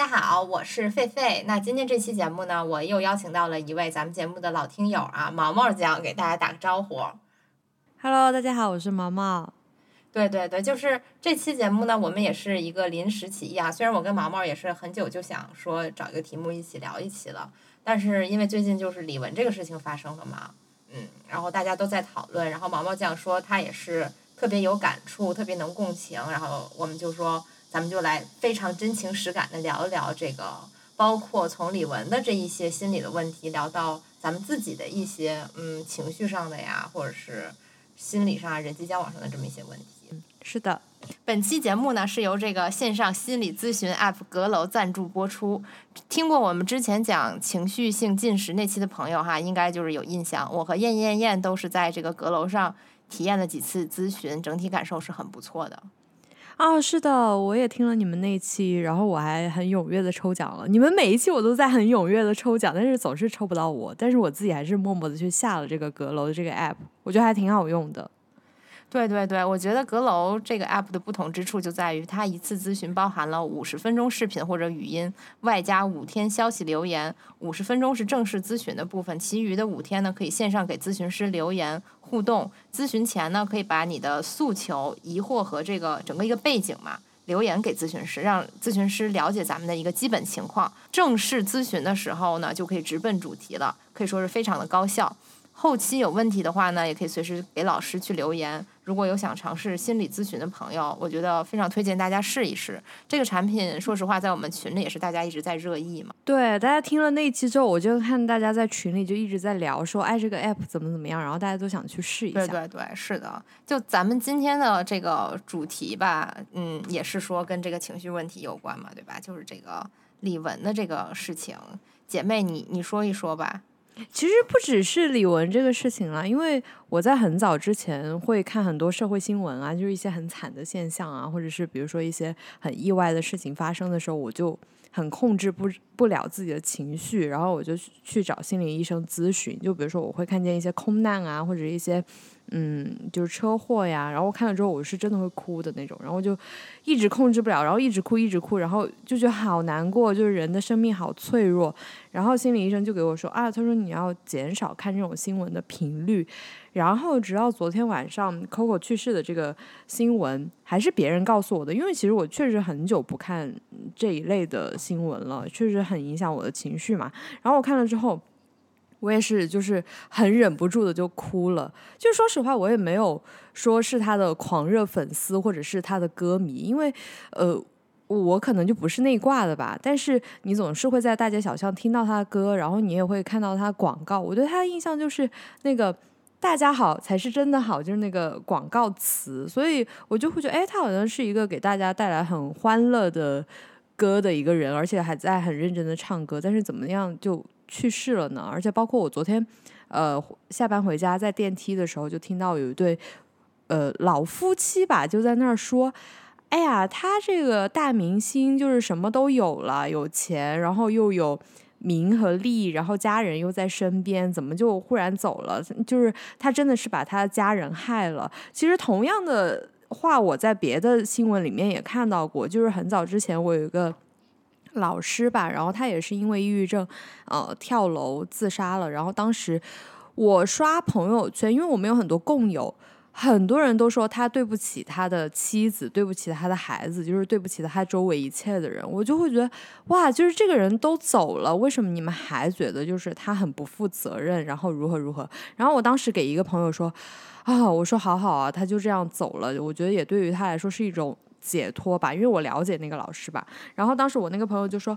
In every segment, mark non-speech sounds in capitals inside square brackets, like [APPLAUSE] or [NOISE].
大家好，我是狒狒。那今天这期节目呢，我又邀请到了一位咱们节目的老听友啊，毛毛酱，给大家打个招呼。Hello，大家好，我是毛毛。对对对，就是这期节目呢，我们也是一个临时起意啊。虽然我跟毛毛也是很久就想说找一个题目一起聊一期了，但是因为最近就是李玟这个事情发生了嘛，嗯，然后大家都在讨论，然后毛毛酱说他也是特别有感触，特别能共情，然后我们就说咱们就来非常真情实感的聊一聊这个，包括从李玟的这一些心理的问题聊到咱们自己的一些嗯情绪上的呀，或者是心理上、人际交往上的这么一些问题。是的，本期节目呢是由这个线上心理咨询 App 阁楼赞助播出。听过我们之前讲情绪性进食那期的朋友哈，应该就是有印象。我和燕燕燕都是在这个阁楼上体验了几次咨询，整体感受是很不错的。啊，是的，我也听了你们那期，然后我还很踊跃的抽奖了。你们每一期我都在很踊跃的抽奖，但是总是抽不到我。但是我自己还是默默的去下了这个阁楼的这个 App，我觉得还挺好用的。对对对，我觉得阁楼这个 app 的不同之处就在于，它一次咨询包含了五十分钟视频或者语音，外加五天消息留言。五十分钟是正式咨询的部分，其余的五天呢可以线上给咨询师留言互动。咨询前呢，可以把你的诉求、疑惑和这个整个一个背景嘛留言给咨询师，让咨询师了解咱们的一个基本情况。正式咨询的时候呢，就可以直奔主题了，可以说是非常的高效。后期有问题的话呢，也可以随时给老师去留言。如果有想尝试心理咨询的朋友，我觉得非常推荐大家试一试这个产品。说实话，在我们群里也是大家一直在热议嘛。对，大家听了那一期之后，我就看大家在群里就一直在聊，说哎，这个 app 怎么怎么样，然后大家都想去试一下。对对对，是的。就咱们今天的这个主题吧，嗯，也是说跟这个情绪问题有关嘛，对吧？就是这个李玟的这个事情，姐妹，你你说一说吧。其实不只是李玟这个事情了，因为我在很早之前会看很多社会新闻啊，就是一些很惨的现象啊，或者是比如说一些很意外的事情发生的时候，我就很控制不不了自己的情绪，然后我就去找心理医生咨询。就比如说我会看见一些空难啊，或者一些。嗯，就是车祸呀，然后我看了之后，我是真的会哭的那种，然后就一直控制不了，然后一直哭，一直哭，然后就觉得好难过，就是人的生命好脆弱。然后心理医生就给我说啊，他说你要减少看这种新闻的频率。然后直到昨天晚上 Coco 去世的这个新闻，还是别人告诉我的，因为其实我确实很久不看这一类的新闻了，确实很影响我的情绪嘛。然后我看了之后。我也是，就是很忍不住的就哭了。就说实话，我也没有说是他的狂热粉丝或者是他的歌迷，因为呃，我可能就不是那挂的吧。但是你总是会在大街小巷听到他的歌，然后你也会看到他广告。我对他的印象就是那个“大家好才是真的好”，就是那个广告词，所以我就会觉得，哎，他好像是一个给大家带来很欢乐的歌的一个人，而且还在很认真的唱歌。但是怎么样就？去世了呢，而且包括我昨天，呃，下班回家在电梯的时候，就听到有一对，呃，老夫妻吧，就在那儿说：“哎呀，他这个大明星就是什么都有了，有钱，然后又有名和利，然后家人又在身边，怎么就忽然走了？就是他真的是把他的家人害了。其实同样的话，我在别的新闻里面也看到过，就是很早之前我有一个。”老师吧，然后他也是因为抑郁症，呃，跳楼自杀了。然后当时我刷朋友圈，因为我们有很多共友，很多人都说他对不起他的妻子，对不起他的孩子，就是对不起他周围一切的人。我就会觉得，哇，就是这个人都走了，为什么你们还觉得就是他很不负责任，然后如何如何？然后我当时给一个朋友说，啊，我说好好啊，他就这样走了，我觉得也对于他来说是一种。解脱吧，因为我了解那个老师吧。然后当时我那个朋友就说：“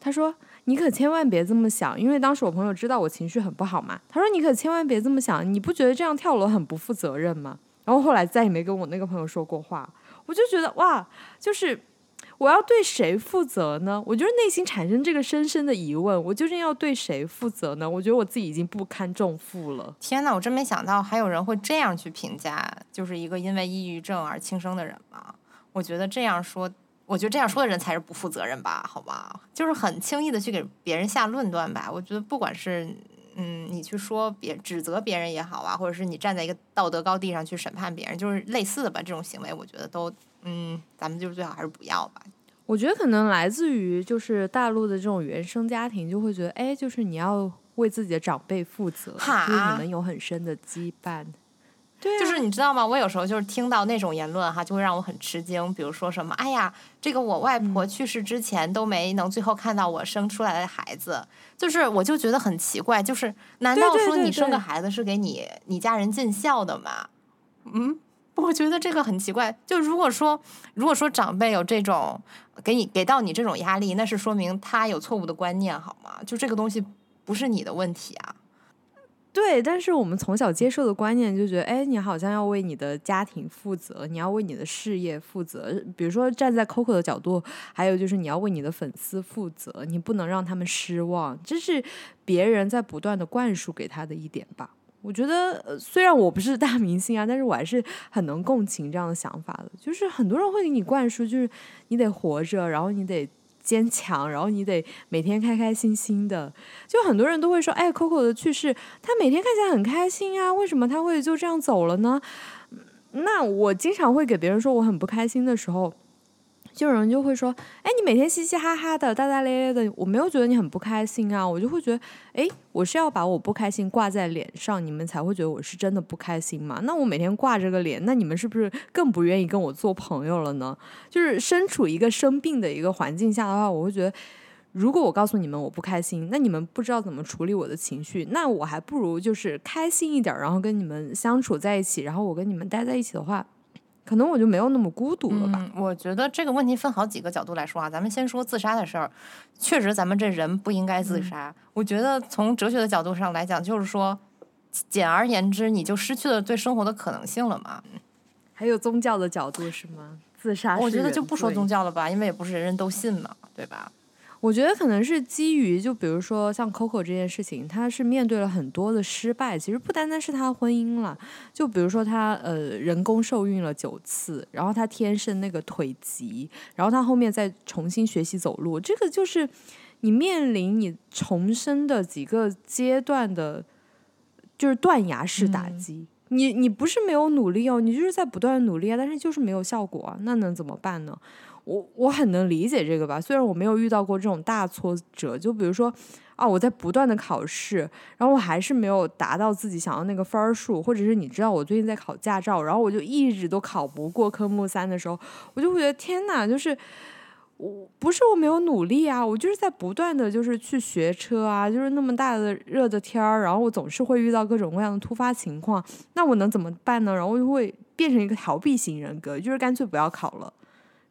他说你可千万别这么想，因为当时我朋友知道我情绪很不好嘛。他说你可千万别这么想，你不觉得这样跳楼很不负责任吗？”然后后来再也没跟我那个朋友说过话。我就觉得哇，就是我要对谁负责呢？我就是内心产生这个深深的疑问：我究竟要对谁负责呢？我觉得我自己已经不堪重负了。天呐，我真没想到还有人会这样去评价，就是一个因为抑郁症而轻生的人嘛。我觉得这样说，我觉得这样说的人才是不负责任吧？好吧，就是很轻易的去给别人下论断吧。我觉得不管是嗯，你去说别指责别人也好啊，或者是你站在一个道德高地上去审判别人，就是类似的吧。这种行为，我觉得都嗯，咱们就是最好还是不要吧。我觉得可能来自于就是大陆的这种原生家庭，就会觉得，哎，就是你要为自己的长辈负责，哈就是你们有很深的羁绊。对啊，就是你知道吗？我有时候就是听到那种言论哈，就会让我很吃惊。比如说什么，哎呀，这个我外婆去世之前都没能最后看到我生出来的孩子，就是我就觉得很奇怪，就是难道说你生个孩子是给你你家人尽孝的吗？嗯，我觉得这个很奇怪。就如果说如果说长辈有这种给你给到你这种压力，那是说明他有错误的观念好吗？就这个东西不是你的问题啊。对，但是我们从小接受的观念就觉得，哎，你好像要为你的家庭负责，你要为你的事业负责。比如说站在 Coco 的角度，还有就是你要为你的粉丝负责，你不能让他们失望，这是别人在不断的灌输给他的一点吧。我觉得，虽然我不是大明星啊，但是我还是很能共情这样的想法的。就是很多人会给你灌输，就是你得活着，然后你得坚强，然后你得每天开开心心的。就很多人都会说，哎，Coco 的去世，他每天看起来很开心啊，为什么他会就这样走了呢？那我经常会给别人说我很不开心的时候，就有人就会说，哎，你每天嘻嘻哈哈的、大大咧咧的，我没有觉得你很不开心啊，我就会觉得，哎，我是要把我不开心挂在脸上，你们才会觉得我是真的不开心嘛？那我每天挂着个脸，那你们是不是更不愿意跟我做朋友了呢？就是身处一个生病的一个环境下的话，我会觉得。如果我告诉你们我不开心，那你们不知道怎么处理我的情绪，那我还不如就是开心一点，然后跟你们相处在一起，然后我跟你们待在一起的话，可能我就没有那么孤独了吧。嗯，我觉得这个问题分好几个角度来说啊。咱们先说自杀的事儿，确实咱们这人不应该自杀。我觉得从哲学的角度上来讲，就是说，简而言之，你就失去了对生活的可能性了嘛。还有宗教的角度是吗？自杀，我觉得就不说宗。教了吧，因为也不是人人都信嘛，对吧？我觉得可能是基于，就比如说像 Coco 这件事情，他是面对了很多的失败，其实不单单是他婚姻了，就比如说他呃人工受孕了九次，然后他天生那个腿疾，然后他后面再重新学习走路，这个就是你面临你重生的几个阶段的，就是断崖式打击。你你不是没有努力哦，你就是在不断的努力啊，但是就是没有效果啊，那能怎么办呢？我我很能理解这个吧，虽然我没有遇到过这种大挫折，就比如说啊，我在不断的考试，然后我还是没有达到自己想要那个分数，或者是你知道我最近在考驾照，然后我就一直都考不过科目三的时候，我就会觉得天哪，就是我不是我没有努力啊，我就是在不断的就是去学车啊，就是那么大的热的天儿，然后我总是会遇到各种各样的突发情况，那我能怎么办呢？然后我就会变成一个逃避型人格，就是干脆不要考了。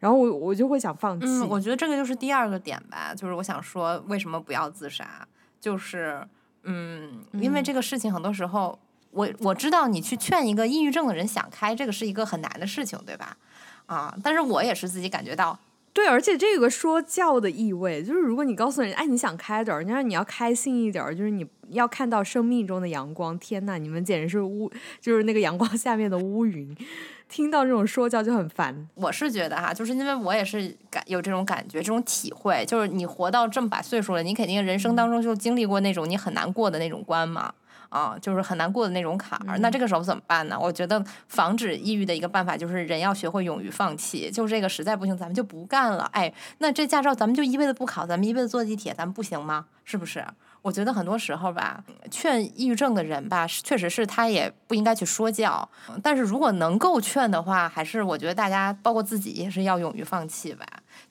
然后我我就会想放弃。嗯，我觉得这个就是第二个点吧，就是我想说，为什么不要自杀？就是，嗯，因为这个事情很多时候，我我知道你去劝一个抑郁症的人想开，这个是一个很难的事情，对吧？啊，但是我也是自己感觉到，对，而且这有个说教的意味，就是如果你告诉人，哎，你想开点儿，你让你要开心一点儿，就是你要看到生命中的阳光。天呐，你们简直是乌，就是那个阳光下面的乌云。听到这种说教就很烦。我是觉得哈，就是因为我也是感有这种感觉，这种体会，就是你活到这么把岁数了，你肯定人生当中就经历过那种你很难过的那种关嘛。啊，就是很难过的那种坎儿，那这个时候怎么办呢？我觉得防止抑郁的一个办法就是人要学会勇于放弃，就这个实在不行，咱们就不干了。哎，那这驾照咱们就一辈子不考，咱们一辈子坐地铁，咱们不行吗？是不是？我觉得很多时候吧，劝抑郁症的人吧，确实是他也不应该去说教，但是如果能够劝的话，还是我觉得大家包括自己也是要勇于放弃吧。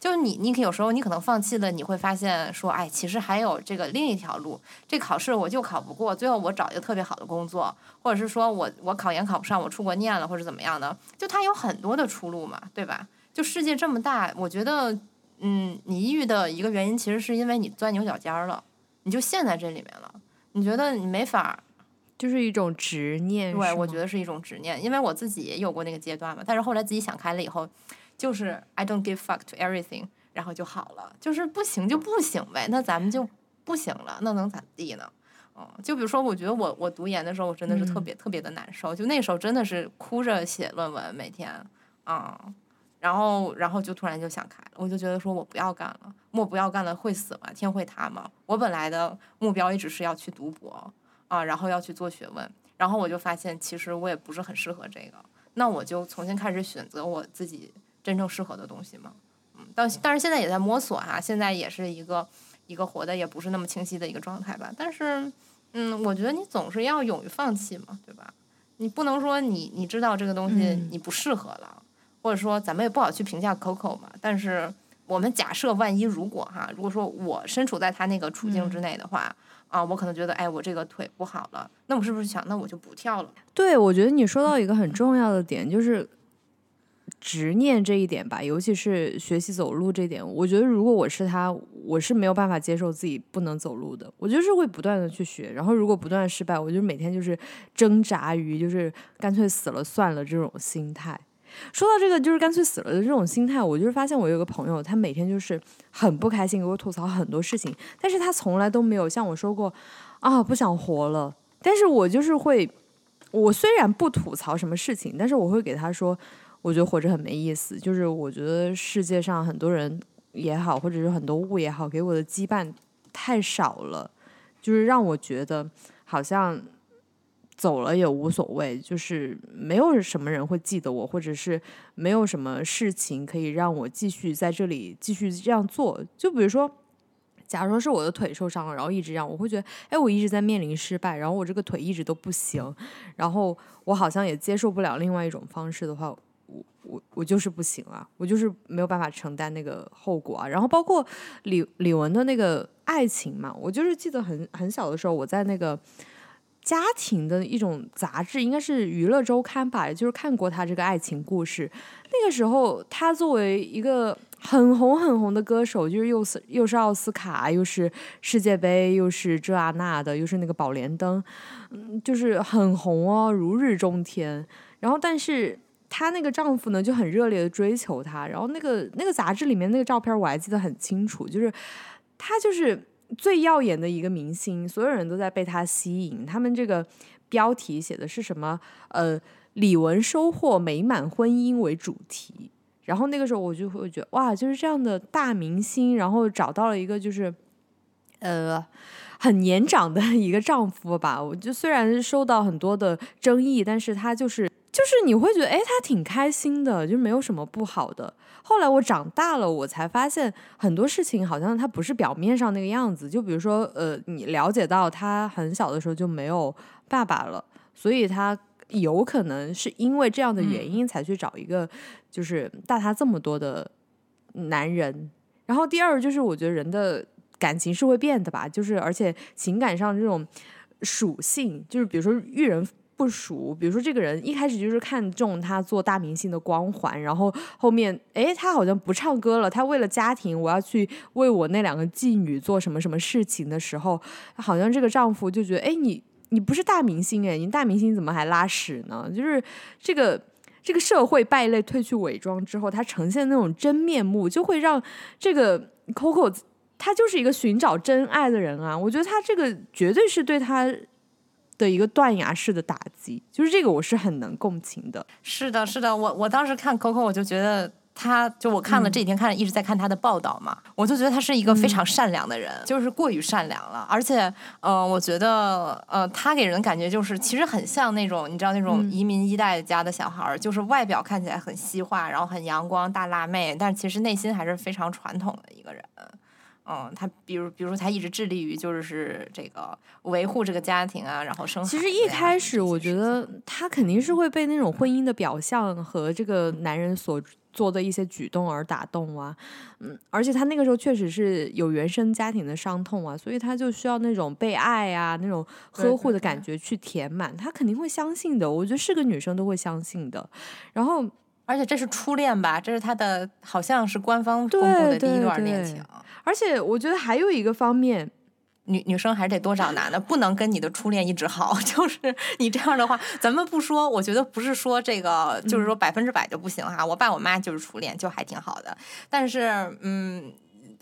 就是你，你可有时候你可能放弃了，你会发现说，哎，其实还有这个另一条路。这考试我就考不过，最后我找一个特别好的工作，或者是说我我考研考不上，我出国念了或者怎么样的，就它有很多的出路嘛，对吧？就世界这么大，我觉得，嗯，你抑郁的一个原因其实是因为你钻牛角尖儿了，你就陷在这里面了，你觉得你没法。就是一种执念，对，我觉得是一种执念，因为我自己也有过那个阶段嘛，但是后来自己想开了以后，就是 I don't give fuck to everything，然后就好了，就是不行就不行呗，那咱们就不行了，那能咋地呢？嗯，就比如说，我觉得我我读研的时候，我真的是特别、特别的难受，就那时候真的是哭着写论文，每天，啊、然后然后就突然就想开了，我就觉得说我不要干了，我不要干了会死吗？天会塌吗？我本来的目标一直是要去读博啊，然后要去做学问，然后我就发现其实我也不是很适合这个，那我就重新开始选择我自己真正适合的东西嘛。嗯，但但是现在也在摸索哈，现在也是一个一个活的也不是那么清晰的一个状态吧。但是，嗯，我觉得你总是要勇于放弃嘛，对吧？你不能说你你知道这个东西你不适合了，或者说咱们也不好去评价 Coco 嘛。但是我们假设万一如果哈，如果说我身处在他那个处境之内的话。啊，我可能觉得，哎，我这个腿不好了，那我是不是想，那我就不跳了？对，我觉得你说到一个很重要的点，就是执念这一点吧，尤其是学习走路这一点。我觉得如果我是他，我是没有办法接受自己不能走路的，我就是会不断的去学，然后如果不断失败，我就每天就是挣扎于就是干脆死了算了这种心态。说到这个，就是干脆死了的这种心态，我就是发现我有个朋友，他每天就是很不开心，给我吐槽很多事情，但是他从来都没有向我说过啊不想活了。但是我就是会，我虽然不吐槽什么事情，但是我会给他说，我觉得活着很没意思，就是我觉得世界上很多人也好，或者是很多物也好，给我的羁绊太少了，就是让我觉得好像。走了也无所谓，就是没有什么人会记得我，或者是没有什么事情可以让我继续在这里继续这样做。就比如说，假如说是我的腿受伤了，然后一直这样我会觉得，哎，我一直在面临失败，然后我这个腿一直都不行，然后我好像也接受不了另外一种方式的话，我我我就是不行啊，我就是没有办法承担那个后果啊。然后包括李李玟的那个爱情嘛，我就是记得很很小的时候，我在那个。家庭的一种杂志，应该是《娱乐周刊》吧，就是看过他这个爱情故事。那个时候，他作为一个很红很红的歌手，就是又是又是奥斯卡，又是世界杯，又是这啊那的，又是那个宝莲灯，嗯，就是很红哦，如日中天。然后，但是她那个丈夫呢，就很热烈的追求她。然后，那个那个杂志里面那个照片，我还记得很清楚，就是她就是。最耀眼的一个明星，所有人都在被她吸引。他们这个标题写的是什么？呃，李玟收获美满婚姻为主题。然后那个时候我就会觉得，哇，就是这样的大明星，然后找到了一个就是呃很年长的一个丈夫吧。我就虽然受到很多的争议，但是他就是。就是你会觉得，哎，他挺开心的，就没有什么不好的。后来我长大了，我才发现很多事情好像他不是表面上那个样子。就比如说，呃，你了解到他很小的时候就没有爸爸了，所以他有可能是因为这样的原因才去找一个就是大他这么多的男人。然后第二就是，我觉得人的感情是会变的吧，就是而且情感上这种属性，就是比如说遇人。不熟，比如说这个人一开始就是看中他做大明星的光环，然后后面哎他好像不唱歌了，他为了家庭我要去为我那两个妓女做什么什么事情的时候，好像这个丈夫就觉得哎你你不是大明星哎，你大明星怎么还拉屎呢？就是这个这个社会败类褪去伪装之后，他呈现那种真面目，就会让这个 Coco 他就是一个寻找真爱的人啊，我觉得他这个绝对是对他。的一个断崖式的打击，就是这个我是很能共情的。是的，是的，我我当时看 Coco，我就觉得他就我看了这几天看了一直在看他的报道嘛，我就觉得他是一个非常善良的人，就是过于善良了。而且，呃，我觉得，呃，他给人感觉就是其实很像那种你知道那种移民一代家的小孩儿，就是外表看起来很西化，然后很阳光大辣妹，但其实内心还是非常传统的一个人。嗯，他比如，比如说，他一直致力于就是这个维护这个家庭啊，然后生。其实一开始，我觉得他肯定是会被那种婚姻的表象和这个男人所做的一些举动而打动啊。嗯，而且他那个时候确实是有原生家庭的伤痛啊，所以他就需要那种被爱啊、那种呵护的感觉去填满。他肯定会相信的，我觉得是个女生都会相信的。然后，而且这是初恋吧？这是他的，好像是官方公布的第一段恋情。而且我觉得还有一个方面，女女生还是得多找男的，不能跟你的初恋一直好。[LAUGHS] 就是你这样的话，咱们不说，我觉得不是说这个，就是说百分之百就不行哈。我爸我妈就是初恋，就还挺好的。但是，嗯，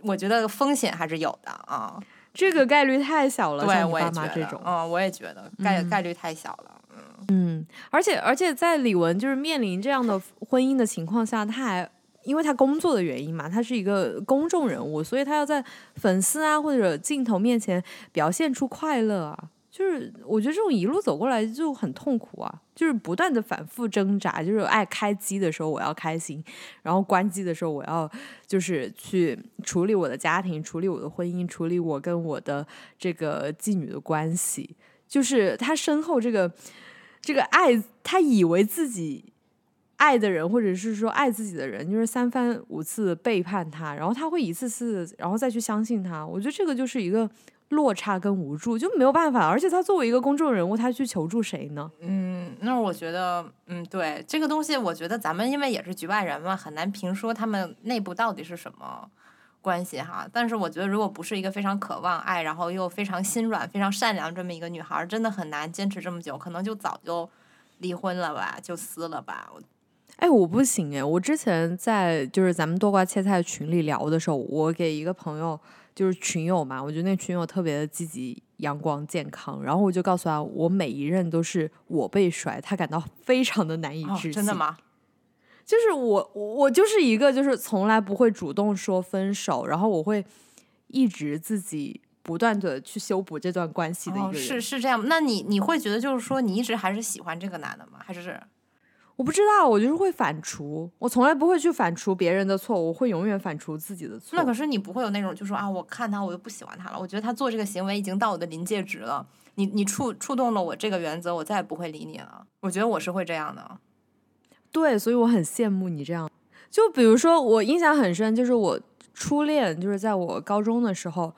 我觉得风险还是有的啊。这个概率太小了，对，我也觉得，嗯，我也觉得概概率太小了。嗯嗯，而且而且在李玟就是面临这样的婚姻的情况下，他还。因为他工作的原因嘛，他是一个公众人物，所以他要在粉丝啊或者镜头面前表现出快乐啊。就是我觉得这种一路走过来就很痛苦啊，就是不断的反复挣扎，就是爱开机的时候我要开心，然后关机的时候我要就是去处理我的家庭，处理我的婚姻，处理我跟我的这个妓女的关系，就是他身后这个这个爱，他以为自己爱的人或者是说爱自己的人，就是三番五次背叛他，然后他会一次次然后再去相信他，我觉得这个就是一个。落差跟无助就没有办法，而且他作为一个公众人物，他去求助谁呢？嗯，那我觉得，嗯，对这个东西，我觉得咱们因为也是局外人嘛，很难评说他们内部到底是什么关系哈。但是我觉得，如果不是一个非常渴望爱，然后又非常心软、非常善良这么一个女孩，真的很难坚持这么久，可能就早就离婚了吧，就撕了吧。哎，我不行哎，我之前在就是咱们多瓜切菜群里聊的时候，我给一个朋友。就是群友嘛，我觉得那群友特别的积极、阳光、健康。然后我就告诉他，我每一任都是我被甩，他感到非常的难以置信。真的吗？就是我，我就是一个就是从来不会主动说分手，然后我会一直自己不断的去修补这段关系的一个人。是是这样，那你你会觉得就是说你一直还是喜欢这个男的吗？还是？我不知道，我就是会反刍，我从来不会去反刍别人的错，我会永远反刍自己的错。那可是你不会有那种，就说啊，我看他我就不喜欢他了，我觉得他做这个行为已经到我的临界值了，你你触触动了我这个原则，我再也不会理你了。我觉得我是会这样的。对，所以我很羡慕你这样。就比如说，我印象很深，就是我初恋，就是在我高中的时候，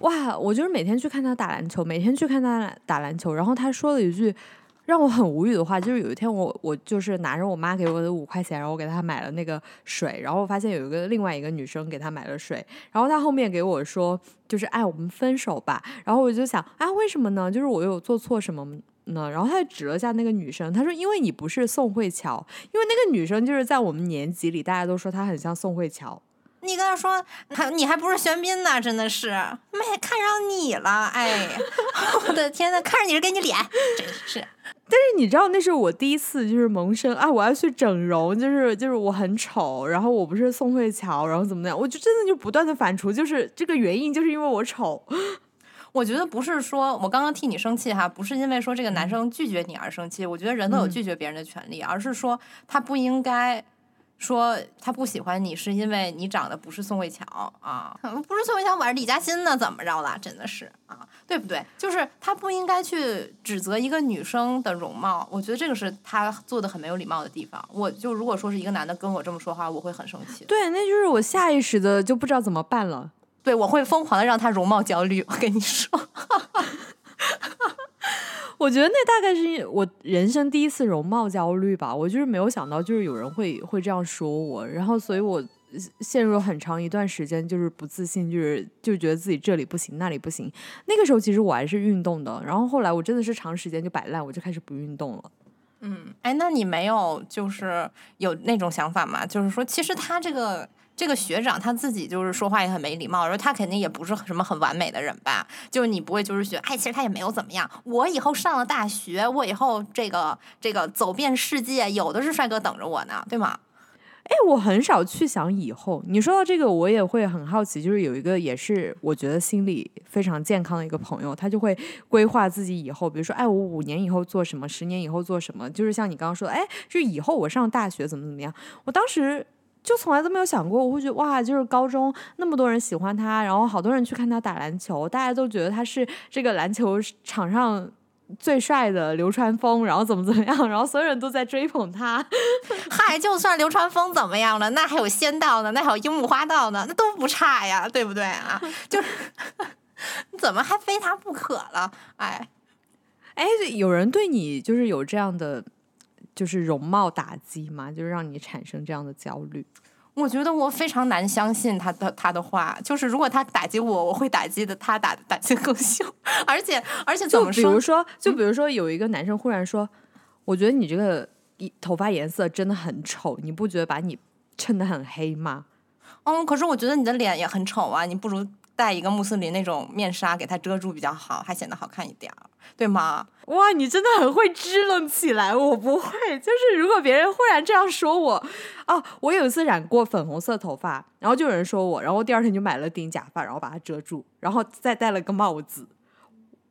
哇，我就是每天去看他打篮球，每天去看他打篮球，然后他说了一句。让我很无语的话，就是有一天我我就是拿着我妈给我的五块钱，然后我给她买了那个水，然后我发现有一个另外一个女生给她买了水，然后她后面给我说就是哎我们分手吧，然后我就想啊为什么呢？就是我有做错什么呢？然后他就指了下那个女生，他说因为你不是宋慧乔，因为那个女生就是在我们年级里大家都说她很像宋慧乔。你跟他说，还你还不是玄彬呢，真的是，没看上你了，哎，[LAUGHS] 我的天呐，看上你是给你脸，真是。[LAUGHS] 但是你知道，那是我第一次就是萌生啊，我要去整容，就是就是我很丑，然后我不是宋慧乔，然后怎么样，我就真的就不断的反刍，就是这个原因就是因为我丑。[LAUGHS] 我觉得不是说我刚刚替你生气哈，不是因为说这个男生拒绝你而生气，我觉得人都有拒绝别人的权利，而是说他不应该。说他不喜欢你是因为你长得不是宋慧乔啊，[LAUGHS] 不是宋慧乔，我是李嘉欣呢，怎么着了？真的是啊，对不对？就是他不应该去指责一个女生的容貌，我觉得这个是他做的很没有礼貌的地方。我就如果说是一个男的跟我这么说话，我会很生气。对，那就是我下意识的就不知道怎么办了。对，我会疯狂的让他容貌焦虑。我跟你说。我觉得那大概是因为我人生第一次容貌焦虑吧。我就是没有想到，就是有人会会这样说我，然后所以我陷入了很长一段时间就是不自信，就是就觉得自己这里不行那里不行。那个时候其实我还是运动的，然后后来我真的是长时间就摆烂，我就开始不运动了。嗯，哎，那你没有就是有那种想法吗？就是说，其实他这个。这个学长他自己就是说话也很没礼貌，然后他肯定也不是什么很完美的人吧？就是你不会就是学，哎，其实他也没有怎么样。我以后上了大学，我以后这个这个走遍世界，有的是帅哥等着我呢，对吗？哎，我很少去想以后。你说到这个，我也会很好奇。就是有一个也是我觉得心理非常健康的一个朋友，他就会规划自己以后，比如说，哎，我五年以后做什么，十年以后做什么。就是像你刚刚说，哎，就是以后我上大学怎么怎么样。我当时。就从来都没有想过，我会觉得哇，就是高中那么多人喜欢他，然后好多人去看他打篮球，大家都觉得他是这个篮球场上最帅的流川枫，然后怎么怎么样，然后所有人都在追捧他。[LAUGHS] 嗨，就算流川枫怎么样了，那还有仙道呢，那还有樱木花道呢，那都不差呀，对不对啊？[LAUGHS] 就是 [LAUGHS] 怎么还非他不可了？哎，哎，有人对你就是有这样的。就是容貌打击嘛，就是让你产生这样的焦虑。我觉得我非常难相信他的他的话，就是如果他打击我，我会打击的他打打击更凶。而且而且，就比如说，就比如说有一个男生忽然说：“我觉得你这个头发颜色真的很丑，你不觉得把你衬得很黑吗？”嗯，可是我觉得你的脸也很丑啊，你不如。戴一个穆斯林那种面纱给它遮住比较好，还显得好看一点儿，对吗？哇，你真的很会支棱起来，我不会。就是如果别人忽然这样说我，哦，我有一次染过粉红色头发，然后就有人说我，然后第二天就买了顶假发，然后把它遮住，然后再戴了个帽子。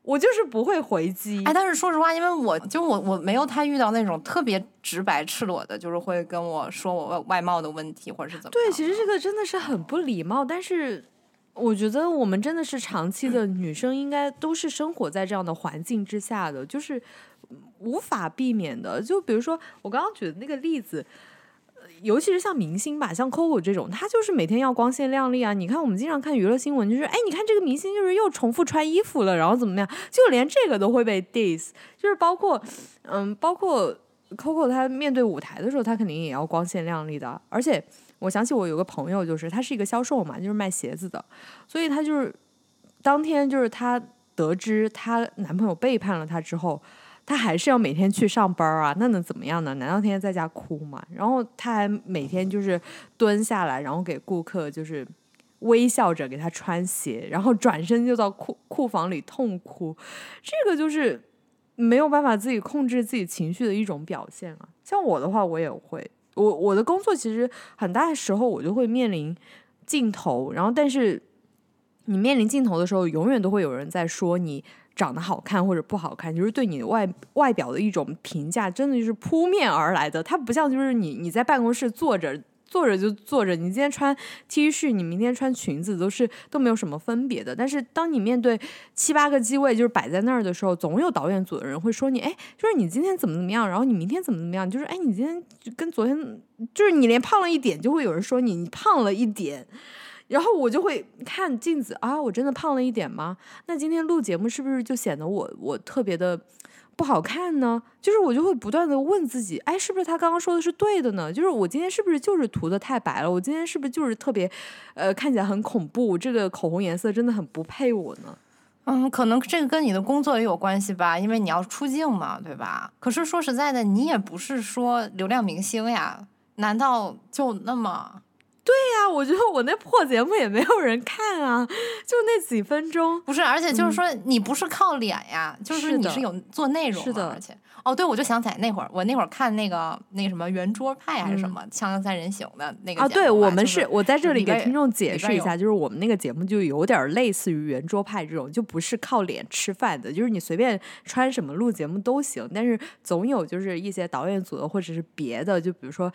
我就是不会回击。哎，但是说实话，因为我就我我没有太遇到那种特别直白赤裸的，就是会跟我说我外外貌的问题或者是怎么。对，其实这个真的是很不礼貌。但是我觉得我们真的是长期的女生，应该都是生活在这样的环境之下的，就是无法避免的。就比如说我刚刚举的那个例子。尤其是像明星吧，像 Coco 这种，她就是每天要光鲜亮丽啊。你看，我们经常看娱乐新闻，就是哎，你看这个明星就是又重复穿衣服了，然后怎么样？就连这个都会被 diss。就是包括，嗯，包括 Coco 她面对舞台的时候，她肯定也要光鲜亮丽的。而且我想起我有个朋友，就是他是一个销售嘛，就是卖鞋子的，所以他就是当天就是他得知她男朋友背叛了她之后。她还是要每天去上班啊，那能怎么样呢？难道天天在家哭吗？然后她还每天就是蹲下来，然后给顾客就是微笑着给他穿鞋，然后转身就到库库房里痛哭。这个就是没有办法自己控制自己情绪的一种表现啊。像我的话，我也会，我我的工作其实很大的时候我就会面临镜头，然后但是你面临镜头的时候，永远都会有人在说你。长得好看或者不好看，就是对你外外表的一种评价，真的就是扑面而来的。它不像就是你你在办公室坐着坐着就坐着，你今天穿 T 恤，你明天穿裙子都是都没有什么分别的。但是当你面对七八个机位就是摆在那儿的时候，总有导演组的人会说你，哎，就是你今天怎么怎么样，然后你明天怎么怎么样，就是哎，你今天跟昨天就是你连胖了一点，就会有人说你你胖了一点。然后我就会看镜子啊，我真的胖了一点吗？那今天录节目是不是就显得我我特别的不好看呢？就是我就会不断的问自己，哎，是不是他刚刚说的是对的呢？就是我今天是不是就是涂的太白了？我今天是不是就是特别，呃，看起来很恐怖？这个口红颜色真的很不配我呢？嗯，可能这个跟你的工作也有关系吧，因为你要出镜嘛，对吧？可是说实在的，你也不是说流量明星呀，难道就那么？对呀，我觉得我那破节目也没有人看啊，[LAUGHS] 就那几分钟。不是，而且就是说你不是靠脸呀，就是你是有做内容的，而且哦，对，我就想起来那会儿，我那会儿看那个那个什么圆桌派还是什么《锵锵三人行》的那个啊，对我们是我在这里给听众解释一下，就是我们那个节目就有点类似于圆桌派这种，就不是靠脸吃饭的，就是你随便穿什么录节目都行，但是总有就是一些导演组的或者是别的，就比如说。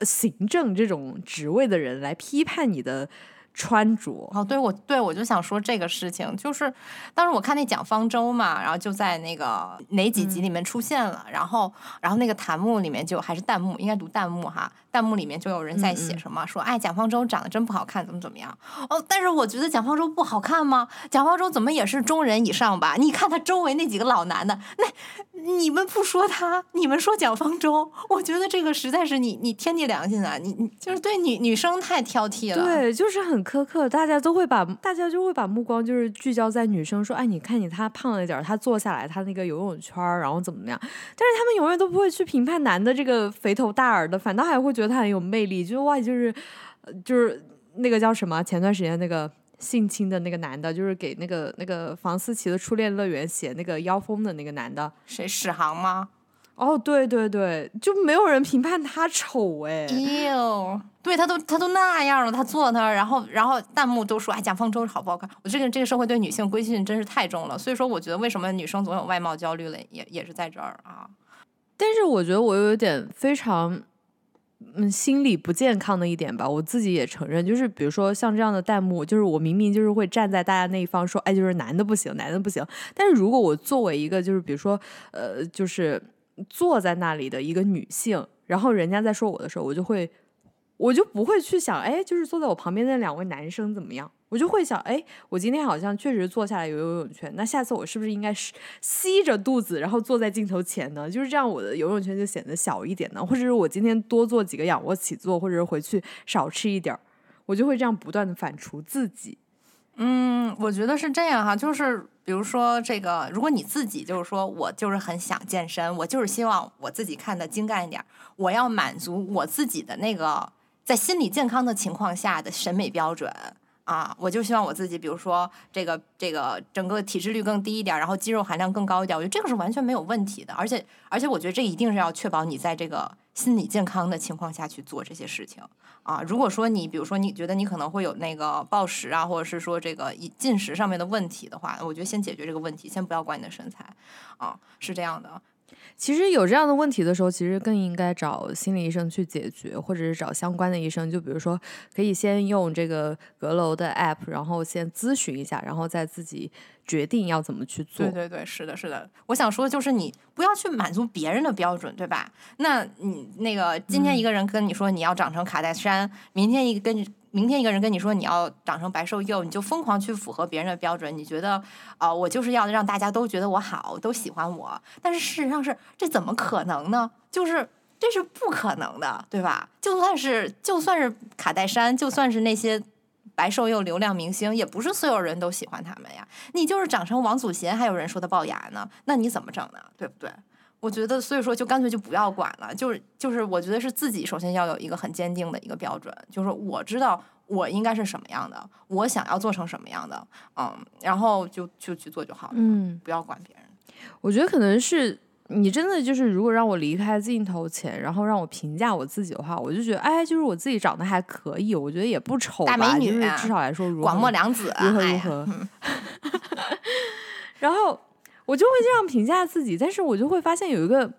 行政这种职位的人来批判你的穿着哦，对我对我就想说这个事情，就是当时我看那蒋方舟嘛，然后就在那个哪几集里面出现了，然后然后那个弹幕里面就还是弹幕，应该读弹幕哈。弹幕里面就有人在写什么，说哎蒋方舟长得真不好看，怎么怎么样？哦，但是我觉得蒋方舟不好看吗？蒋方舟怎么也是中人以上吧？你看他周围那几个老男的，那你们不说他，你们说蒋方舟，我觉得这个实在是你你天地良心啊！你你就是对女女生太挑剔了，对，就是很苛刻，大家都会把大家就会把目光就是聚焦在女生，说哎你看你他胖了一点，他坐下来他那个游泳圈，然后怎么样？但是他们永远都不会去评判男的这个肥头大耳的，反倒还会觉得。他很有魅力，就是哇，就是，就是那个叫什么？前段时间那个性侵的那个男的，就是给那个那个房思琪的初恋乐园写那个妖风的那个男的，谁？史航吗？哦，对对对，就没有人评判他丑哎。哟，对他都他都那样了，他坐那，然后然后弹幕都说哎蒋方舟好不好看？我这个这个社会对女性规训真是太重了，所以说我觉得为什么女生总有外貌焦虑了，也也是在这儿啊。但是我觉得我有点非常。嗯，心理不健康的一点吧，我自己也承认，就是比如说像这样的弹幕，就是我明明就是会站在大家那一方说，哎，就是男的不行，男的不行。但是如果我作为一个就是比如说呃，就是坐在那里的一个女性，然后人家在说我的时候，我就会。我就不会去想，哎，就是坐在我旁边那两位男生怎么样？我就会想，哎，我今天好像确实坐下来游游泳圈，那下次我是不是应该是吸着肚子，然后坐在镜头前呢？就是这样，我的游泳圈就显得小一点呢。或者是我今天多做几个仰卧起坐，或者是回去少吃一点儿，我就会这样不断的反刍自己。嗯，我觉得是这样哈，就是比如说这个，如果你自己就是说我就是很想健身，我就是希望我自己看的精干一点，我要满足我自己的那个。在心理健康的情况下的审美标准，啊，我就希望我自己，比如说这个这个整个体脂率更低一点，然后肌肉含量更高一点，我觉得这个是完全没有问题的。而且而且，我觉得这一定是要确保你在这个心理健康的情况下去做这些事情啊。如果说你比如说你觉得你可能会有那个暴食啊，或者是说这个进食上面的问题的话，我觉得先解决这个问题，先不要管你的身材啊，是这样的。其实有这样的问题的时候，其实更应该找心理医生去解决，或者是找相关的医生。就比如说，可以先用这个阁楼的 app，然后先咨询一下，然后再自己决定要怎么去做。对对对，是的，是的。我想说的就是，你不要去满足别人的标准，对吧？那你那个今天一个人跟你说你要长成卡戴珊，明天一个跟你。明天一个人跟你说你要长成白瘦幼，你就疯狂去符合别人的标准。你觉得啊，我就是要让大家都觉得我好，都喜欢我。但是事实上是这怎么可能呢？就是这是不可能的，对吧？就算是就算是卡戴珊，就算是那些白瘦幼流量明星，也不是所有人都喜欢他们呀。你就是长成王祖贤，还有人说他龅牙呢，那你怎么整呢？对不对？我觉得，所以说就干脆就不要管了，就是就是，我觉得是自己首先要有一个很坚定的一个标准，就是我知道我应该是什么样的，我想要做成什么样的，嗯，然后就就去做就好了，嗯，不要管别人。我觉得可能是你真的就是，如果让我离开镜头前，然后让我评价我自己的话，我就觉得，哎，就是我自己长得还可以，我觉得也不丑，大美女，至少来说，如广末凉子，如何如何，[LAUGHS] 然后。我就会这样评价自己，但是我就会发现有一个，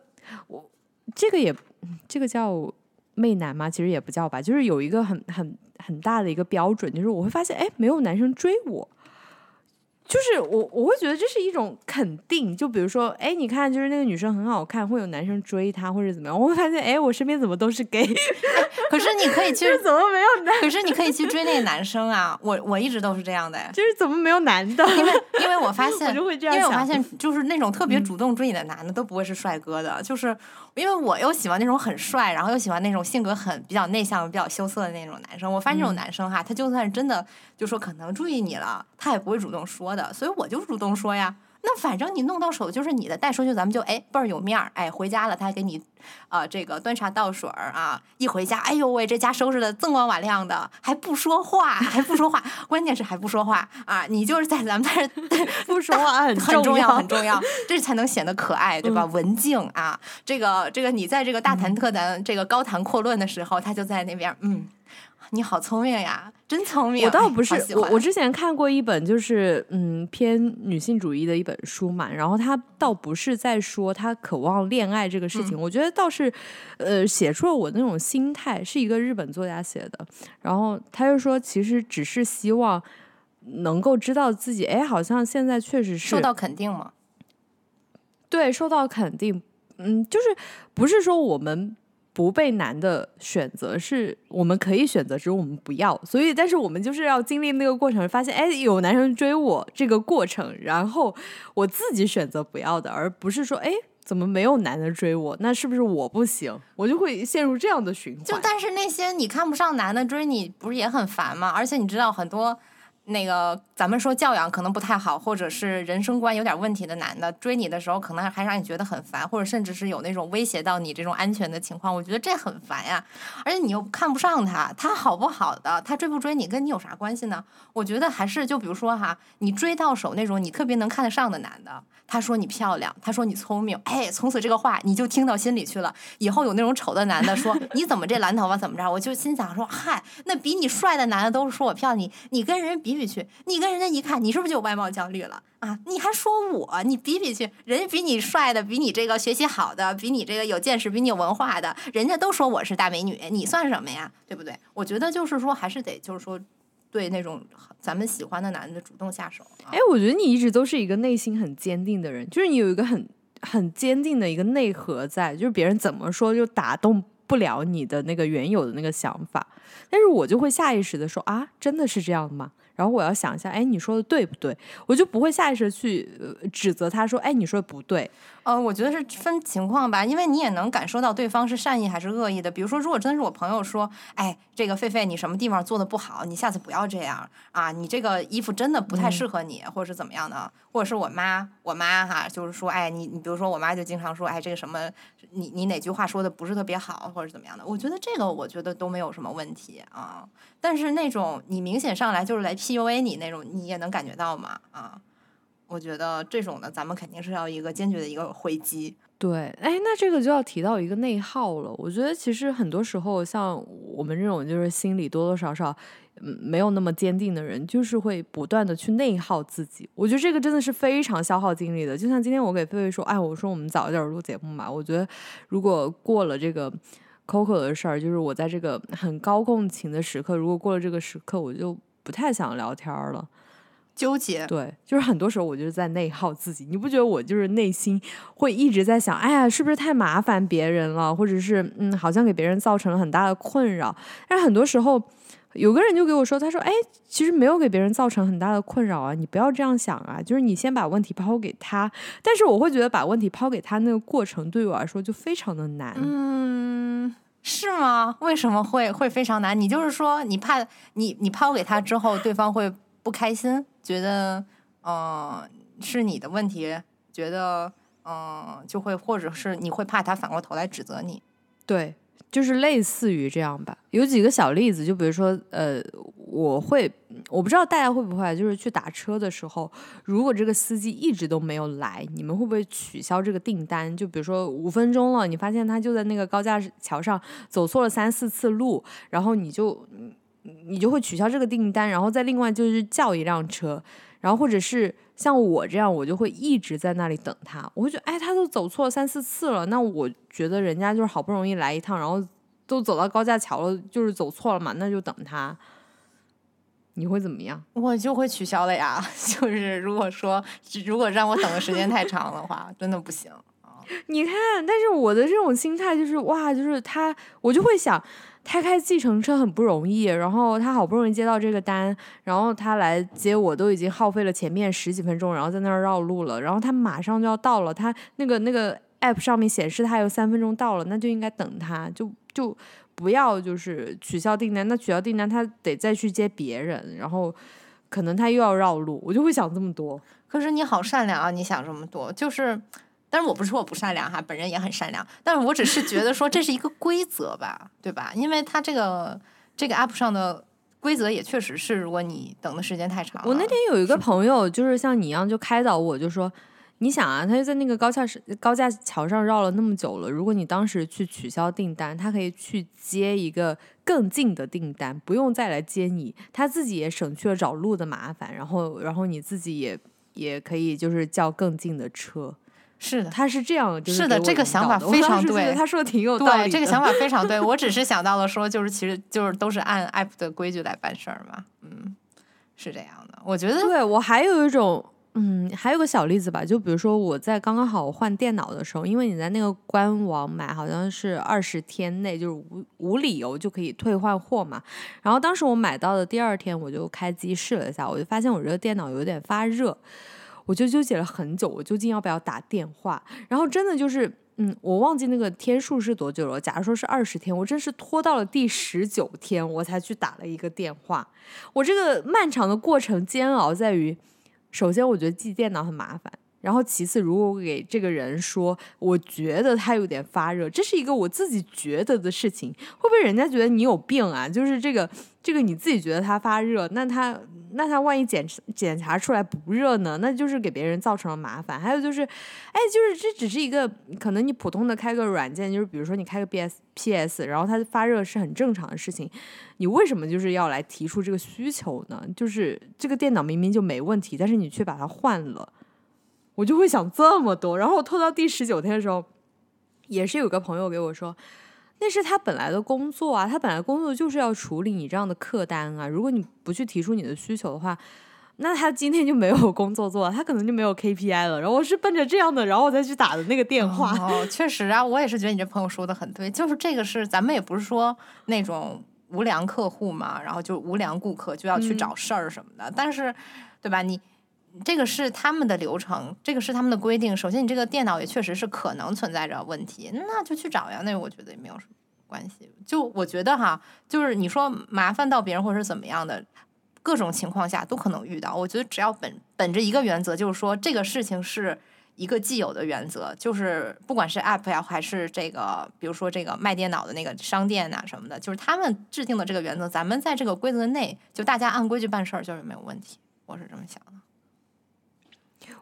我这个也这个叫媚男吗？其实也不叫吧，就是有一个很很很大的一个标准，就是我会发现，哎，没有男生追我。就是我，我会觉得这是一种肯定。就比如说，哎，你看，就是那个女生很好看，会有男生追她，或者怎么样？我会发现，哎，我身边怎么都是 gay？[LAUGHS] 可是你可以去，怎么没有男？可是你可以去追那个男生啊！我我一直都是这样的，[LAUGHS] 就是怎么没有男的？因为因为我发 [LAUGHS] 现，就会这样因为我发现，就是那种特别主动追你的男的，都不会是帅哥的，就是。因为我又喜欢那种很帅，然后又喜欢那种性格很比较内向、比较羞涩的那种男生。我发现这种男生哈，他就算是真的就说可能注意你了，他也不会主动说的。所以我就主动说呀。那反正你弄到手就是你的，带出去咱们就哎倍儿有面儿。哎，回家了他还给你，呃，这个端茶倒水儿啊。一回家，哎呦喂，这家收拾的锃光瓦亮的，还不说话，还不说话，[LAUGHS] 关键是还不说话啊！你就是在咱们这儿不说话 [LAUGHS] 很重要，很重要，[LAUGHS] 这才能显得可爱，对吧？文静啊，这个这个你在这个大谈特谈、这个高谈阔论的时候，他就在那边，嗯。你好聪明呀，真聪明！我倒不是，我我之前看过一本就是嗯偏女性主义的一本书嘛，然后他倒不是在说他渴望恋爱这个事情，我觉得倒是呃写出了我那种心态，是一个日本作家写的，然后他就说其实只是希望能够知道自己，哎，好像现在确实是受到肯定吗？对，受到肯定，嗯，就是不是说我们。不被男的选择是我们可以选择，只是我们不要。所以，但是我们就是要经历那个过程，发现哎，有男生追我这个过程，然后我自己选择不要的，而不是说哎，怎么没有男的追我？那是不是我不行？我就会陷入这样的循环。就但是那些你看不上男的追你，不是也很烦吗？而且你知道很多。那个，咱们说教养可能不太好，或者是人生观有点问题的男的追你的时候，可能还让你觉得很烦，或者甚至是有那种威胁到你这种安全的情况，我觉得这很烦呀。而且你又看不上他，他好不好的，他追不追你跟你有啥关系呢？我觉得还是就比如说哈，你追到手那种你特别能看得上的男的。他说你漂亮，他说你聪明，哎，从此这个话你就听到心里去了。以后有那种丑的男的说 [LAUGHS] 你怎么这蓝头发怎么着，我就心想说嗨，那比你帅的男的都是说我漂亮，你你跟人比比去，你跟人家一看，你是不是就有外貌焦虑了啊？你还说我，你比比去，人家比你帅的，比你这个学习好的，比你这个有见识，比你有文化的，人家都说我是大美女，你算什么呀？对不对？我觉得就是说还是得就是说。对那种咱们喜欢的男的主动下手，哎，我觉得你一直都是一个内心很坚定的人，就是你有一个很很坚定的一个内核在，就是别人怎么说就打动不了你的那个原有的那个想法，但是我就会下意识的说啊，真的是这样吗？然后我要想一下，哎，你说的对不对？我就不会下意识去指责他说，哎，你说的不对。呃，我觉得是分情况吧，因为你也能感受到对方是善意还是恶意的。比如说，如果真的是我朋友说，哎，这个狒狒你什么地方做的不好，你下次不要这样啊，你这个衣服真的不太适合你，或者是怎么样的，或者是我妈，我妈哈，就是说，哎，你你比如说我妈就经常说，哎，这个什么，你你哪句话说的不是特别好，或者怎么样的，我觉得这个我觉得都没有什么问题啊。但是那种你明显上来就是来 PUA 你那种，你也能感觉到嘛啊。我觉得这种的，咱们肯定是要一个坚决的一个回击。对，哎，那这个就要提到一个内耗了。我觉得其实很多时候，像我们这种就是心里多多少少嗯没有那么坚定的人，就是会不断的去内耗自己。我觉得这个真的是非常消耗精力的。就像今天我给菲菲说，哎，我说我们早一点录节目嘛。我觉得如果过了这个 Coco 的事儿，就是我在这个很高共情的时刻，如果过了这个时刻，我就不太想聊天了。纠结，对，就是很多时候我就是在内耗自己。你不觉得我就是内心会一直在想，哎呀，是不是太麻烦别人了，或者是嗯，好像给别人造成了很大的困扰？但是很多时候，有个人就给我说，他说，哎，其实没有给别人造成很大的困扰啊，你不要这样想啊，就是你先把问题抛给他。但是我会觉得把问题抛给他那个过程对我来说就非常的难。嗯，是吗？为什么会会非常难？你就是说你怕你你抛给他之后，对方会不开心？觉得，嗯，是你的问题，觉得，嗯，就会，或者是你会怕他反过头来指责你，对，就是类似于这样吧。有几个小例子，就比如说，呃，我会，我不知道大家会不会，就是去打车的时候，如果这个司机一直都没有来，你们会不会取消这个订单？就比如说五分钟了，你发现他就在那个高架桥上走错了三四次路，然后你就。你就会取消这个订单，然后再另外就是叫一辆车，然后或者是像我这样，我就会一直在那里等他。我会觉得，哎，他都走错三四次了，那我觉得人家就是好不容易来一趟，然后都走到高架桥了，就是走错了嘛，那就等他。你会怎么样？我就会取消了呀。[LAUGHS] 就是如果说如果让我等的时间太长的话，真的不行 [LAUGHS] 你看，但是我的这种心态就是哇，就是他，我就会想。他开计程车很不容易，然后他好不容易接到这个单，然后他来接我都已经耗费了前面十几分钟，然后在那儿绕路了，然后他马上就要到了，他那个那个 app 上面显示他有三分钟到了，那就应该等他，就就不要就是取消订单，那取消订单他得再去接别人，然后可能他又要绕路，我就会想这么多。可是你好善良啊，你想这么多，就是。但是我不是说我不善良哈，本人也很善良。但是我只是觉得说这是一个规则吧，对吧？因为他这个这个 app 上的规则也确实是，如果你等的时间太长。我那天有一个朋友就是像你一样，就开导我，就说你想啊，他就在那个高架高架桥上绕了那么久了，如果你当时去取消订单，他可以去接一个更近的订单，不用再来接你，他自己也省去了找路的麻烦，然后然后你自己也也可以就是叫更近的车。是的，他是这样，是的，这个想法非常对。他说的挺有道理，对，这个想法非常对。我只是想到了说，就是其实就是都是按 app 的规矩来办事儿嘛，嗯，是这样的。我觉得，对我还有一种，嗯，还有个小例子吧，就比如说我在刚刚好换电脑的时候，因为你在那个官网买，好像是二十天内就是无无理由就可以退换货嘛。然后当时我买到的第二天，我就开机试了一下，我就发现我这个电脑有点发热。我就纠结了很久，我究竟要不要打电话？然后真的就是，嗯，我忘记那个天数是多久了。假如说是二十天，我真是拖到了第十九天，我才去打了一个电话。我这个漫长的过程煎熬在于，首先我觉得寄电脑很麻烦。然后其次，如果我给这个人说，我觉得他有点发热，这是一个我自己觉得的事情，会不会人家觉得你有病啊？就是这个这个你自己觉得它发热，那它那它万一检检查出来不热呢？那就是给别人造成了麻烦。还有就是，哎，就是这只是一个可能你普通的开个软件，就是比如说你开个 B S P S，然后它发热是很正常的事情，你为什么就是要来提出这个需求呢？就是这个电脑明明就没问题，但是你却把它换了。我就会想这么多，然后我拖到第十九天的时候，也是有个朋友给我说，那是他本来的工作啊，他本来工作就是要处理你这样的客单啊，如果你不去提出你的需求的话，那他今天就没有工作做，他可能就没有 KPI 了。然后我是奔着这样的，然后我再去打的那个电话。哦，确实啊，我也是觉得你这朋友说的很对，就是这个是咱们也不是说那种。无良客户嘛，然后就无良顾客就要去找事儿什么的。但是，对吧？你这个是他们的流程，这个是他们的规定。首先，你这个电脑也确实是可能存在着问题，那就去找呀。那我觉得也没有什么关系。就我觉得哈，就是你说麻烦到别人或者是怎么样的，各种情况下都可能遇到。我觉得只要本本着一个原则，就是说这个事情是。一个既有的原则就是，不管是 App 呀，还是这个，比如说这个卖电脑的那个商店呐什么的，就是他们制定的这个原则，咱们在这个规则内，就大家按规矩办事儿，就是没有问题。我是这么想的。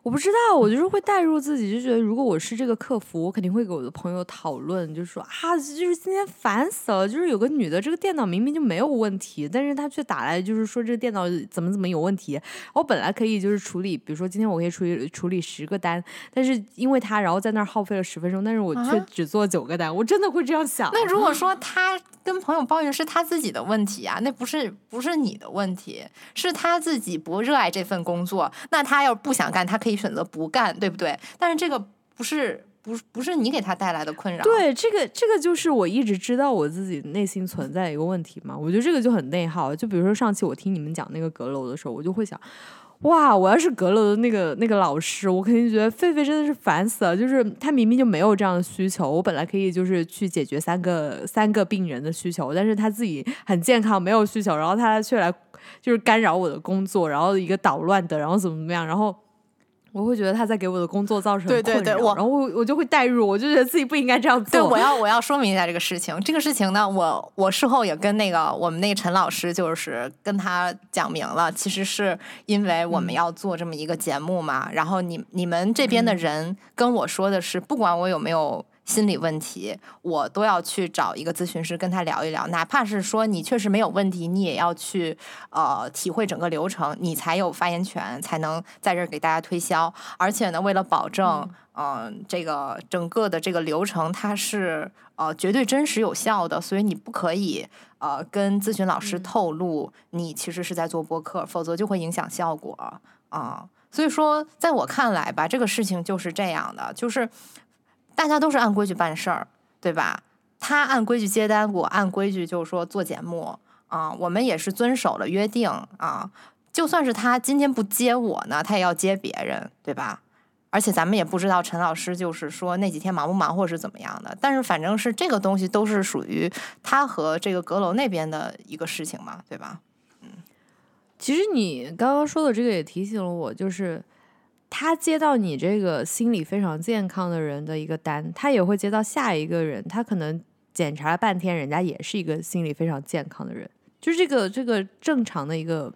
我不知道，我就是会代入自己，就觉得如果我是这个客服，我肯定会给我的朋友讨论，就说啊，就是今天烦死了，就是有个女的，这个电脑明明就没有问题，但是她却打来，就是说这个电脑怎么怎么有问题。我本来可以就是处理，比如说今天我可以处理处理十个单，但是因为她，然后在那儿耗费了十分钟，但是我却只做九个单，我真的会这样想。那如果 [LAUGHS] 说她跟朋友抱怨是她自己的问题啊，那不是不是你的问题，是她自己不热爱这份工作，那她要不想干，她可以。选择不干，对不对？但是这个不是不是不是你给他带来的困扰。对，这个这个就是我一直知道我自己内心存在一个问题嘛。我觉得这个就很内耗。就比如说上期我听你们讲那个阁楼的时候，我就会想，哇，我要是阁楼的那个那个老师，我肯定觉得狒狒真的是烦死了。就是他明明就没有这样的需求，我本来可以就是去解决三个三个病人的需求，但是他自己很健康，没有需求，然后他却来就是干扰我的工作，然后一个捣乱的，然后怎么怎么样，然后。我会觉得他在给我的工作造成困扰，然后我我就会代入，我就觉得自己不应该这样做。对，我要我要说明一下这个事情。这个事情呢，我我事后也跟那个我们那个陈老师，就是跟他讲明了，其实是因为我们要做这么一个节目嘛。然后你你们这边的人跟我说的是，不管我有没有。心理问题，我都要去找一个咨询师跟他聊一聊，哪怕是说你确实没有问题，你也要去呃体会整个流程，你才有发言权，才能在这儿给大家推销。而且呢，为了保证嗯这个整个的这个流程它是呃绝对真实有效的，所以你不可以呃跟咨询老师透露你其实是在做播客，否则就会影响效果啊。所以说，在我看来吧，这个事情就是这样的，就是。大家都是按规矩办事儿，对吧？他按规矩接单，我按规矩就是说做节目啊。我们也是遵守了约定啊。就算是他今天不接我呢，他也要接别人，对吧？而且咱们也不知道陈老师就是说那几天忙不忙，或是怎么样的。但是反正是这个东西都是属于他和这个阁楼那边的一个事情嘛，对吧？嗯，其实你刚刚说的这个也提醒了我，就是。他接到你这个心理非常健康的人的一个单，他也会接到下一个人，他可能检查了半天，人家也是一个心理非常健康的人，就是这个这个正常的一个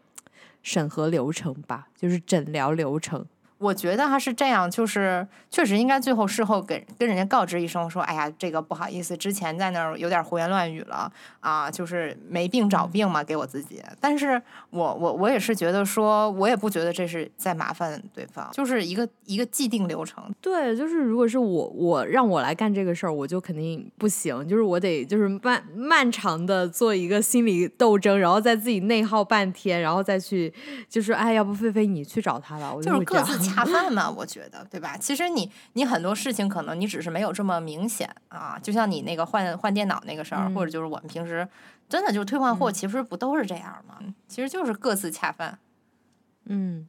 审核流程吧，就是诊疗流程。我觉得他是这样，就是确实应该最后事后给跟人家告知一声，说哎呀，这个不好意思，之前在那儿有点胡言乱语了啊，就是没病找病嘛，给我自己。但是我我我也是觉得说，我也不觉得这是在麻烦对方，就是一个一个既定流程。对，就是如果是我我让我来干这个事儿，我就肯定不行，就是我得就是漫漫长的做一个心理斗争，然后再自己内耗半天，然后再去就是哎，要不菲菲你去找他吧，我就是各自。恰饭嘛，我觉得，对吧？其实你你很多事情可能你只是没有这么明显啊，就像你那个换换电脑那个事儿，或者就是我们平时真的就是退换货，其实不都是这样吗？其实就是各自恰饭。嗯，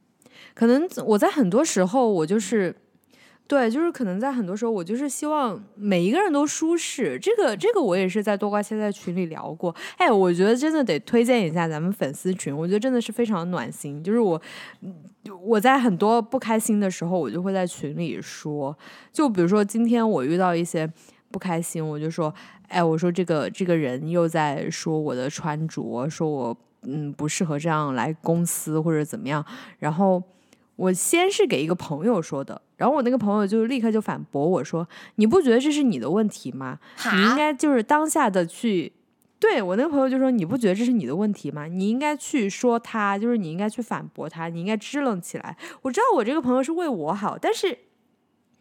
可能我在很多时候我就是。对，就是可能在很多时候，我就是希望每一个人都舒适。这个，这个我也是在多瓜切在群里聊过。哎，我觉得真的得推荐一下咱们粉丝群，我觉得真的是非常暖心。就是我，我在很多不开心的时候，我就会在群里说。就比如说今天我遇到一些不开心，我就说，哎，我说这个这个人又在说我的穿着，说我嗯不适合这样来公司或者怎么样，然后。我先是给一个朋友说的，然后我那个朋友就立刻就反驳我说：“你不觉得这是你的问题吗？你应该就是当下的去。”对我那个朋友就说：“你不觉得这是你的问题吗？你应该去说他，就是你应该去反驳他，你应该支棱起来。”我知道我这个朋友是为我好，但是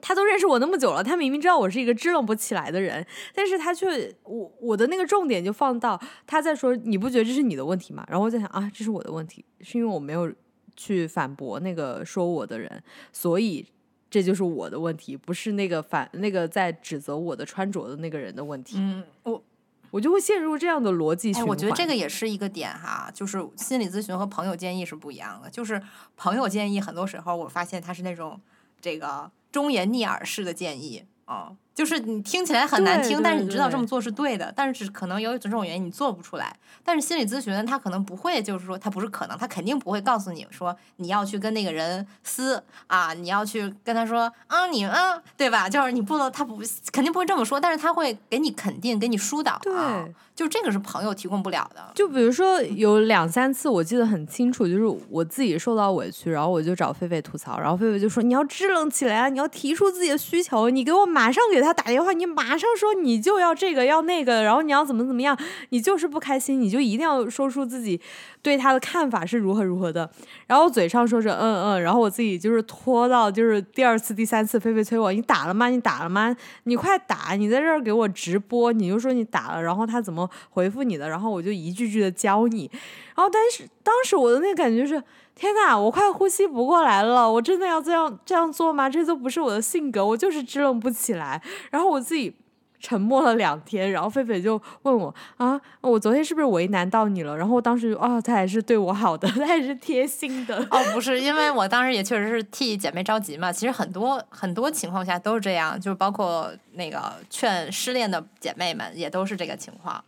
他都认识我那么久了，他明明知道我是一个支棱不起来的人，但是他却我我的那个重点就放到他在说：“你不觉得这是你的问题吗？”然后我在想啊，这是我的问题，是因为我没有。去反驳那个说我的人，所以这就是我的问题，不是那个反那个在指责我的穿着的那个人的问题。嗯，我我就会陷入这样的逻辑循哎，环。我觉得这个也是一个点哈，就是心理咨询和朋友建议是不一样的。就是朋友建议，很多时候我发现他是那种这个忠言逆耳式的建议啊、就是你听起来很难听，但是你知道这么做是对的，但是可能由于种种原因你做不出来。但是心理咨询他可能不会，就是说他不是可能，他肯定不会告诉你说你要去跟那个人撕啊，你要去跟他说啊你啊，对吧？就是你不能，他不肯定不会这么说，但是他会给你肯定，给你疏导、啊。对，就这个是朋友提供不了的。就比如说有两三次我记得很清楚，就是我自己受到委屈，然后我就找狒狒吐槽，然后狒狒就说你要支棱起来啊，你要提出自己的需求，你给我马上给给他打电话，你马上说你就要这个要那个，然后你要怎么怎么样，你就是不开心，你就一定要说出自己对他的看法是如何如何的，然后嘴上说着嗯嗯，然后我自己就是拖到就是第二次第三次，菲菲催我你打了吗？你打了吗？你快打！你在这儿给我直播，你就说你打了，然后他怎么回复你的，然后我就一句句的教你。然后但是当时我的那个感觉是，天呐，我快呼吸不过来了，我真的要这样这样做吗？这都不是我的性格，我就是支棱不起来。然后我自己。沉默了两天，然后狒狒就问我啊，我昨天是不是为难到你了？然后我当时就啊，他还是对我好的，他还是贴心的。哦，不是，因为我当时也确实是替姐妹着急嘛。其实很多很多情况下都是这样，就是包括那个劝失恋的姐妹们也都是这个情况。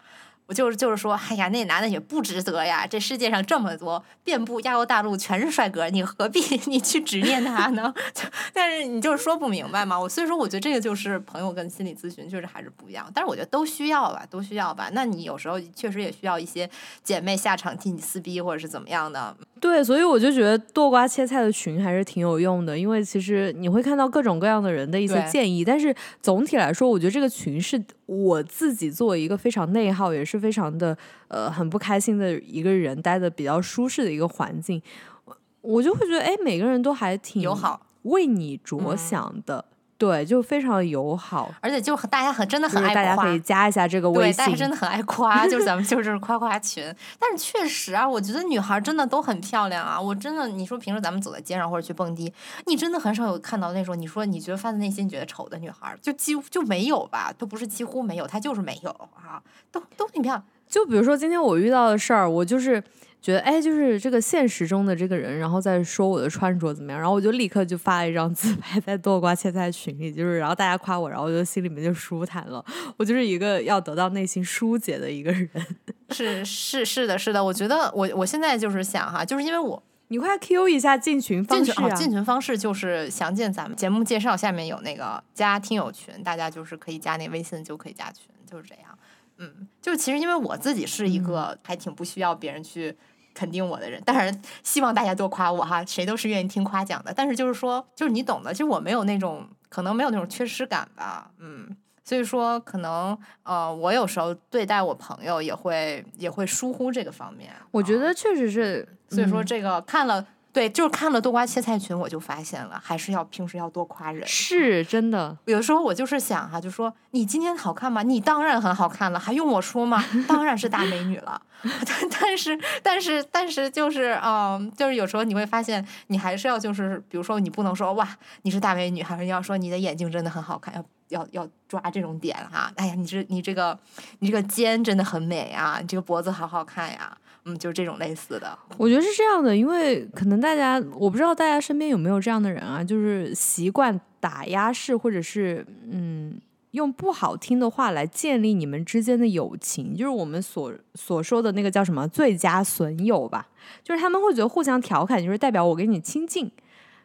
我就是就是说，哎呀，那男的也不值得呀！这世界上这么多，遍布亚欧大陆全是帅哥，你何必 [LAUGHS] 你去执念他呢？[LAUGHS] 就但是你就是说不明白嘛。我所以说，我觉得这个就是朋友跟心理咨询确实还是不一样。但是我觉得都需要吧，都需要吧。那你有时候确实也需要一些姐妹下场替你撕逼或者是怎么样的。对，所以我就觉得剁瓜切菜的群还是挺有用的，因为其实你会看到各种各样的人的一些建议，但是总体来说，我觉得这个群是我自己作为一个非常内耗，也是非常的呃很不开心的一个人，待的比较舒适的一个环境，我我就会觉得，哎，每个人都还挺友好，为你着嗯。想的，对，就非常友好，而且就很大家很真的很爱夸，大家可以加一下这个微对，信大家，真的很爱夸，就是咱们就是 [LAUGHS] 夸夸群。但是确实啊，我觉得女孩真的都很漂亮啊。我真的，你说平时咱们走在街上或者去蹦迪，你真的很少有看到那种你说你觉得发自内心觉得丑的女孩，就几乎就没有吧，都不是几乎没有，她就是没有啊，都都挺漂亮。就比如说今天我遇到的事儿，我就是觉得，哎，就是这个现实中的这个人，然后再说我的穿着怎么样，然后我就立刻就发了一张自拍在剁瓜切菜群里，就是然后大家夸我，然后我就心里面就舒坦了。我就是一个要得到内心疏解的一个人。[LAUGHS] 是是是的，是的，我觉得我我现在就是想哈，就是因为我你快 Q 一下进群方式啊！进群方式就是详见咱们节目介绍下面有那个加听友群，大家就是可以加那微信就可以加群，就是这样。嗯，就是其实因为我自己是一嗯个还挺不需要别人去肯定我的人，当然希望大家多夸我哈，谁都是愿意听夸奖的。但是就是说，就是你懂的，其实我没有那种可能没有那种缺失感吧，嗯。所以说，可能呃，我有时候对待我朋友也会也会疏忽这个方面。啊我觉得确实是，所以说嗯这个看了，对，就是看了豆瓜切菜群，我就发现了，还是要平时要多夸人。是真的。有的时候我就是想哈、就说你今天好看吗？你当然很好看了，还用我说吗？当然是大美女了。[LAUGHS] 但但是但是但是就是嗯，就是有时候你会发现，你还是要就是，比如说你不能说哇你是大美女，还是要说你的眼睛真的很好看，要要要抓这种点哈、哎呀，你这你这个你这个肩真的很美啊，你这个脖子好好看呀。嗯，就是这种类似的。我觉得是这样的，因为可能大家我不知道大家身边有没有这样的人啊，就是习惯打压式或者是嗯用不好听的话来建立你们之间的友情，就是我们所所说的那个叫什么最佳损友吧，就是他们会觉得互相调侃就是代表我跟你亲近，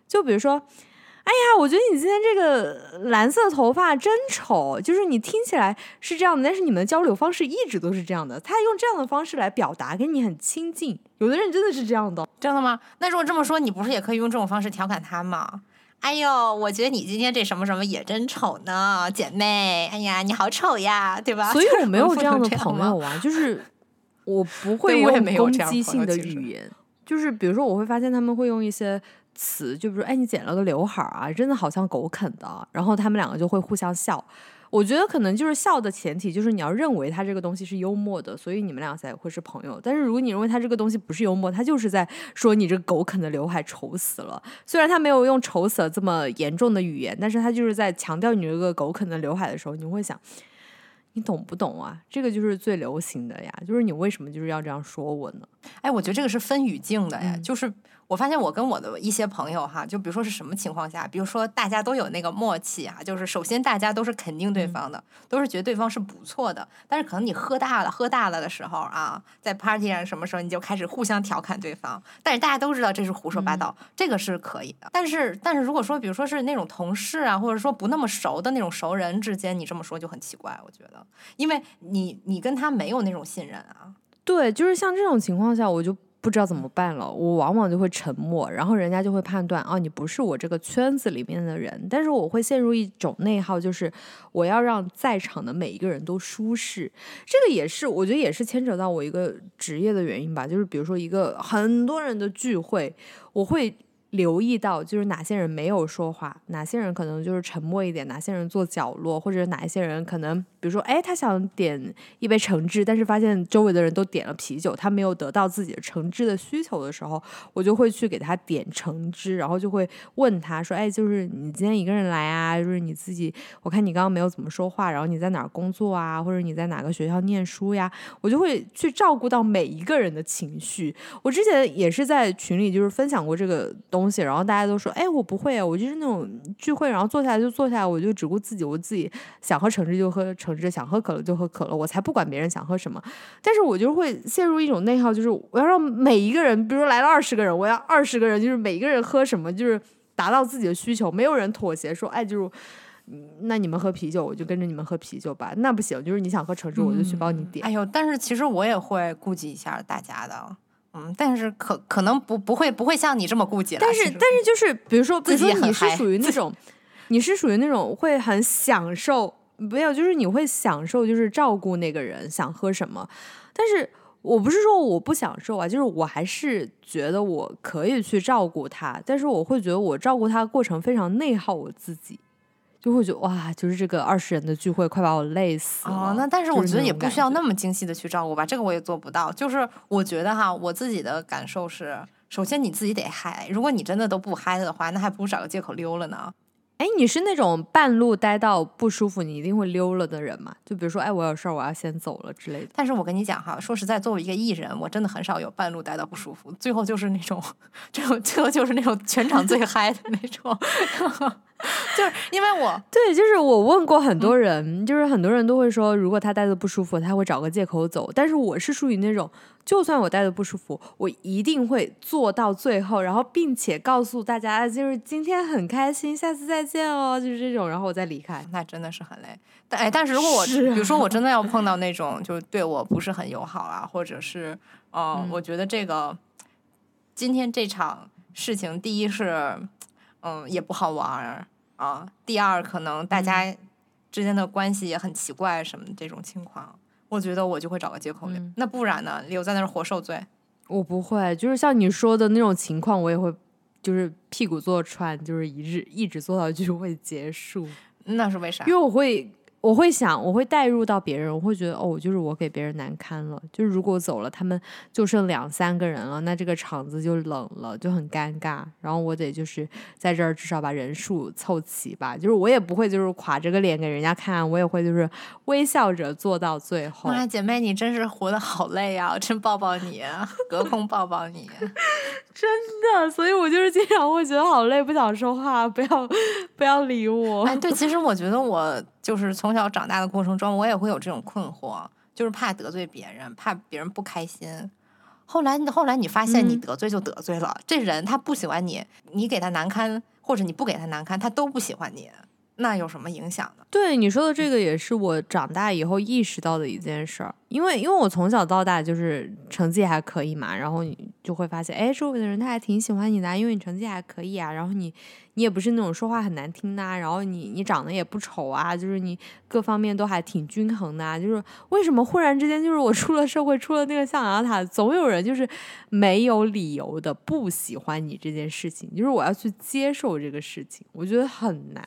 就比如说。哎呀，我觉得你今天这个蓝色头发真丑，就是你听起来是这样的，但是你们的交流方式一直都是这样的。他用这样的方式来表达，跟你很亲近。有的人真的是这样的，真的吗？那如果这么说，你不是也可以用这种方式调侃他吗？哎呦，我觉得你今天这什么什么也真丑呢，姐妹。哎呀，你好丑呀，对吧？所以我没有这样的朋友啊，就是我不会我也用攻击性的语言，就是比如说我会发现他们会用一些词，就比如哎你剪了个刘海儿啊，真的好像狗啃的，然后他们两个就会互相笑。我觉得可能就是笑的前提就是你要认为他这个东西是幽默的，所以你们俩才会是朋友。但是如果你认为他这个东西不是幽默，他就是在说你这个狗啃的刘海丑死了。虽然他没有用丑死了这么严重的语言，但是他就是在强调你这个狗啃的刘海的时候，你会想。你懂不懂啊？这个就是最流行的呀，就是你为什么就是要这样说我呢？哎，我觉得这个是分语境的呀，嗯就是我发现我跟我的一些朋友哈，就比如说是什么情况下，比如说大家都有那个默契啊，就是首先大家都是肯定对嗯方的，都是觉得对方是不错的，但是可能你喝大了，喝大了的时候啊，在 party 上什么时候你就开始互相调侃对方，但是大家都知道这是胡说八嗯道，这个是可以的。但是但是如果说比如说是那种同事啊，或者说不那么熟的那种熟人之间，你这么说就很奇怪，我觉得，因为你你跟他没有那种信任啊。对，就是像这种情况下，我就不知道怎么办了。我往往就会沉默，然后人家就会判断，哦，你不是我这个圈子里面的人。但是我会陷入一种内耗，就是我要让在场的每一个人都舒适。这个也是，我觉得也是牵扯到我一个职业的原因吧。就是比如说一个很多人的聚会，我会。留意到就是哪些人没有说话，哪些人可能就是沉默一点，哪些人坐角落，或者哪一些人可能，比如说，哎，他想点一杯橙汁，但是发现周围的人都点了啤酒，他没有得到自己的橙汁的需求的时候，我就会去给他点橙汁，然后就会问他说，哎，就是你今天一个人来啊，就是你自己，我看你刚刚没有怎么说话，然后你在哪儿工作啊，或者你在哪个学校念书呀，我就会去照顾到每一个人的情绪。我之前也是在群里就是分享过这个东西，然后大家都说，哎，我不会，我就是那种聚会，然后坐下来就坐下来，我就只顾自己，我自己想喝橙汁就喝橙汁，想喝可乐就喝可乐，我才不管别人想喝什么。但是我就会陷入一种内耗，就是我要让每一个人，比如说来了二十个人，我要二十个人，就是每一个人喝什么，就是达到自己的需求，没有人妥协说，哎，就是。嗯那你们喝啤酒，我就跟着你们喝啤酒吧。那不行，就是你想喝橙汁，我就去帮你点。哎呦，但是其实我也会顾及一下大家的，嗯，但是可可能不不会不会像你这么顾及了。但是但是就是比如说，比如说你是属于那种，你是属于那种会很享受，没有，就是你会享受，就是照顾那个人想喝什么。但是我不是说我不享受啊，就是我还是觉得我可以去照顾他，但是我会觉得我照顾他的过程非常内耗我自己。就会觉得哇，就是这个二十人的聚会快把我累死了。哦，那但是我觉得也不需要那么精细的去照顾吧，这个我也做不到。就是我觉得哈，我自己的感受是，首先你自己得嗨，如果你真的都不嗨的话，那还不如找个借口溜了呢。哎，你是那种半路待到不舒服，你一定会溜了的人吗？就比如说，哎，我有事儿，我要先走了之类的。但是我跟你讲哈，说实在，作为一个艺人，我真的很少有半路待到不舒服，最后就是那种，[LAUGHS] 最后最后就是那种全场最嗨的那种，[LAUGHS] 就是因为我对，就是我问过很嗯多人，就是很多人都会说，如果他待的不舒服，他会找个借口走。但是我是属于那种，就算我待的不舒服，我一定会做到最后，然后并且告诉大家，就是今天很开心，下次再见哦，就是这种，然后我再离开。那真的是很累。但哎，但是如果我，是比如说我真的要碰到那种就是对我不是很友好啊，或者是呃，嗯我觉得这个今天这场事情，第一是嗯也不好玩儿啊，第二可能大家嗯之间的关系也很奇怪什么这种情况，我觉得我就会找个借口留。嗯那不然呢，留在那儿活受罪。我不会，就是像你说的那种情况，我也会，就是屁股坐穿，就是一日一直坐到聚会结束。那是为啥因？为我会，我会想，我会带入到别人，我会觉得哦，就是我给别人难堪了。就是如果走了，他们就剩两三个人了，那这个场子就冷了，就很尴尬。然后我得就是在这儿至少把人数凑齐吧。就是我也不会就是垮着个脸给人家看，我也会就是微笑着做到最后。妈，姐妹，你真是活得好累啊、我真抱抱你，[LAUGHS] 隔空抱抱你。真的，所以我就是经常会觉得好累，不想说话，不要不要理我。哎，对，其实我觉得我就是从小长大的过程中，我也会有这种困惑，就是怕得罪别人，怕别人不开心。后来，后来你发现你嗯得罪就得罪了，这人他不喜欢你，你给他难堪，或者你不给他难堪，他都不喜欢你，那有什么影响呢？对你说的这个也是我长大以后意识到的一件事儿，因为因为我从小到大就是成绩还可以嘛，然后你就会发现，哎，周围的人他还挺喜欢你的啊，因为你成绩还可以啊，然后你你也不是那种说话很难听的啊，然后你你长得也不丑啊，就是你各方面都还挺均衡的啊，就是为什么忽然之间就是我出了社会，出了那个象牙塔，总有人就是没有理由的不喜欢你这件事情，就是我要去接受这个事情，我觉得很难。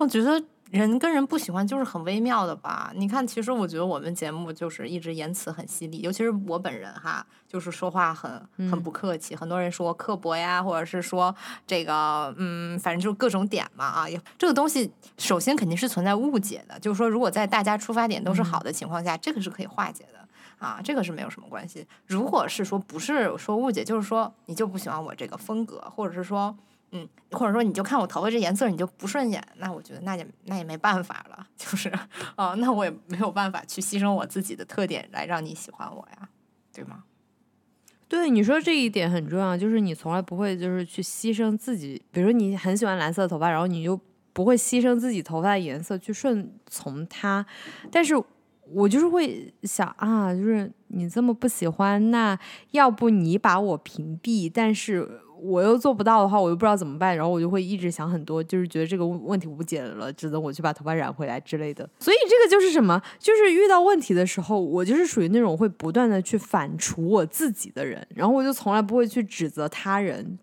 我觉得人跟人不喜欢就是很微妙的吧？你看，其实我觉得我们节目就是一直言辞很犀利，尤其是我本人哈，就是说话很很不客气。很多人说刻薄呀，或者是说这个嗯，反正就是各种点嘛啊。这个东西首先肯定是存在误解的，就是说如果在大家出发点都是好的情况下，这个是可以化解的啊，这个是没有什么关系。如果是说不是说误解，就是说你就不喜欢我这个风格，或者是说。嗯，或者说你就看我头发这颜色你就不顺眼，那我觉得那也那也没办法了，[LAUGHS] 就是哦，那我也没有办法去牺牲我自己的特点来让你喜欢我呀，对吗？对，你说这一点很重要，就是你从来不会就是去牺牲自己，比如说你很喜欢蓝色的头发，然后你就不会牺牲自己头发的颜色去顺从它，但是我就是会想啊，就是你这么不喜欢，那要不你把我屏蔽，但是。我又做不到的话，我又不知道怎么办，然后我就会一直想很多，就是觉得这个问题不解了，只能我去把头发染回来之类的。所以这个就是什么？就是遇到问题的时候，我就是属于那种会不断的去反刍我自己的人，然后我就从来不会去指责他人。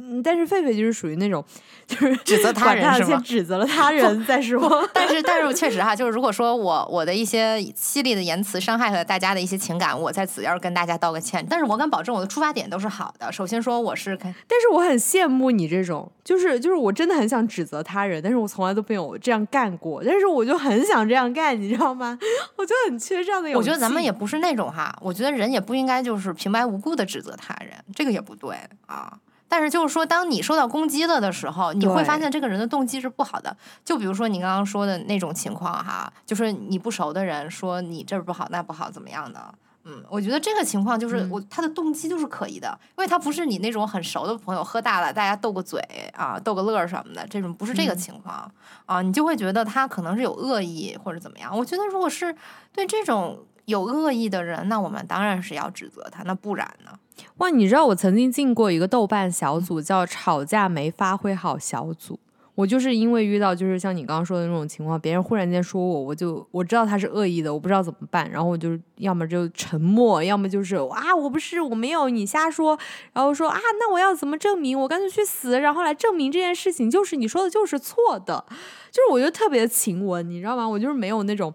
嗯，但是狒狒就是属于那种，就是指责他人是先指责了他人再说。但是，但是确实哈，就是如果说我我的一些犀利的言辞伤害了大家的一些情感，我在此要是跟大家道个歉。但是我敢保证我的出发点都是好的。首先说我是，但是我很羡慕你这种，就是就是我真的很想指责他人，但是我从来都没有这样干过。但是我就很想这样干，你知道吗？[LAUGHS] 我就很缺这样的勇气。我觉得咱们也不是那种哈，我觉得人也不应该就是平白无故的指责他人，这个也不对啊。但是就是说，当你受到攻击了的时候，你会发现这个人的动机是不好的。就比如说你刚刚说的那种情况哈，就是你不熟的人说你这儿不好那不好怎么样的，嗯，我觉得这个情况就是我他的动机就是可疑的，因为他不是你那种很熟的朋友，喝大了大家斗个嘴啊，斗个乐什么的，这种不是这个情况啊，你就会觉得他可能是有恶意或者怎么样。我觉得如果是对这种有恶意的人，那我们当然是要指责他，那不然呢？哇，你知道我曾经进过一个豆瓣小组，叫“吵架没发挥好小组”。我就是因为遇到就是像你刚刚说的那种情况，别人忽然间说我，我就我知道他是恶意的，我不知道怎么办，然后我就要么就沉默，要么就是啊，我不是，我没有，你瞎说。然后说啊，那我要怎么证明？我干脆去死，然后来证明这件事情就是你说的就是错的。就是我觉得特别的晴文，你知道吗？我就是没有那种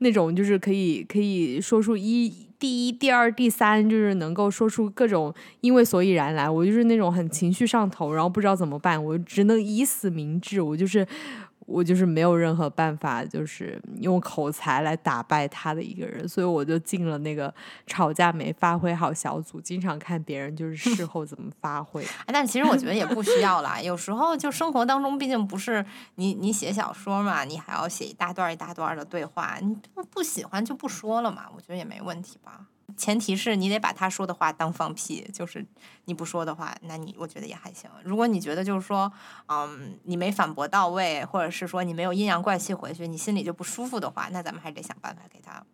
那种就是可以可以说出一。第一、第二、第三，就是能够说出各种因为所以然来。我就是那种很情绪上头，然后不知道怎么办，我只能以死明志。我就是。我就是没有任何办法，就是用口才来打败他的一个人，所以我就进了那个吵架没发挥好小组，经常看别人就是事后怎么发挥。[LAUGHS] 但其实我觉得也不需要啦，有时候就生活当中，毕竟不是你你写小说嘛，你还要写一大段一大段的对话，你不不喜欢就不说了嘛，我觉得也没问题吧。前提是你得把他说的话当放屁，就是你不说的话，那你我觉得也还行。如果你觉得就是说，嗯，你没反驳到位，或者是说你没有阴阳怪气回去，你心里就不舒服的话，那咱们还得想办法给他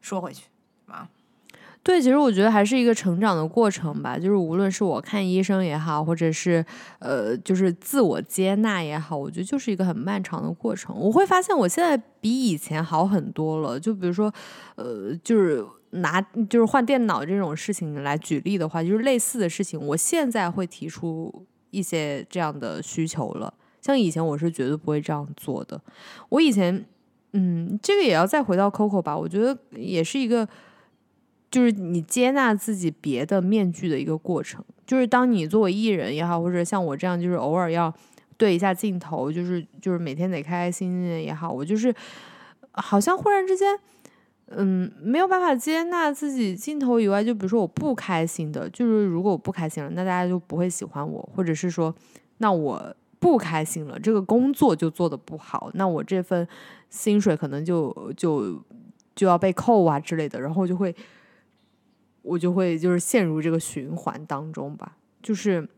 说回去，啊。对，其实我觉得还是一个成长的过程吧。就是无论是我看医生也好，或者是呃，就是自我接纳也好，我觉得就是一个很漫长的过程。我会发现我现在比以前好很多了。就比如说，呃，就是。拿就是换电脑这种事情来举例的话，就是类似的事情，我现在会提出一些这样的需求了。像以前我是绝对不会这样做的。我以前，嗯，这个也要再回到 Coco 吧，我觉得也是一个，就是你接纳自己别的面具的一个过程。就是当你作为艺人也好，或者像我这样，就是偶尔要对一下镜头，就是就是每天得开开心心的也好，我就是好像忽然之间。嗯，没有办法接纳自己镜头以外，就比如说我不开心的，就是如果我不开心了，那大家就不会喜欢我，或者是说，那我不开心了，这个工作就做的不好，那我这份薪水可能就就就要被扣啊之类的，然后就会我就会就是陷入这个循环当中吧，就是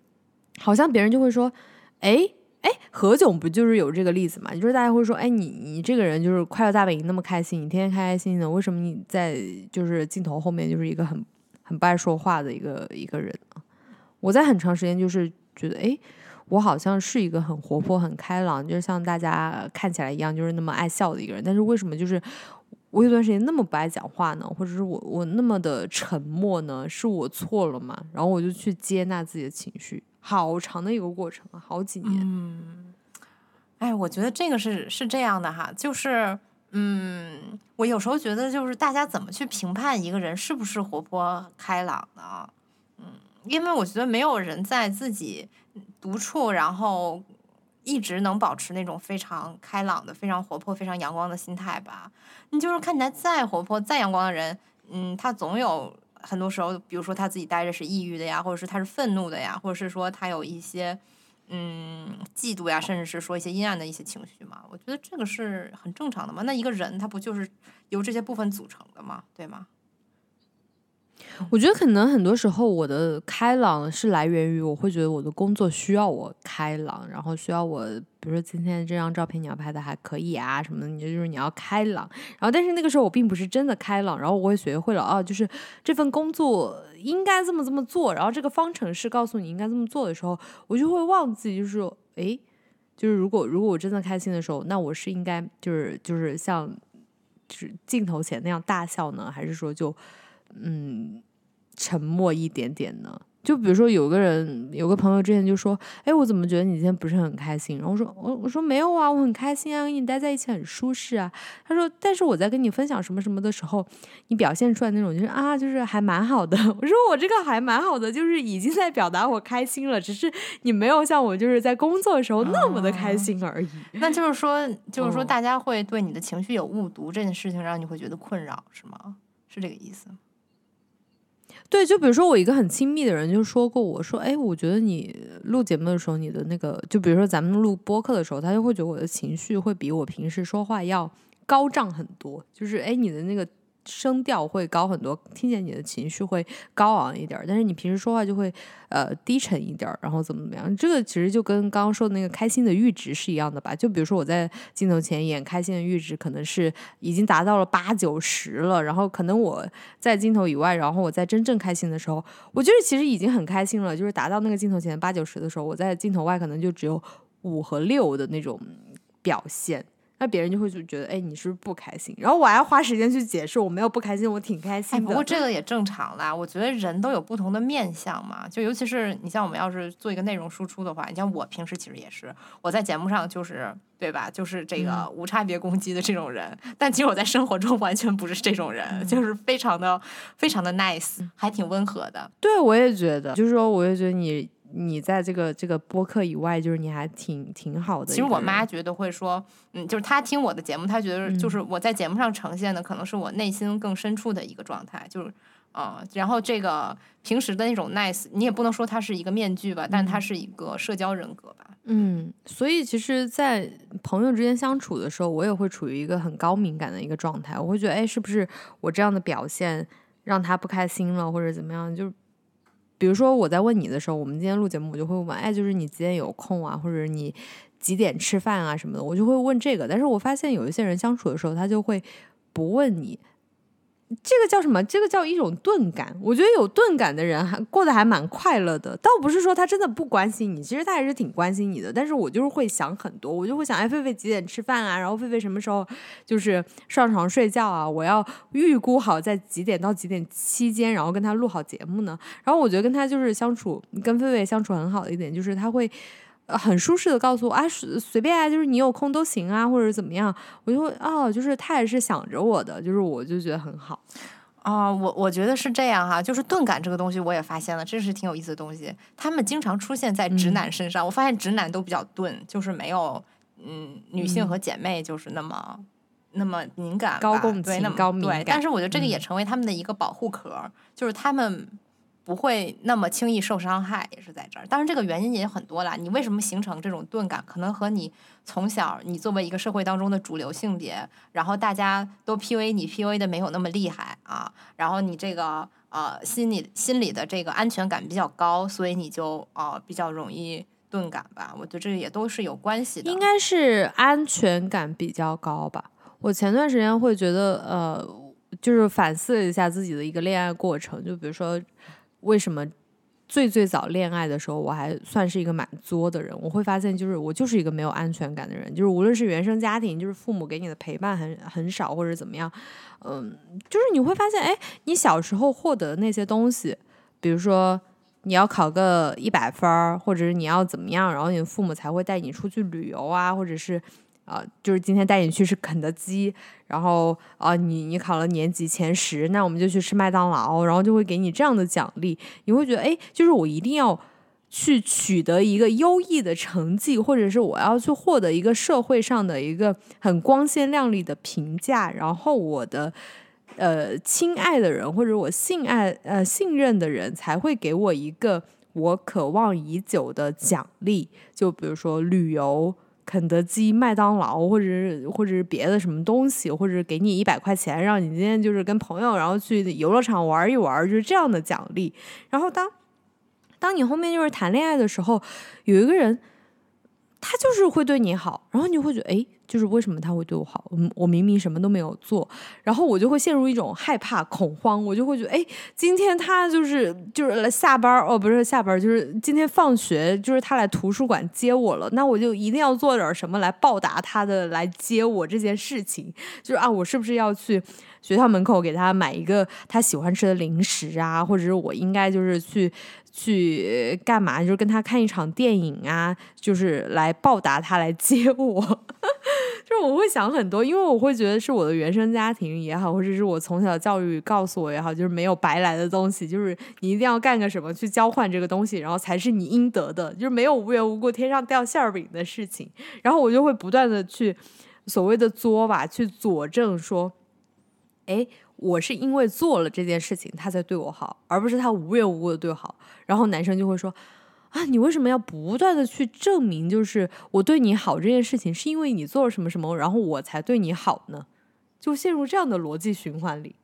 好像别人就会说，哎。哎，何炅不就是有这个例子嘛？就是大家会说，哎，你你这个人就是快乐大本营那么开心，你天天开开心心的，为什么你在就是镜头后面就是一个很很不爱说话的一个一个人呢？我在很长时间就是觉得，哎，我好像是一个很活泼、很开朗，就是像大家看起来一样，就是那么爱笑的一个人。但是为什么就是我有段时间那么不爱讲话呢？或者是我我那么的沉默呢？是我错了吗？然后我就去接纳自己的情绪。好长的一个过程啊，好几年。嗯，哎，我觉得这个是是这样的哈，就是嗯，我有时候觉得就是大家怎么去评判一个人是不是活泼开朗呢？嗯，因为我觉得没有人在自己独处，然后一直能保持那种非常开朗的、非常活泼、非常阳光的心态吧。你就是看起来再活泼、再阳光的人，嗯，他总有很多时候，比如说他自己待着是抑郁的呀，或者是他是愤怒的呀，或者是说他有一些。嗯，嫉妒呀，甚至是说一些阴暗的一些情绪嘛，我觉得这个是很正常的嘛。那一个人他不就是由这些部分组成的嘛，对吗？我觉得可能很多时候我的开朗是来源于我会觉得我的工作需要我开朗，然后需要我，比如说今天这张照片你要拍的还可以啊什么的，你就是你要开朗。然后但是那个时候我并不是真的开朗，然后我也学会了啊，就是这份工作应该这么这么做，然后这个方程式告诉你应该这么做的时候，我就会忘记，就是诶，就是如果如果我真的开心的时候，那我是应该就是就是像就是镜头前那样大笑呢，还是说就。嗯，沉默一点点呢。就比如说，有个人，有个朋友之前就说：“哎，我怎么觉得你今天不是很开心？”然后我说：“我我说没有啊，我很开心啊，跟你待在一起很舒适啊。”他说：“但是我在跟你分享什么什么的时候，你表现出来那种就是啊，就是还蛮好的。[LAUGHS] ”我说：“我这个还蛮好的，就是已经在表达我开心了，只是你没有像我就是在工作的时候那么的开心而已。”那就是说，就是说，大家会对你的情绪有误读这件事情，让你会觉得困扰，是吗？是这个意思？对，就比如说我一个很亲密的人就说过，我说，哎，我觉得你录节目的时候，你的那个，就比如说咱们录播客的时候，他就会觉得我的情绪会比我平时说话要高涨很多，就是哎，你的那个。声调会高很多，听见你的情绪会高昂一点，但是你平时说话就会呃低沉一点，然后怎么怎么样？这个其实就跟刚刚说的那个开心的阈值是一样的吧？就比如说我在镜头前演开心的阈值可能是已经达到了八九十了，然后可能我在镜头以外，然后我在真正开心的时候，我就是其实已经很开心了，就是达到那个镜头前八九十的时候，我在镜头外可能就只有五和六的那种表现。那别人就会就觉得，哎，你是不是不开心？然后我还要花时间去解释，我没有不开心，我挺开心的。不过这 [LAUGHS] 个也正常啦，我觉得人都有不同的面相嘛。就尤其是你像我们要是做一个内容输出的话，你像我平时其实也是，我在节目上就是对吧，就是这个无差别攻击的这种人。但其实我在生活中完全不是这种人，就是非常的非常的 nice，还挺温和的。对，我也觉得，就是说，我也觉得你。你在这个这个播客以外，就是你还挺挺好的。其实我妈觉得会说，嗯，就是她听我的节目，她觉得就是我在节目上呈现的可能是我内心更深处的一个状态，就是，嗯，然后这个平时的那种 nice，你也不能说它是一个面具吧，但它是一个社交人格吧。嗯，所以其实，在朋友之间相处的时候，我也会处于一个很高敏感的一个状态，我会觉得，哎，是不是我这样的表现让他不开心了，或者怎么样？就比如说我在问你的时候，我们今天录节目，我就会问，哎，就是你几点有空啊，或者你几点吃饭啊什么的，我就会问这个。但是我发现有一些人相处的时候，他就会不问你。这个叫什么？这个叫一种钝感。我觉得有钝感的人还过得还蛮快乐的。倒不是说他真的不关心你，其实他还是挺关心你的。但是我就是会想很多，我就会想，哎，狒狒几点吃饭啊？然后狒狒什么时候就是上床睡觉啊？我要预估好在几点到几点期间，然后跟他录好节目呢。然后我觉得跟他就是相处，跟狒狒相处很好的一点就是他会。很舒适的告诉我啊，随随便啊，就是你有空都行啊，或者怎么样，我就会哦，就是他也是想着我的，就是我就觉得很好啊。我我觉得是这样哈，就是钝感这个东西我也发现了，这是挺有意思的东西。他们经常出现在直男身上，我发现直男都比较钝，就是没有嗯女性和姐妹就是那么那么敏感，高共情，高敏感。但是我觉得这个也成为他们的一个保护壳，就是他们。不会那么轻易受伤害，也是在这儿。当然，这个原因也很多啦。你为什么形成这种钝感？可能和你从小你作为一个社会当中的主流性别，然后大家都 P u a 你 P u a 的没有那么厉害啊，然后你这个呃心理心理的这个安全感比较高，所以你就呃比较容易钝感吧。我觉得这也都是有关系的。应该是安全感比较高吧。我前段时间会觉得呃，就是反思一下自己的一个恋爱过程，就比如说。为什么最最早恋爱的时候，我还算是一个蛮作的人？我会发现，就是我就是一个没有安全感的人，就是无论是原生家庭，就是父母给你的陪伴很很少，或者怎么样，嗯，就是你会发现，哎，你小时候获得的那些东西，比如说你要考个一百分儿，或者是你要怎么样，然后你父母才会带你出去旅游啊，或者是啊、就是今天带你去吃肯德基，然后啊、你你考了年级前十，那我们就去吃麦当劳，然后就会给你这样的奖励，你会觉得哎，就是我一定要。去取得一个优异的成绩，或者是我要去获得一个社会上的一个很光鲜亮丽的评价，然后我的呃亲爱的人或者我信爱呃信任的人才会给我一个我渴望已久的奖励，就比如说旅游。肯德基、麦当劳，或者是或者是别的什么东西，或者给你一百块钱，让你今天就是跟朋友，然后去游乐场玩一玩，就是这样的奖励。然后当当你后面就是谈恋爱的时候，有一个人，他就是会对你好，然后你会觉得，哎，就是为什么他会对我好？嗯，我明明什么都没有做，然后我就会陷入一种害怕、恐慌，我就会觉得，哎，今天他就是就是来下班，哦，不是下班，就是今天放学，就是他来图书馆接我了，那我就一定要做点什么来报答他的来接我这件事情，就是啊，我是不是要去？学校门口给他买一个他喜欢吃的零食啊，或者是我应该就是去去干嘛？就是跟他看一场电影啊，就是来报答他来接我。[LAUGHS] 就是我会想很多，因为我会觉得是我的原生家庭也好，或者是我从小教育告诉我也好，就是没有白来的东西，就是你一定要干个什么去交换这个东西，然后才是你应得的，就是没有无缘无故天上掉馅儿饼的事情。然后我就会不断的去所谓的作吧，去佐证说。哎，我是因为做了这件事情，他才对我好，而不是他无缘无故的对我好。然后男生就会说：“啊，你为什么要不断的去证明，就是我对你好这件事情，是因为你做了什么什么，然后我才对你好呢？”就陷入这样的逻辑循环里。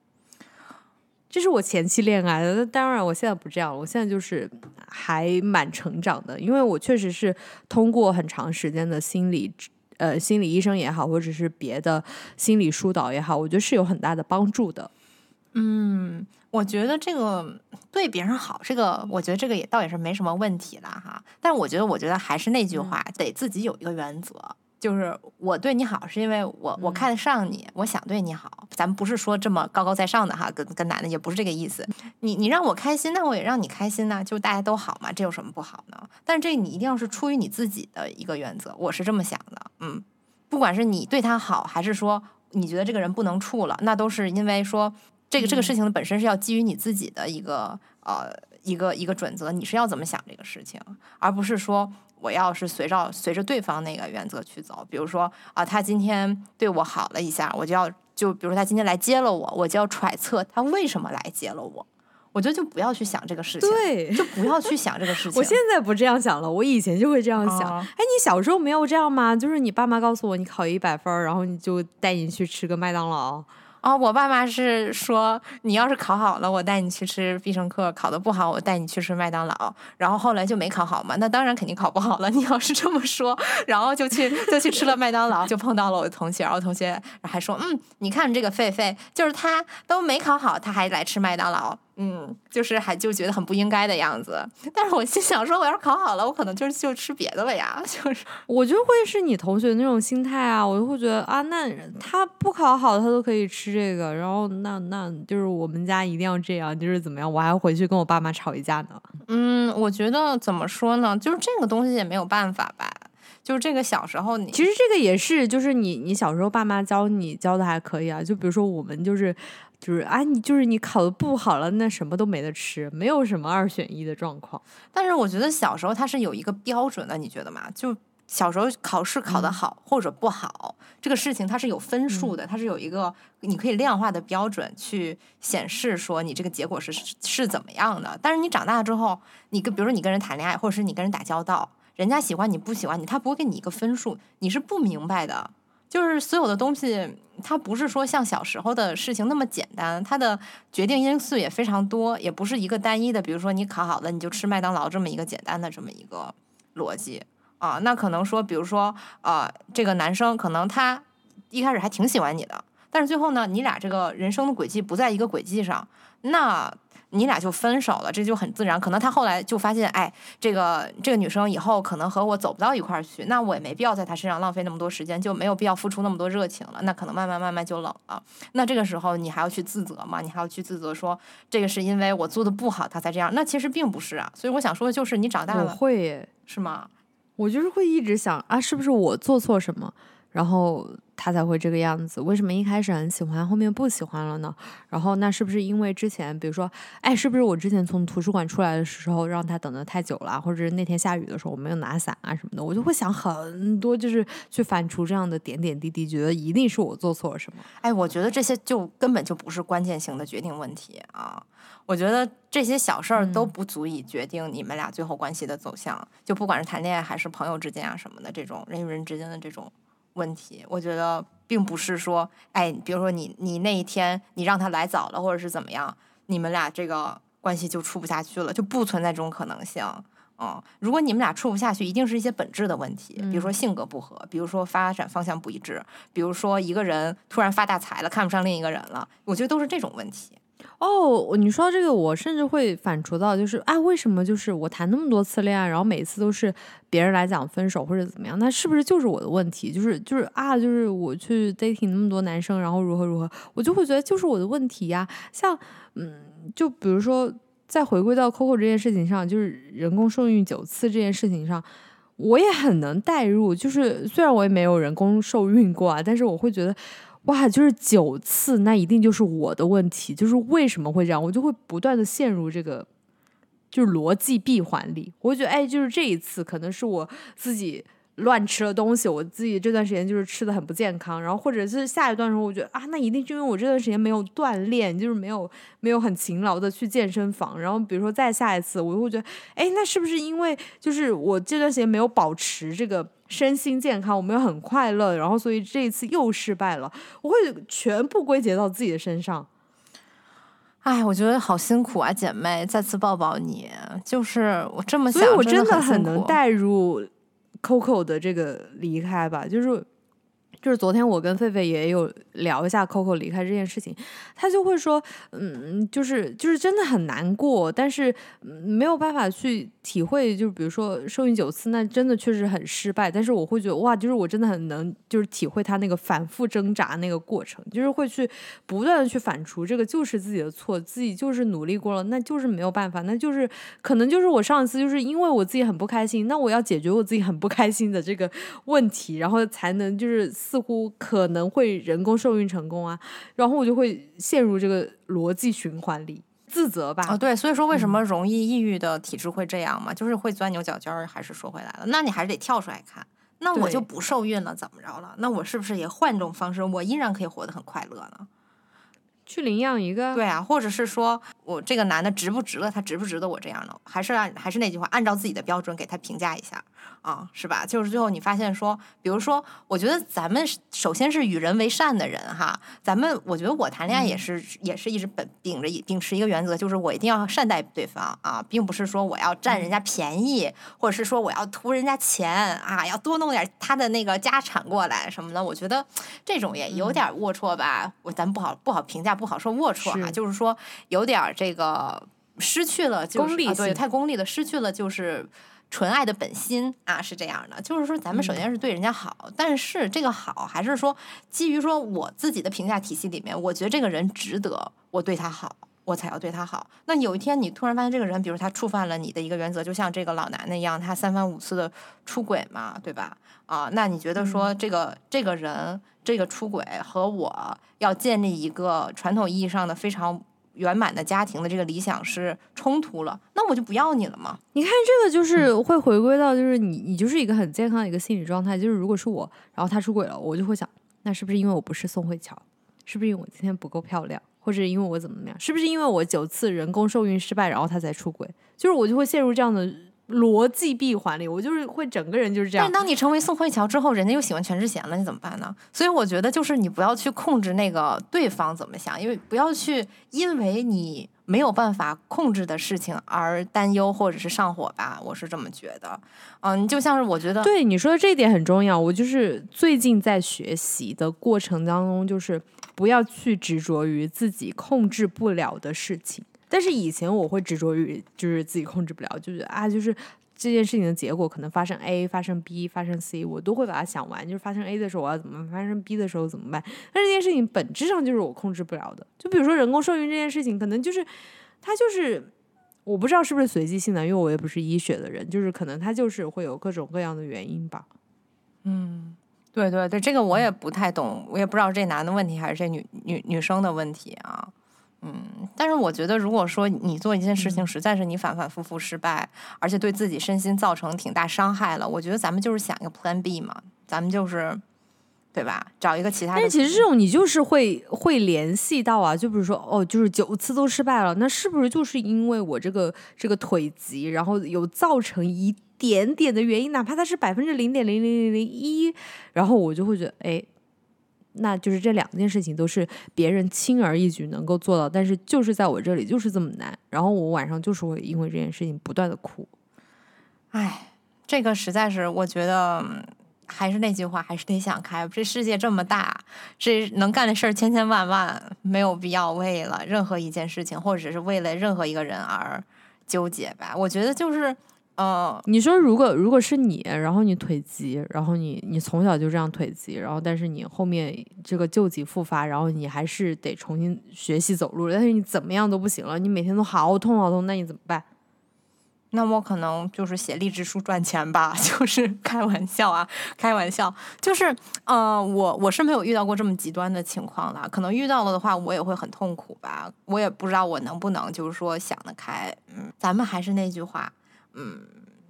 这是我前期恋爱的，当然我现在不这样，我现在就是还蛮成长的，因为我确实是通过很长时间的心理。呃，心理医生也好，或者是别的心理疏导也好，我觉得是有很大的帮助的。嗯，我觉得这个对别人好，这个我觉得这个也倒也是没什么问题了哈。但我觉得，我觉得还是那句话，得自己有一个原则，就是我对你好是因为我我看得上你，我想对你好。咱们不是说这么高高在上的哈，跟跟男的也不是这个意思。你你让我开心，那我也让你开心呐、就大家都好嘛，这有什么不好呢？但是这你一定要是出于你自己的一个原则，我是这么想的。嗯，不管是你对他好，还是说你觉得这个人不能处了，那都是因为说这个这个事情本身是要基于你自己的一个呃一个一个准则，你是要怎么想这个事情，而不是说我要是随着随着对方那个原则去走。比如说啊、他今天对我好了一下，我就要就比如说他今天来接了我，我就要揣测他为什么来接了我。我觉得就不要去想这个事情，对就不要去想这个事 [LAUGHS] 情。我现在不这样想了，我以前就会这样想。啊哎，你小时候没有这样吗？就是你爸妈告诉我你考一百分，然后你就带你去吃个麦当劳。哦，我爸妈是说，你要是考好了，我带你去吃必胜客；考的不好，我带你去吃麦当劳。然后后来就没考好嘛，那当然肯定考不好了。[LAUGHS] 你要是这么说，然后就去就去吃了麦当劳，就碰到了我的同学，然后同学还说，嗯，你看这个狒狒，就是他都没考好，他还来吃麦当劳。嗯，就是还就觉得很不应该的样子，但是我心想说，我要是考好了，我可能就是就吃别的了呀，就是我就会是你同学那种心态啊，我就会觉得啊，那他不考好，他都可以吃这个，然后那那就是我们家一定要这样，就是怎么样，我还回去跟我爸妈吵一架呢。嗯，我觉得怎么说呢，就是这个东西也没有办法吧。就是这个小时候你，其实这个也是，就是你你小时候爸妈教你教的还可以啊，就比如说我们就是就是啊，你就是你考的不好了，那什么都没得吃，没有什么二选一的状况。但是我觉得小时候它是有一个标准的，你觉得吗？就小时候考试考得好或者不好，这个事情它是有分数的，它是有一个你可以量化的标准去显示说你这个结果是是怎么样的。但是你长大之后，你跟比如说你跟人谈恋爱，或者是你跟人打交道，人家喜欢你不喜欢你，他不会给你一个分数，你是不明白的。就是所有的东西，它不是说像小时候的事情那么简单，它的决定因素也非常多，也不是一个单一的。比如说你考好了，你就吃麦当劳这么一个简单的这么一个逻辑啊。那可能说，比如说呃，这个男生可能他一开始还挺喜欢你的，但是最后呢，你俩这个人生的轨迹不在一个轨迹上，那。你俩就分手了，这就很自然。可能他后来就发现，哎，这个这个女生以后可能和我走不到一块儿去，那我也没必要在她身上浪费那么多时间，就没有必要付出那么多热情了。那可能慢慢慢慢就冷了。那这个时候你还要去自责吗？你还要去自责说这个是因为我做的不好，他才这样？那其实并不是啊。所以我想说的就是，你长大了，会是吗？我就是会一直想啊，是不是我做错什么？然后他才会这个样子。为什么一开始很喜欢，后面不喜欢了呢？然后那是不是因为之前，比如说，哎，是不是我之前从图书馆出来的时候让他等的太久了，或者是那天下雨的时候我没有拿伞啊什么的？我就会想很多，就是去反刍这样的点点滴滴，觉得一定是我做错了什么。哎，我觉得这些就根本就不是关键性的决定问题啊！我觉得这些小事儿都不足以决定你们俩最后关系的走向。就不管是谈恋爱还是朋友之间啊什么的，这种人与人之间的这种。问题，我觉得并不是说，哎，比如说你你那一天你让他来早了，或者是怎么样，你们俩这个关系就处不下去了，就不存在这种可能性。嗯，如果你们俩处不下去，一定是一些本质的问题，比如说性格不合，比如说发展方向不一致，比如说一个人突然发大财了，看不上另一个人了，我觉得都是这种问题。哦，你说到这个，我甚至会反刍到，就是啊，为什么就是我谈那么多次恋爱，然后每次都是别人来讲分手或者怎么样？那是不是就是我的问题？就是就是啊，就是我去 dating 那么多男生，然后如何如何，我就会觉得就是我的问题呀。像嗯，就比如说再回归到 Coco 这件事情上，就是人工受孕九次这件事情上，我也很能代入。就是虽然我也没有人工受孕过啊，但是我会觉得。哇，就是九次，那一定就是我的问题，就是为什么会这样，我就会不断的陷入这个就是逻辑闭环里。我觉得，哎，就是这一次可能是我自己乱吃了东西，我自己这段时间就是吃的很不健康，然后或者是下一段时候，我觉得啊，那一定是因为我这段时间没有锻炼，就是没有没有很勤劳的去健身房，然后比如说再下一次，我就会觉得，哎，那是不是因为就是我这段时间没有保持这个。身心健康，我没有很快乐，然后所以这一次又失败了，我会全部归结到自己的身上。哎，我觉得好辛苦啊，姐妹，再次抱抱你。就是我这么想，我真的很能代入 Coco 的这个离开吧，就是。就是昨天我跟狒狒也有聊一下 Coco 离开这件事情，他就会说，嗯，就是就是真的很难过，但是没有办法去体会，就是比如说受孕九次，那真的确实很失败。但是我会觉得哇，就是我真的很能就是体会他那个反复挣扎那个过程，就是会去不断的去反刍，这个就是自己的错，自己就是努力过了，那就是没有办法，那就是可能就是我上一次就是因为我自己很不开心，那我要解决我自己很不开心的这个问题，然后才能就是。似乎可能会人工受孕成功啊，然后我就会陷入这个逻辑循环里，自责吧。哦，对，所以说为什么容易抑郁的体质会这样嘛？就是会钻牛角尖儿。还是说回来了，那你还是得跳出来看，那我就不受孕了，怎么着了？那我是不是也换种方式，我依然可以活得很快乐呢？去领养一个？对啊，或者是说我这个男的值不值了？他值不值得我这样呢？还是按还是那句话，按照自己的标准给他评价一下。啊，是吧？就是最后你发现说，比如说，我觉得咱们首先是与人为善的人哈。咱们我觉得我谈恋爱也是也是一直本秉着秉持一个原则，就是我一定要善待对方啊，并不是说我要占人家便宜，或者是说我要图人家钱啊，要多弄点他的那个家产过来什么的。我觉得这种也有点龌龊吧。我咱不好不好评价，不好说龌龊哈，就是说有点这个失去了功利，对，太功利了，失去了就是。纯爱的本心啊，是这样的，就是说，咱们首先是对人家好，但是这个好还是说基于说我自己的评价体系里面，我觉得这个人值得我对他好，我才要对他好。那有一天你突然发现这个人，比如他触犯了你的一个原则，就像这个老男人一样，他三番五次的出轨嘛，对吧？啊，那你觉得说这个这个人这个出轨和我要建立一个传统意义上的非常。圆满的家庭的这个理想是冲突了，那我就不要你了吗？你看这个就是会回归到，就是你你就是一个很健康的一个心理状态，就是如果是我，然后他出轨了，我就会想，那是不是因为我不是宋慧乔？是不是因为我今天不够漂亮？或者因为我怎么怎么样？是不是因为我九次人工受孕失败，然后他才出轨？就是我就会陷入这样的。逻辑闭环里，我就是会整个人就是这样。但当你成为宋慧乔之后，人家又喜欢全智贤了，你怎么办呢？所以我觉得就是你不要去控制那个对方怎么想，因为不要去因为你没有办法控制的事情而担忧或者是上火吧，我是这么觉得。嗯，就像是我觉得，对你说的这一点很重要。我就是最近在学习的过程当中，就是不要去执着于自己控制不了的事情。但是以前我会执着于就是自己控制不了，就是啊，就是这件事情的结果可能发生 A、发生 B、发生 C，我都会把它想完。就是发生 A 的时候我要怎么办，发生 B 的时候怎么办？但这件事情本质上就是我控制不了的。就比如说人工受孕这件事情，可能就是它就是。我不知道是不是随机性的，因为我也不是医学的人，就是可能他就是会有各种各样的原因吧。嗯，对对对，这个我也不太懂，我也不知道这男的问题还是这女女女生的问题啊。嗯，但是我觉得，如果说你做一件事情实在是你反反复复失败，而且对自己身心造成挺大伤害了，我觉得咱们就是想一个 Plan B 嘛，咱们就是。对吧？找一个其他的。但其实这种你就是会会联系到啊，就比如说哦，就是九次都失败了，那是不是就是因为我这个这个腿疾，然后有造成一点点的原因，哪怕它是百分之零点零零零零一，然后我就会觉得，哎，那就是这两件事情都是别人轻而易举能够做到，但是就是在我这里就是这么难，然后我晚上就是会因为这件事情不断的哭。哎，这个实在是我觉得。还是那句话，还是得想开。这世界这么大，这能干的事千千万万，没有必要为了任何一件事情，或者是为了任何一个人而纠结吧。我觉得就是，呃，你说如果如果是你，然后你腿疾，然后你你从小就这样腿疾，然后但是你后面这个旧疾复发，然后你还是得重新学习走路，但是你怎么样都不行了，你每天都好痛好痛，那你怎么办？那我可能就是写励志书赚钱吧，[LAUGHS] 就是开玩笑啊，开玩笑，就是，呃，我我是没有遇到过这么极端的情况的，可能遇到了的话，我也会很痛苦吧，我也不知道我能不能就是说想得开，嗯，咱们还是那句话，嗯，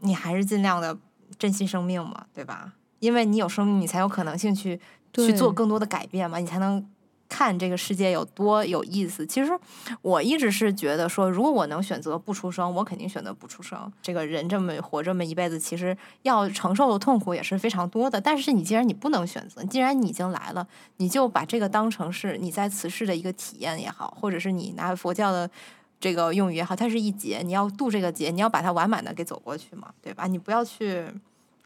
你还是尽量的珍惜生命嘛，对吧？因为你有生命，你才有可能性去去做更多的改变嘛，你才能。看这个世界有多有意思。其实我一直是觉得说，如果我能选择不出生，我肯定选择不出生。这个人这么活这么一辈子，其实要承受的痛苦也是非常多的。但是你既然你不能选择，既然你已经来了，你就把这个当成是你在此世的一个体验也好，或者是你拿佛教的这个用语也好，它是一劫，你要渡这个劫，你要把它完满的给走过去嘛，对吧？你不要去。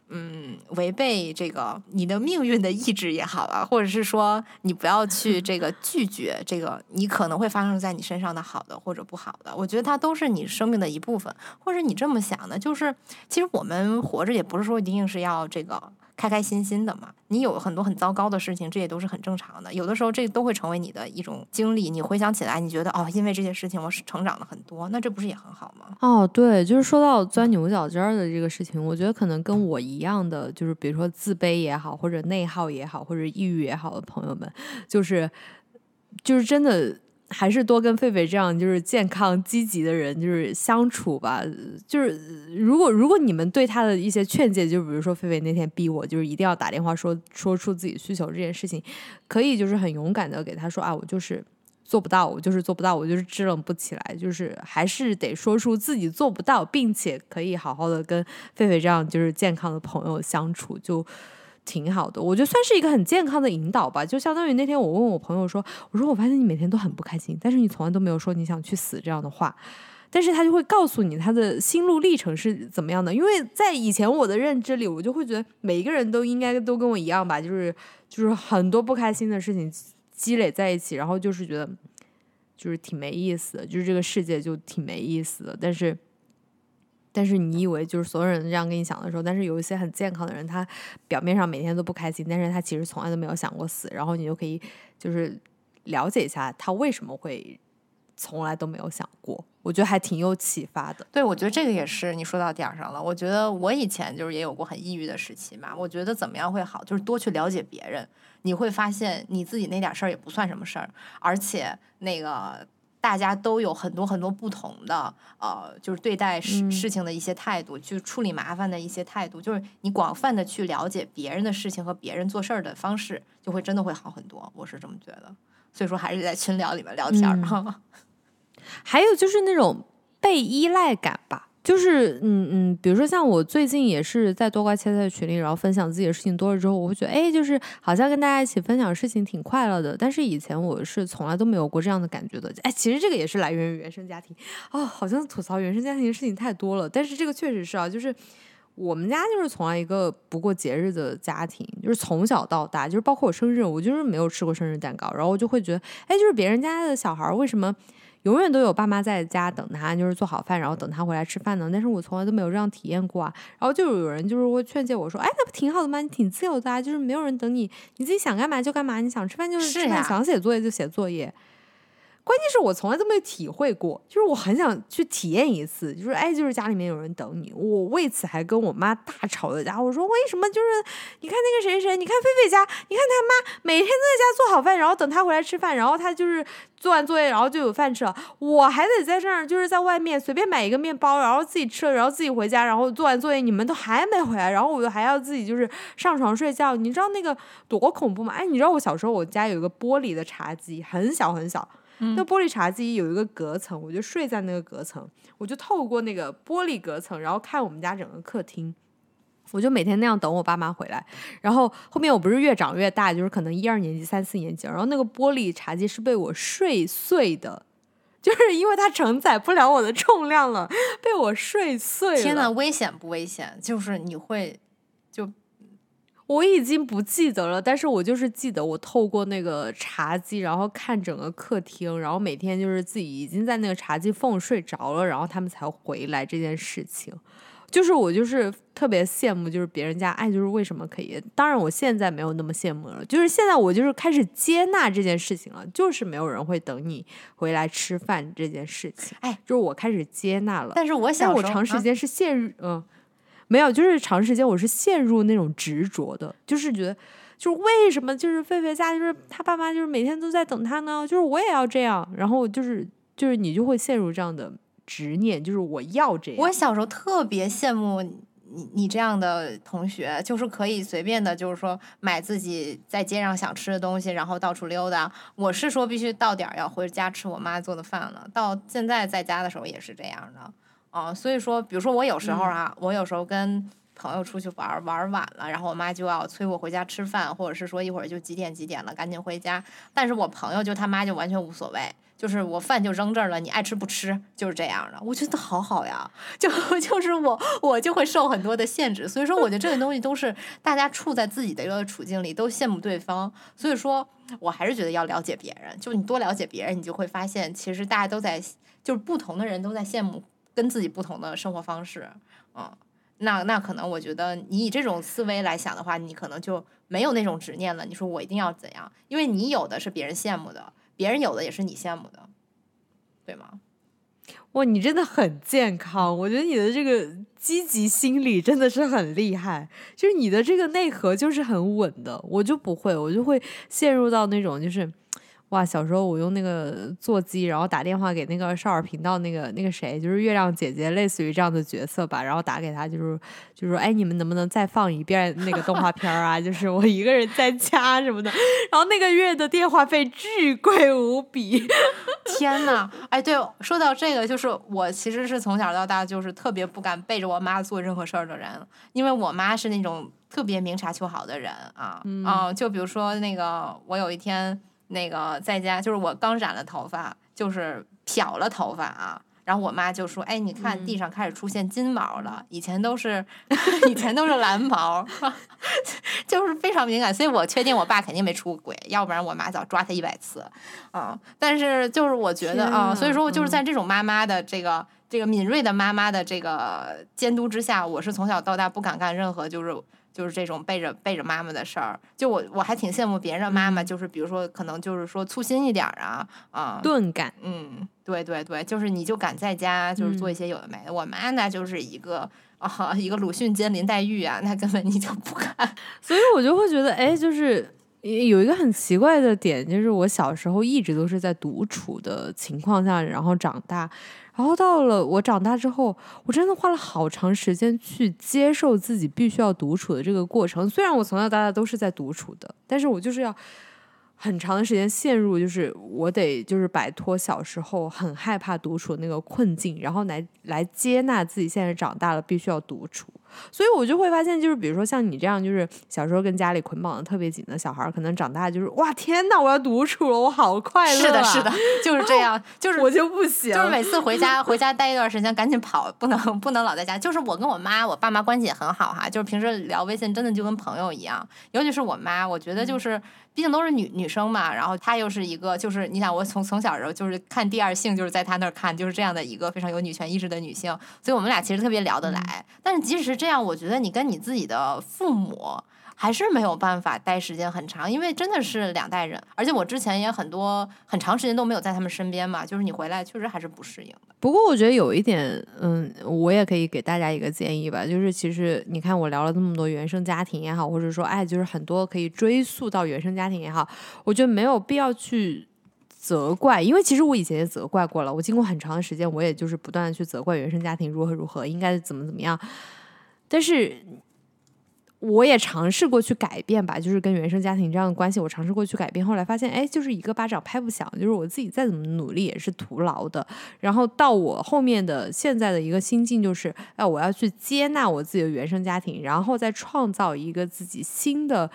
嗯，违背这个你的命运的意志也好啊，或者是说你不要去这个拒绝这个你可能会发生在你身上的好的或者不好的，我觉得它都是你生命的一部分，或者你这么想的，就是其实我们活着也不是说一定是要这个。开开心心的嘛，你有很多很糟糕的事情，这也都是很正常的。有的时候，这都会成为你的一种经历。你回想起来，你觉得哦，因为这些事情，我是成长了很多，那这不是也很好吗？哦，对，就是说到钻牛角尖儿的这个事情，我觉得可能跟我一样的，就是比如说自卑也好，或者内耗也好，或者抑郁也好的朋友们，就是就是真的。还是多跟狒狒这样就是健康积极的人就是相处吧。就是如果如果你们对他的一些劝诫，就比如说狒狒那天逼我，就是一定要打电话说说出自己需求这件事情，可以就是很勇敢的给他说啊，我就是做不到，我就是做不到，我就是支棱不起来，就是还是得说出自己做不到，并且可以好好的跟狒狒这样就是健康的朋友相处就。挺好的，我觉得算是一个很健康的引导吧。就相当于那天我问我朋友说：“我说我发现你每天都很不开心，但是你从来都没有说你想去死这样的话。”但是他就会告诉你他的心路历程是怎么样的。因为在以前我的认知里，我就会觉得每一个人都应该都跟我一样吧，就是就是很多不开心的事情积累在一起，然后就是觉得就是挺没意思的，就是这个世界就挺没意思的。但是。但是你以为就是所有人这样跟你讲的时候，但是有一些很健康的人，他表面上每天都不开心，但是他其实从来都没有想过死，然后你就可以就是了解一下他为什么会从来都没有想过，我觉得还挺有启发的。对，我觉得这个也是你说到点儿上了。我觉得我以前就是也有过很抑郁的时期嘛，我觉得怎么样会好，就是多去了解别人，你会发现你自己那点事儿也不算什么事儿，而且那个。大家都有很多很多不同的，呃，就是对待事事情的一些态度，去处理麻烦的一些态度，就是你广泛的去了解别人的事情和别人做事儿的方式，就会真的会好很多。我是这么觉得，所以说还是在群聊里面聊天儿哈。还有就是那种被依赖感吧，就是嗯嗯，比如说像我最近也是在多瓜切菜群里，然后分享自己的事情多了之后，我会觉得哎，就是好像跟大家一起分享事情挺快乐的。但是以前我是从来都没有过这样的感觉的。哎，其实这个也是来源于原生家庭哦，好像吐槽原生家庭的事情太多了。但是这个确实是啊，就是我们家就是从来一个不过节日的家庭，就是从小到大，就是包括我生日，我就是没有吃过生日蛋糕。然后我就会觉得，哎，就是别人家的小孩为什么？永远都有爸妈在家等他，就是做好饭，然后等他回来吃饭呢。但是我从来都没有这样体验过啊。然后就有人就是会劝诫我说：“哎，那不挺好的吗？你挺自由的啊，就是没有人等你，你自己想干嘛就干嘛，你想吃饭就是吃饭，想写作业就写作业。”关键是我从来都没有体会过，就是我很想去体验一次，就是哎，就是家里面有人等你。我为此还跟我妈大吵了架。我说为什么？就是你看那个谁谁，你看菲菲家，你看他妈每天都在家做好饭，然后等他回来吃饭，然后他就是做完作业，然后就有饭吃了。我还得在这儿，就是在外面随便买一个面包，然后自己吃了，然后自己回家，然后做完作业，你们都还没回来，然后我就还要自己就是上床睡觉。你知道那个多恐怖吗？哎，你知道我小时候我家有一个玻璃的茶几，很小很小。那玻璃茶几有一个隔层，我就睡在那个隔层，我就透过那个玻璃隔层，然后看我们家整个客厅。我就每天那样等我爸妈回来，然后后面我不是越长越大，就是可能一二年级、三四年级，然后那个玻璃茶几是被我睡碎的，就是因为它承载不了我的重量了，被我睡碎了。天呐，危险不危险？就是你会就。我已经不记得了，但是我就是记得我透过那个茶几，然后看整个客厅，然后每天就是自己已经在那个茶几缝睡着了，然后他们才回来这件事情，就是我就是特别羡慕，就是别人家爱就是为什么可以？当然我现在没有那么羡慕了，就是现在我就是开始接纳这件事情了，就是没有人会等你回来吃饭这件事情，哎，就是我开始接纳了。但是我想，我长时间是陷入嗯。没有，就是长时间我是陷入那种执着的，就是觉得，就是为什么就是狒狒家就是他爸妈就是每天都在等他呢？就是我也要这样，然后就是就是你就会陷入这样的执念，就是我要这样。我小时候特别羡慕你你这样的同学，就是可以随便的，就是说买自己在街上想吃的东西，然后到处溜达。我是说必须到点儿要回家吃我妈做的饭了。到现在在家的时候也是这样的。啊，所以说，比如说我有时候啊，我有时候跟朋友出去玩玩晚了，然后我妈就要催我回家吃饭，或者是说一会儿就几点几点了，赶紧回家。但是我朋友就他妈就完全无所谓，就是我饭就扔这儿了，你爱吃不吃，就是这样的。我觉得好好呀，就 [LAUGHS] 就是我我就会受很多的限制。所以说，我觉得这个东西都是大家处在自己的一个处境里，都羡慕对方。所以说我还是觉得要了解别人，就你多了解别人，你就会发现其实大家都在，就是不同的人都在羡慕。跟自己不同的生活方式，嗯，那那可能我觉得你以这种思维来想的话，你可能就没有那种执念了。你说我一定要怎样？因为你有的是别人羡慕的，别人有的也是你羡慕的，对吗？哇，你真的很健康，我觉得你的这个积极心理真的是很厉害，就是你的这个内核就是很稳的，我就不会，我就会陷入到那种就是。哇，小时候我用那个座机，然后打电话给那个少儿频道那个那个谁，就是月亮姐姐，类似于这样的角色吧。然后打给他，就是就说，哎，你们能不能再放一遍那个动画片啊？[LAUGHS] 就是我一个人在家什么的。然后那个月的电话费巨贵无比。[LAUGHS] 天呐，哎，对，说到这个，就是我其实是从小到大就是特别不敢背着我妈做任何事儿的人，因为我妈是那种特别明察秋毫的人啊。嗯，就比如说那个，我有一天。那个在家就是我刚染了头发，就是漂了头发啊，然后我妈就说：“哎，你看地上开始出现金毛了，以前都是 [LAUGHS] 以前都是蓝毛，[LAUGHS] 就是非常敏感。”所以我确定我爸肯定没出过轨，要不然我妈早抓他一百次啊。但是就是我觉得啊，所以说我就是在这种妈妈的这个这个敏锐的妈妈的这个监督之下，我是从小到大不敢干任何就是。就是这种背着背着妈妈的事儿，就我我还挺羡慕别人的妈妈，就是比如说可能就是说粗心一点啊啊，钝感，嗯，对对对，就是你就敢在家就是做一些有的没的。我妈那就是一个啊一个鲁迅兼林黛玉啊，那根本你就不敢。[LAUGHS] 所以我就会觉得，哎，就是有一个很奇怪的点，就是我小时候一直都是在独处的情况下，然后长大。然后到了我长大之后，我真的花了好长时间去接受自己必须要独处的这个过程。虽然我从小到大都是在独处的，但是我就是要很长的时间陷入，就是我得就是摆脱小时候很害怕独处那个困境，然后来来接纳自己现在长大了必须要独处。所以我就会发现，就是比如说像你这样，就是小时候跟家里捆绑的特别紧的小孩，可能长大就是哇天呐，我要独处了，我好快乐。是的，是的，[LAUGHS] 就是这样，就是我就不行，就是每次回家回家待一段时间，赶紧跑，不能不能老在家。就是我跟我妈，我爸妈关系也很好哈，就是平时聊微信，真的就跟朋友一样。尤其是我妈，我觉得就是。毕竟都是女女生嘛，然后她又是一个，就是你想，我从从小时候就是看第二性，就是在她那儿看，就是这样的一个非常有女权意识的女性，所以我们俩其实特别聊得来。但是即使是这这样，我觉得你跟你自己的父母。还是没有办法待时间很长，因为真的是两代人，而且我之前也很多很长时间都没有在他们身边嘛，就是你回来确实还是不适应。不过我觉得有一点，嗯，我也可以给大家一个建议吧，就是其实你看我聊了这么多原生家庭也好，或者说哎，就是很多可以追溯到原生家庭也好，我觉得没有必要去责怪，因为其实我以前也责怪过了，我经过很长的时间，我也就是不断的去责怪原生家庭如何如何，应该怎么怎么样，但是。我也尝试过去改变吧，就是跟原生家庭这样的关系，我尝试过去改变，后来发现，哎，就是一个巴掌拍不响，就是我自己再怎么努力也是徒劳的。然后到我后面的现在的一个心境就是，哎，我要去接纳我自己的原生家庭，然后再创造一个自己新的，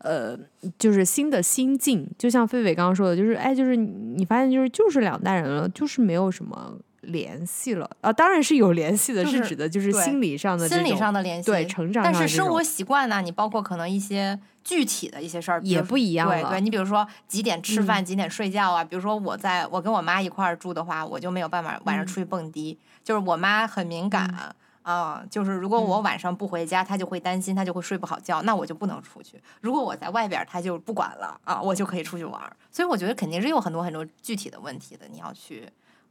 呃，就是新的心境。就像飞伟刚刚说的，就是，哎，就是你发现就是就是两代人了，就是没有什么。联系了啊，当然是有联系的，是指的就是心理上的心理上的联系，对成长。但是生活习惯呢？你包括可能一些具体的一些事儿也不一样对对，你比如说几点吃饭，几点睡觉啊？比如说我在我跟我妈一块儿住的话，我就没有办法晚上出去蹦迪。就是我妈很敏感啊，就是如果我晚上不回家，她就会担心，她就会睡不好觉，那我就不能出去。如果我在外边，她就不管了啊，我就可以出去玩。所以我觉得肯定是有很多很多具体的问题的，你要去。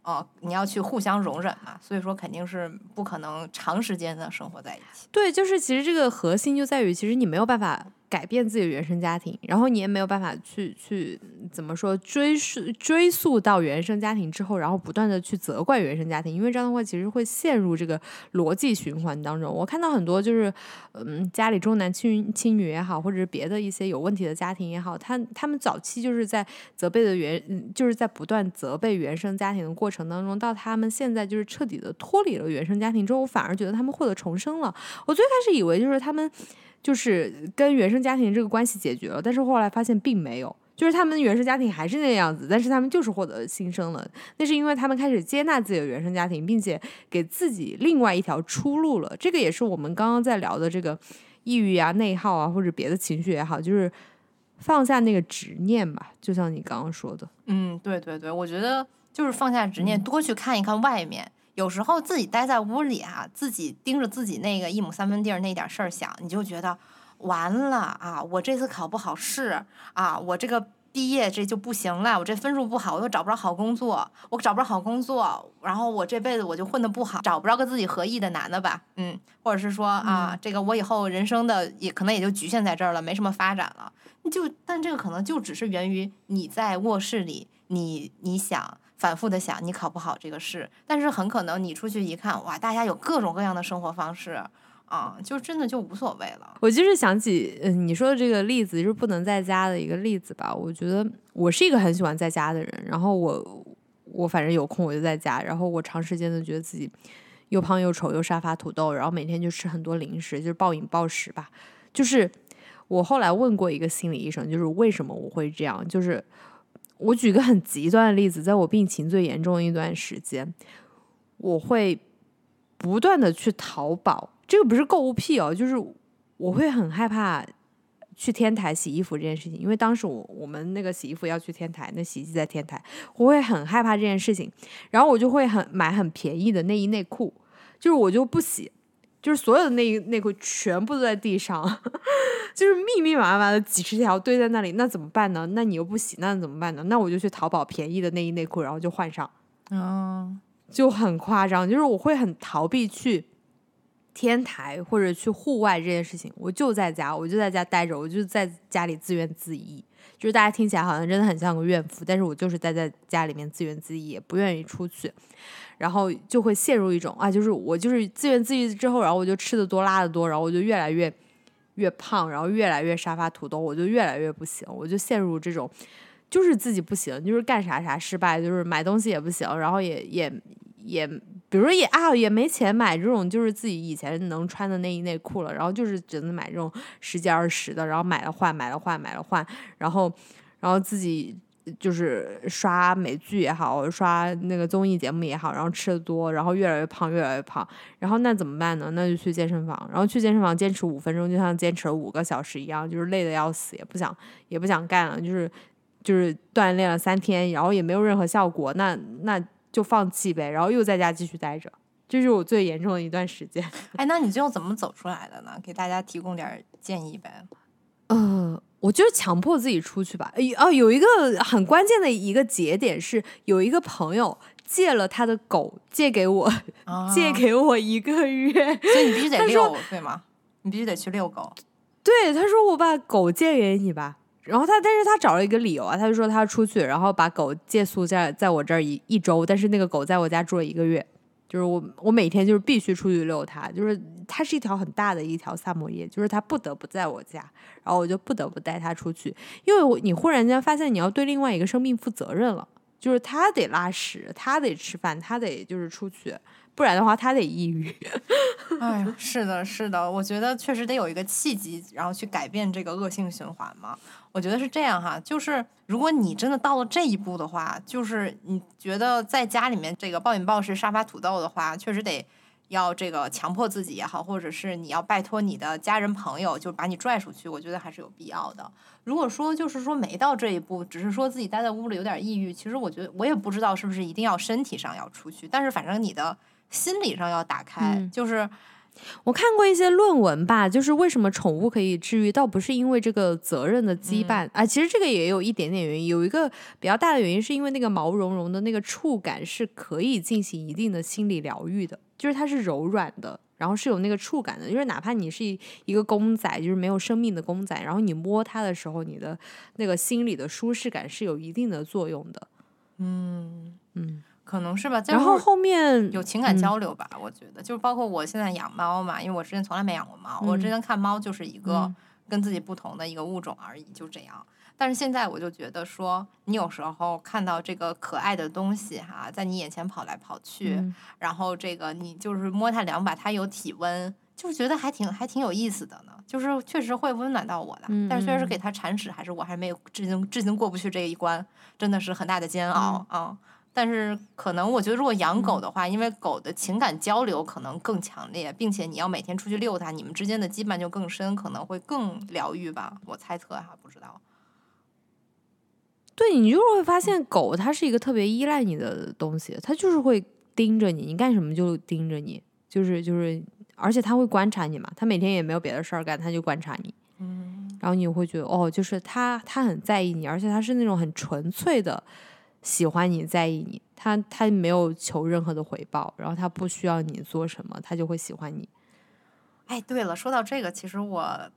哦，你要去互相容忍嘛，所以说肯定是不可能长时间的生活在一起。对，就是其实这个核心就在于，其实你没有办法。改变自己的原生家庭，然后你也没有办法去去怎么说追溯追溯到原生家庭之后，然后不断的去责怪原生家庭，因为这样的话其实会陷入这个逻辑循环当中。我看到很多就是嗯家里重男轻轻女也好，或者是别的一些有问题的家庭也好，他他们早期就是在责备的原就是在不断责备原生家庭的过程当中，到他们现在就是彻底的脱离了原生家庭之后，我反而觉得他们获得重生了。我最开始以为就是他们。就是跟原生家庭这个关系解决了，但是后来发现并没有，就是他们原生家庭还是那样子，但是他们就是获得新生了。那是因为他们开始接纳自己的原生家庭，并且给自己另外一条出路了。这个也是我们刚刚在聊的这个抑郁啊、内耗啊，或者别的情绪也好，就是放下那个执念吧。就像你刚刚说的，嗯，对对对，我觉得就是放下执念，多去看一看外面。有时候自己待在屋里啊，自己盯着自己那个一亩三分地儿那点事儿想，你就觉得完了啊！我这次考不好试啊，我这个毕业这就不行了，我这分数不好，我又找不着好工作，我找不着好工作，然后我这辈子我就混得不好，找不着个自己合意的男的吧，嗯，或者是说啊，这个我以后人生的也可能也就局限在这儿了，没什么发展了，就但这个可能就只是源于你在卧室里，你你想。反复的想你考不好这个试，但是很可能你出去一看，哇，大家有各种各样的生活方式，啊，就真的就无所谓了。我就是想起，嗯，你说的这个例子，就是不能在家的一个例子吧。我觉得我是一个很喜欢在家的人，然后我我反正有空我就在家，然后我长时间的觉得自己又胖又丑又沙发土豆，然后每天就吃很多零食，就是暴饮暴食吧。就是我后来问过一个心理医生，就是为什么我会这样，就是。我举个很极端的例子，在我病情最严重的一段时间，我会不断的去淘宝。这个不是购物癖哦，就是我会很害怕去天台洗衣服这件事情，因为当时我我们那个洗衣服要去天台，那洗衣机在天台，我会很害怕这件事情。然后我就会很买很便宜的内衣内裤，就是我就不洗。就是所有的内衣内裤全部都在地上，[LAUGHS] 就是密密麻麻的几十条堆在那里，那怎么办呢？那你又不洗，那怎么办呢？那我就去淘宝便宜的内衣内裤，然后就换上，嗯，就很夸张。就是我会很逃避去天台或者去户外这件事情，我就在家，我就在家待着，我就在家里自怨自艾。就是大家听起来好像真的很像个怨妇，但是我就是待在家里面自怨自艾，也不愿意出去。然后就会陷入一种啊，就是我就是自怨自艾之后，然后我就吃的多拉的多，然后我就越来越越胖，然后越来越沙发土豆，我就越来越不行，我就陷入这种就是自己不行，就是干啥啥失败，就是买东西也不行，然后也也也，比如说也啊也没钱买这种就是自己以前能穿的内衣内裤了，然后就是只能买这种十几二十的，然后买了换，买了换，买了换，然后然后自己。就是刷美剧也好，刷那个综艺节目也好，然后吃的多，然后越来越胖，越来越胖。然后那怎么办呢？那就去健身房，然后去健身房坚持五分钟，就像坚持了五个小时一样，就是累的要死，也不想也不想干了，就是就是锻炼了三天，然后也没有任何效果，那那就放弃呗，然后又在家继续待着，这是我最严重的一段时间。哎，那你最后怎么走出来的呢？给大家提供点建议呗。呃。我就是强迫自己出去吧。哦，有一个很关键的一个节点是，有一个朋友借了他的狗借给我，借给我一个月，所以你必须得 [LAUGHS] 遛，对吗？你必须得去遛狗。对，他说我把狗借给你吧。然后他，但是他找了一个理由啊，他就说他出去，然后把狗借宿在在我这儿一一周，但是那个狗在我家住了一个月。就是我，我每天就是必须出去遛它，就是它是一条很大的一条萨摩耶，就是它不得不在我家，然后我就不得不带它出去，因为你忽然间发现你要对另外一个生命负责任了，就是它得拉屎，它得吃饭，它得就是出去。不然的话，他得抑郁。[LAUGHS] 哎呀，是的，是的，我觉得确实得有一个契机，然后去改变这个恶性循环嘛。我觉得是这样哈，就是如果你真的到了这一步的话，就是你觉得在家里面这个暴饮暴食、沙发土豆的话，确实得要这个强迫自己也好，或者是你要拜托你的家人朋友，就把你拽出去，我觉得还是有必要的。如果说就是说没到这一步，只是说自己待在屋里有点抑郁，其实我觉得我也不知道是不是一定要身体上要出去，但是反正你的。心理上要打开，就是我看过一些论文吧，就是为什么宠物可以治愈，倒不是因为这个责任的羁绊啊，其实这个也有一点点原因，有一个比较大的原因是因为那个毛茸茸的那个触感是可以进行一定的心理疗愈的，就是它是柔软的，然后是有那个触感的，就是哪怕你是一个公仔，就是没有生命的公仔，然后你摸它的时候，你的那个心理的舒适感是有一定的作用的，嗯。嗯。可能是吧，然后后面有情感交流吧，我觉得就是包括我现在养猫嘛，因为我之前从来没养过猫，我之前看猫就是一个跟自己不同的一个物种而已，就这样。但是现在我就觉得说，你有时候看到这个可爱的东西哈，在你眼前跑来跑去，然后这个你就是摸它两把，它有体温，就是觉得还挺还挺有意思的呢，就是确实会温暖到我的。但是虽然是给它铲屎，还是我还没有至今至今过不去这一关，真的是很大的煎熬啊。但是可能我觉得，如果养狗的话，因为狗的情感交流可能更强烈，并且你要每天出去遛它，你们之间的羁绊就更深，可能会更疗愈吧。我猜测哈，不知道。对你就是会发现，狗它是一个特别依赖你的东西，它就是会盯着你，你干什么就盯着你，就是就是，而且它会观察你嘛，它每天也没有别的事儿干，它就观察你。嗯。然后你会觉得，哦，就是它它很在意你，而且它是那种很纯粹的。喜欢你在意你，他他没有求任何的回报，然后他不需要你做什么，他就会喜欢你。哎，对了，说到这个，其实我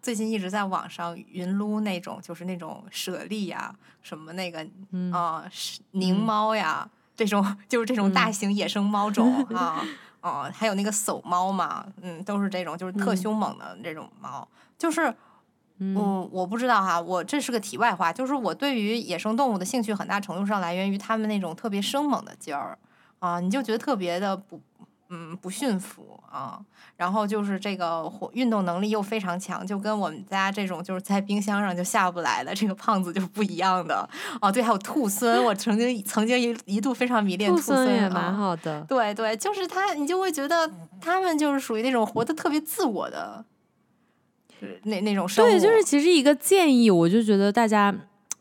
最近一直在网上云撸那种，就是那种舍利呀，什么那个啊，狞猫呀，这种 [LAUGHS] 就是这种大型野生猫种 [LAUGHS] 啊，哦，还有那个叟猫嘛，嗯，都是这种，就是特凶猛的这种猫，就是。嗯，我不知道哈，我这是个题外话，就是我对于野生动物的兴趣很大程度上来源于它们那种特别生猛的劲儿啊，你就觉得特别的不，嗯，不驯服啊，然后就是这个运动能力又非常强，就跟我们家这种就是在冰箱上就下不来的这个胖子就是不一样的哦。对，还有兔狲，我曾经曾经一一度非常迷恋兔狲，也蛮好的。对对，就是它，你就会觉得它们就是属于那种活得特别自我的。那那种对，就是其实一个建议，我就觉得大家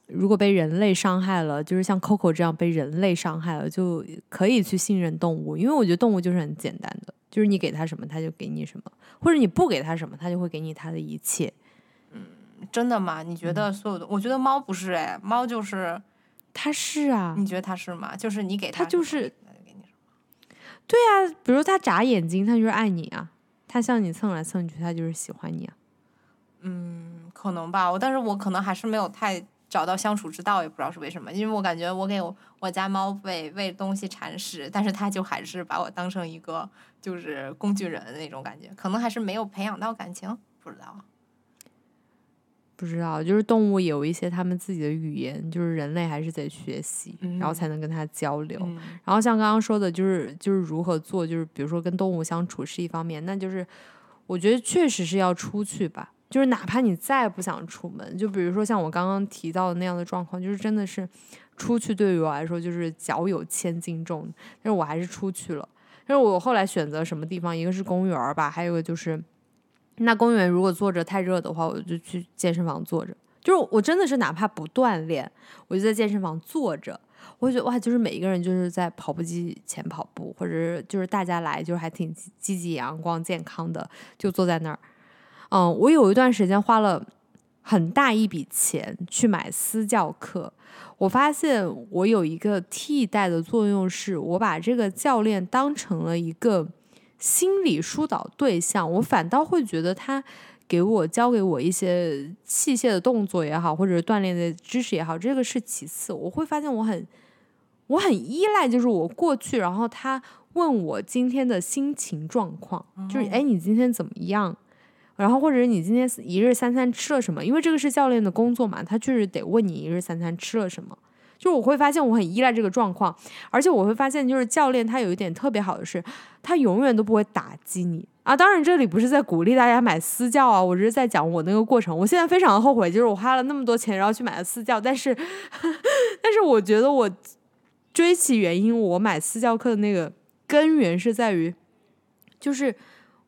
如果被人类伤害了，就是像 Coco 这样被人类伤害了，就可以去信任动物，因为我觉得动物就是很简单的，就是你给它什么，它就给你什么，或者你不给它什么，它就会给你它的一切。嗯，真的吗？你觉得所有的？我觉得猫不是哎，猫就是它是啊，你觉得它是吗？就是你给它就是给你什么？对啊，比如它眨眼睛，它就是爱你啊；它向你蹭来蹭去，它就是喜欢你啊。嗯，可能吧，我但是我可能还是没有太找到相处之道，也不知道是为什么。因为我感觉我给我家猫喂喂东西铲屎，但是它就还是把我当成一个就是工具人的那种感觉，可能还是没有培养到感情，不知道。不知道，就是动物有一些他们自己的语言，就是人类还是得学习，然后才能跟它交流。然后像刚刚说的，就是就是如何做，就是比如说跟动物相处是一方面，那就是我觉得确实是要出去吧。就是哪怕你再不想出门，就比如说像我刚刚提到的那样的状况，就是真的是出去对于我来说就是脚有千斤重，但是我还是出去了。但是我后来选择什么地方，一个是公园吧，还有个就是。那公园如果坐着太热的话，我就去健身房坐着。就是我真的是哪怕不锻炼，我就在健身房坐着，我觉得哇，就是每一个人就是在跑步机前跑步，或者就是大家来就是还挺积极阳光健康的，就坐在那儿。嗯，我有一段时间花了很大一笔钱去买私教课，我发现我有一个替代的作用，是我把这个教练当成了一个。心理疏导对象，我反倒会觉得他给我教给我一些器械的动作也好，或者锻炼的知识也好，这个是其次。我会发现我很我很依赖，就是我过去，然后他问我今天的心情状况，就是哎，你今天怎么样？然后或者你今天一日三餐吃了什么？因为这个是教练的工作嘛，他确实得问你一日三餐吃了什么。就我会发现我很依赖这个状况，而且我会发现就是教练他有一点特别好的是，他永远都不会打击你啊。当然这里不是在鼓励大家买私教啊，我只是在讲我那个过程。我现在非常的后悔，就是我花了那么多钱然后去买了私教，但是但是我觉得我追其原因，我买私教课的那个根源是在于就是。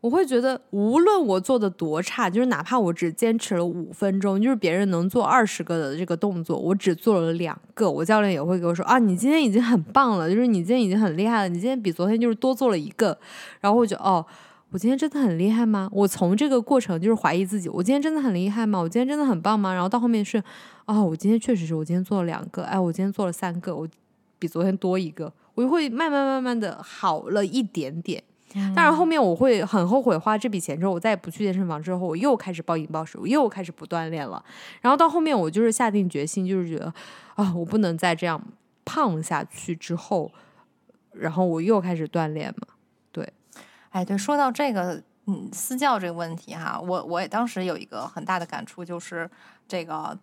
我会觉得，无论我做的多差，就是哪怕我只坚持了五分钟，就是别人能做二十个的这个动作，我只做了两个，我教练也会给我说啊，你今天已经很棒了，就是你今天已经很厉害了，你今天比昨天就是多做了一个。然后我就哦，我今天真的很厉害吗？我从这个过程就是怀疑自己，我今天真的很厉害吗？我今天真的很棒吗？然后到后面是，哦，我今天确实是我今天做了两个，哎，我今天做了三个，我比昨天多一个，我就会慢慢慢慢的好了一点点。但是后面我会很后悔花这笔钱之后，我再也不去健身房之后，我又开始暴饮暴食，我又开始不锻炼了。然后到后面我就是下定决心，就是觉得啊，我不能再这样胖下去。之后，然后我又开始锻炼嘛。对，哎，对，说到这个，嗯，私教这个问题哈，我我也当时有一个很大的感触，就是这个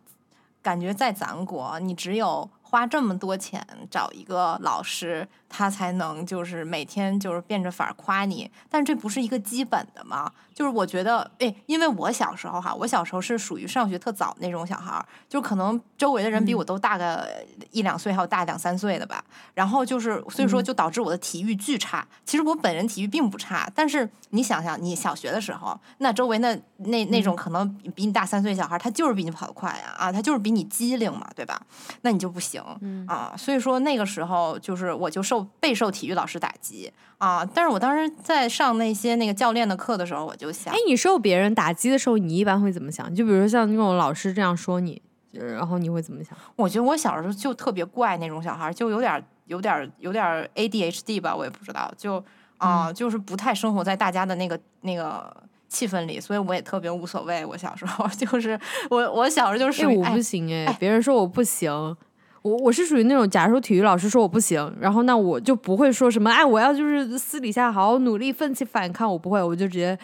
感觉在咱国，你只有花这么多钱找一个老师。他才能就是每天就是变着法儿夸你，但这不是一个基本的吗？就是我觉得，哎，因为我小时候哈，我小时候是属于上学特早那种小孩儿，就可能周围的人比我都大个一两岁，还有大两三岁的吧。然后就是，所以说就导致我的体育巨差。其实我本人体育并不差，但是你想想，你小学的时候，那周围那那那种可能比你大三岁小孩，他就是比你跑得快呀，啊，他就是比你机灵嘛，对吧？那你就不行啊。所以说那个时候就是我就受。备受体育老师打击啊！但是我当时在上那些那个教练的课的时候，我就想，哎，你受别人打击的时候，你一般会怎么想？就比如说像那种老师这样说你，然后你会怎么想？我觉得我小时候就特别怪那种小孩，就有点、有点、有点 ADHD 吧，我也不知道，就啊，就是不太生活在大家的那个那个气氛里，所以我也特别无所谓。我小时候 [LAUGHS] 就是我，我小时候就是我不行哎，别人说我不行。我我是属于那种，假如说体育老师说我不行，然后那我就不会说什么，哎，我要就是私底下好好努力，奋起反抗，我不会，我就直接。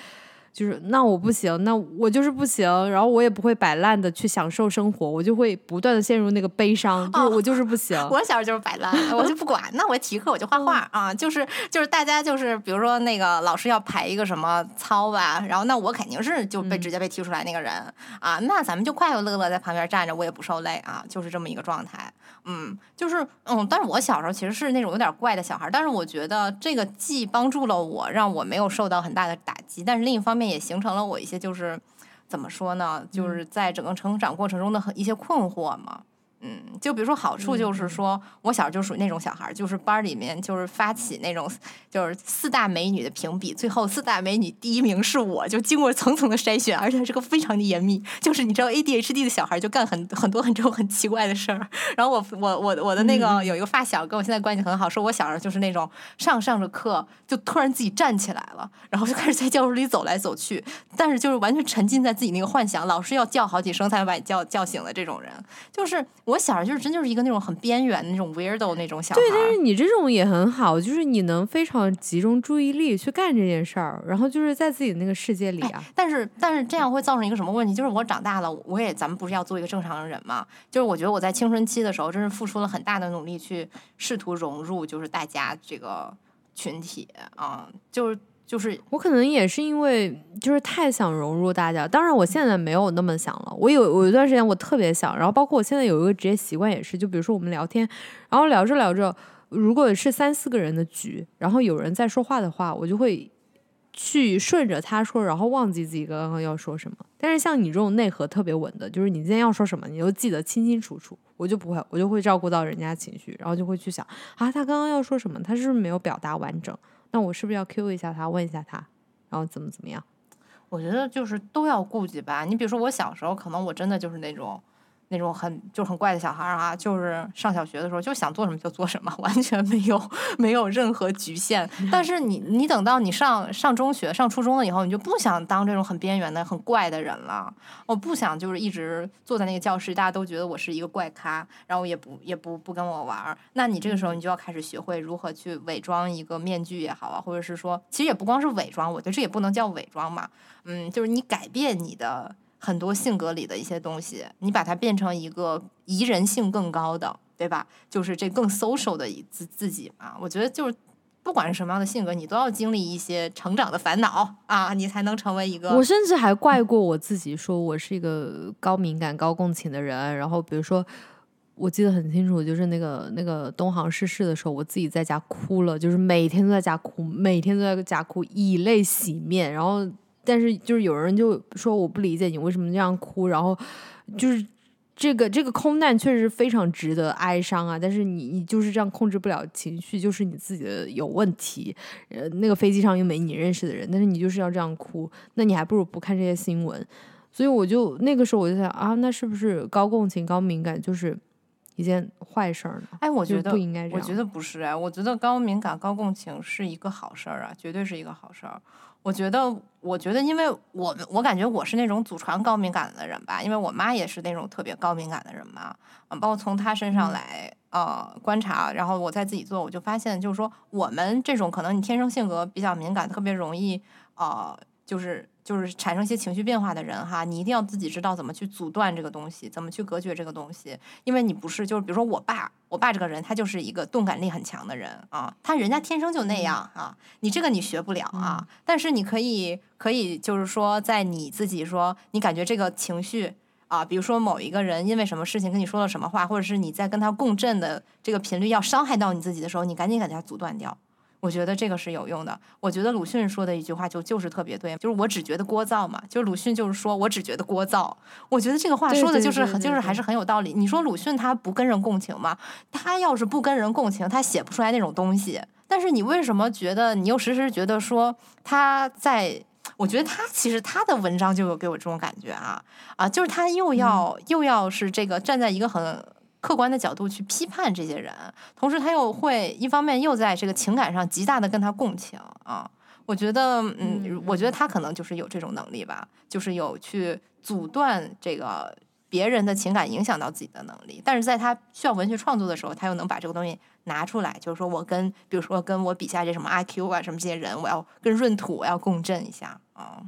就是那我不行，那我就是不行，然后我也不会摆烂的去享受生活，我就会不断的陷入那个悲伤，就是我就是不行。[LAUGHS] 我小时候就是摆烂，我就不管，那我体育课我就画画啊，就是就是大家就是比如说那个老师要排一个什么操吧，然后那我肯定是就被直接被踢出来那个人啊，那咱们就快快乐乐在旁边站着，我也不受累啊，就是这么一个状态。嗯，就是嗯，但是我小时候其实是那种有点怪的小孩，但是我觉得这个既帮助了我，让我没有受到很大的打击，但是另一方面。也形成了我一些就是怎么说呢？就是在整个成长过程中的很一些困惑嘛。嗯，就比如说好处就是说，我小时候就属于那种小孩儿，就是班里面就是发起那种就是四大美女的评比，最后四大美女第一名是我，就经过层层的筛选，而且这个非常的严密。就是你知道 ADHD 的小孩就干很很多很多很奇怪的事儿。然后我我我我的那个有一个发小跟我现在关系很好，说我小时候就是那种上上着课就突然自己站起来了，然后就开始在教室里走来走去，但是就是完全沉浸在自己那个幻想，老师要叫好几声才能把你叫叫醒的这种人，就是我。我小时候就是真就是一个那种很边缘的那种 weirdo 那种小孩。对，但是你这种也很好，就是你能非常集中注意力去干这件事儿，然后就是在自己那个世界里啊。但是但是这样会造成一个什么问题？就是我长大了，我也咱们不是要做一个正常人嘛？就是我觉得我在青春期的时候，真是付出了很大的努力去试图融入，就是大家这个群体啊，就是。就是我可能也是因为就是太想融入大家，当然我现在没有那么想了。我有我有一段时间我特别想，然后包括我现在有一个职业习惯也是，就比如说我们聊天，然后聊着聊着，如果是三四个人的局，然后有人在说话的话，我就会去顺着他说，然后忘记自己刚刚要说什么。但是像你这种内核特别稳的，就是你今天要说什么，你都记得清清楚楚，我就不会，我就会照顾到人家情绪，然后就会去想啊，他刚刚要说什么，他是不是没有表达完整？那我是不是要 Q 一下他，问一下他，然后怎么怎么样？我觉得就是都要顾及吧。你比如说我小时候，可能我真的就是那种。那种很就很怪的小孩儿啊，就是上小学的时候就想做什么就做什么，[LAUGHS] 完全没有没有任何局限。[LAUGHS] 但是你你等到你上上中学、上初中了以后，你就不想当这种很边缘的、很怪的人了。我不想就是一直坐在那个教室，大家都觉得我是一个怪咖，然后也不也不不跟我玩儿。那你这个时候你就要开始学会如何去伪装一个面具也好啊，或者是说，其实也不光是伪装，我觉得这也不能叫伪装嘛。嗯，就是你改变你的。很多性格里的一些东西，你把它变成一个宜人性更高的，对吧？就是这更 social 的自自己嘛。我觉得就是不管是什么样的性格，你都要经历一些成长的烦恼啊，你才能成为一个。我甚至还怪过我自己，说我是一个高敏感、高共情的人。然后比如说，我记得很清楚，就是那个那个东航逝世的时候，我自己在家哭了，就是每天都在家哭，每天都在家哭，以泪洗面，然后。但是就是有人就说我不理解你为什么这样哭，然后就是这个这个空难确实非常值得哀伤啊。但是你你就是这样控制不了情绪，就是你自己的有问题。呃，那个飞机上又没你认识的人，但是你就是要这样哭，那你还不如不看这些新闻。所以我就那个时候我就想啊，那是不是高共情高敏感就是一件坏事儿呢？哎，我觉得不应该这样。我觉得不是哎，我觉得高敏感高共情是一个好事儿啊，绝对是一个好事儿。我觉得，我觉得，因为我我感觉我是那种祖传高敏感的人吧，因为我妈也是那种特别高敏感的人嘛，嗯，包括从她身上来呃观察，然后我再自己做，我就发现，就是说我们这种可能你天生性格比较敏感，特别容易呃，就是。就是产生一些情绪变化的人哈，你一定要自己知道怎么去阻断这个东西，怎么去隔绝这个东西，因为你不是就是比如说我爸，我爸这个人他就是一个动感力很强的人啊，他人家天生就那样啊，你这个你学不了啊，但是你可以可以就是说在你自己说你感觉这个情绪啊，比如说某一个人因为什么事情跟你说了什么话，或者是你在跟他共振的这个频率要伤害到你自己的时候，你赶紧给他阻断掉。我觉得这个是有用的。我觉得鲁迅说的一句话就就是特别对，就是我只觉得聒噪嘛。就是鲁迅就是说我只觉得聒噪。我觉得这个话说的就是就是还是很有道理。你说鲁迅他不跟人共情吗？他要是不跟人共情，他写不出来那种东西。但是你为什么觉得你又时时觉得说他在？我觉得他其实他的文章就有给我这种感觉啊啊，就是他又要又要是这个站在一个很。客观的角度去批判这些人，同时他又会一方面又在这个情感上极大的跟他共情啊，我觉得，嗯，我觉得他可能就是有这种能力吧，就是有去阻断这个别人的情感影响到自己的能力，但是在他需要文学创作的时候，他又能把这个东西拿出来，就是说我跟，比如说跟我笔下这什么阿 Q 啊什么这些人，我要跟闰土我要共振一下啊。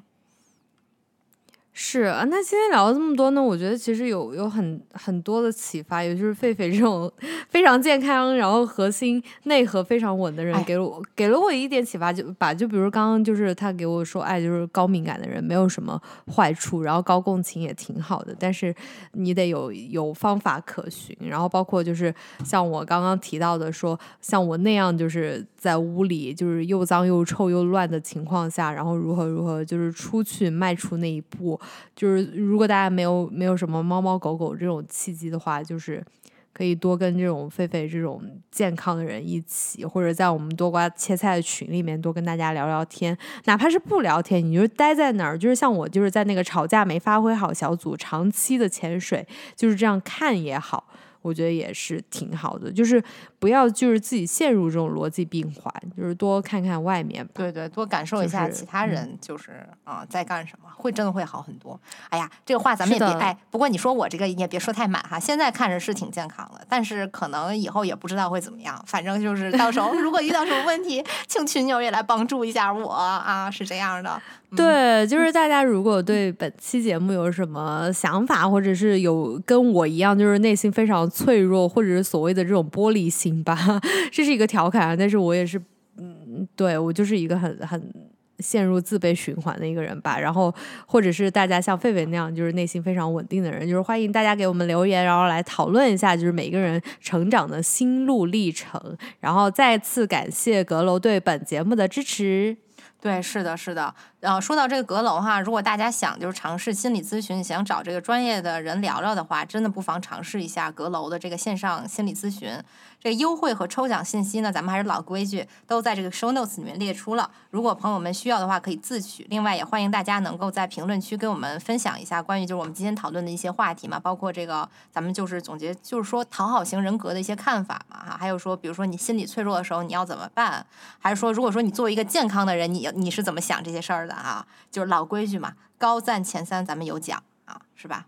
是啊，那今天聊了这么多呢，我觉得其实有有很很多的启发，也就是狒狒这种 [LAUGHS] 非常健康，然后核心内核非常稳的人，给了我给了我一点启发，就把就比如刚刚就是他给我说，哎，就是高敏感的人没有什么坏处，然后高共情也挺好的，但是你得有有方法可循，然后包括就是像我刚刚提到的说，像我那样就是在屋里就是又脏又臭又乱的情况下，然后如何如何就是出去迈出那一步。就是如果大家没有没有什么猫猫狗狗这种契机的话，就是可以多跟这种狒狒这种健康的人一起，或者在我们多瓜切菜的群里面多跟大家聊聊天，哪怕是不聊天，你就待在那儿，就是像我就是在那个吵架没发挥好小组长期的潜水，就是这样看也好。我觉得也是挺好的，就是不要就是自己陷入这种逻辑闭环，就是多看看外面。对对，多感受一下其他人嗯就是啊、在干什么，会真的会好很多。哎呀，这个话咱们也别哎，不过你说我这个也别说太满哈，现在看着是挺健康的，但是可能以后也不知道会怎么样。反正就是到时候如果遇到什么问题，请群友也来帮助一下我啊，是这样的。嗯对，就是大家如果对本期节目有什么想法，或者是有跟我一样，就是内心非常脆弱，或者是所谓的这种玻璃心吧，[LAUGHS] 这是一个调侃啊，但是我也是，嗯，对我就是一个很很。陷入自卑循环的一个人吧，然后或者是大家像狒狒那样，就是内心非常稳定的人，就是欢迎大家给我们留言，然后来讨论一下，就是每个人成长的心路历程。然后再次感谢阁楼对本节目的支持。对，是的，是的。呃，说到这个阁楼哈，如果大家想就是尝试心理咨询，想找这个专业的人聊聊的话，真的不妨尝试一下阁楼的这个线上心理咨询。这个优惠和抽奖信息呢，咱们还是老规矩，都在这个 show notes 里面列出了。如果朋友们需要的话，可以自取。另外，也欢迎大家能够在评论区跟我们分享一下关于就是我们今天讨论的一些话题嘛，包括这个咱们就是总结，就是说讨好型人格的一些看法嘛，哈，还有说比如说你心理脆弱的时候你要怎么办，还是说如果说你作为一个健康的人，你你是怎么想这些事儿的啊？就是老规矩嘛，高赞前三咱们有奖啊，是吧？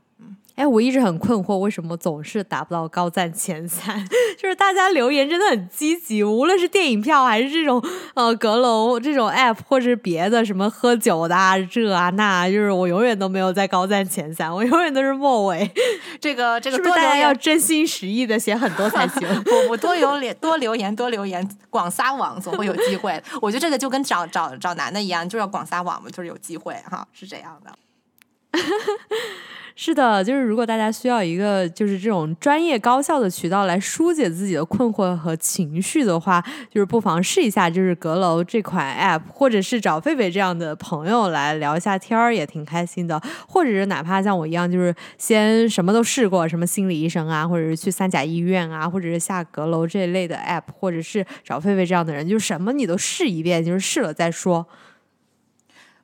哎，我一直很困惑，为什么总是达不到高赞前三？[LAUGHS] 就是大家留言真的很积极，无论是电影票还是这种呃阁楼这种 app，或者是别的什么喝酒的啊这啊那，就是我永远都没有在高赞前三，我永远都是末尾。[LAUGHS] 这个这个是不是大家多留言要真心实意的写很多才行？[LAUGHS] 不不多留言多留言多留言，广撒网总会有机会。我觉得这个就跟找找找男的一样，就是要广撒网嘛，就是有机会哈，是这样的。是的，就是如果大家需要一个就是这种专业高效的渠道来疏解自己的困惑和情绪的话，就是不妨试一下，就是阁楼这款 app，或者是找狒狒这样的朋友来聊一下天儿，也挺开心的。或者是哪怕像我一样，就是先什么都试过，什么心理医生啊，或者是去三甲医院啊，或者是下阁楼这一类的 app，或者是找狒狒这样的人，就什么你都试一遍，就是试了再说。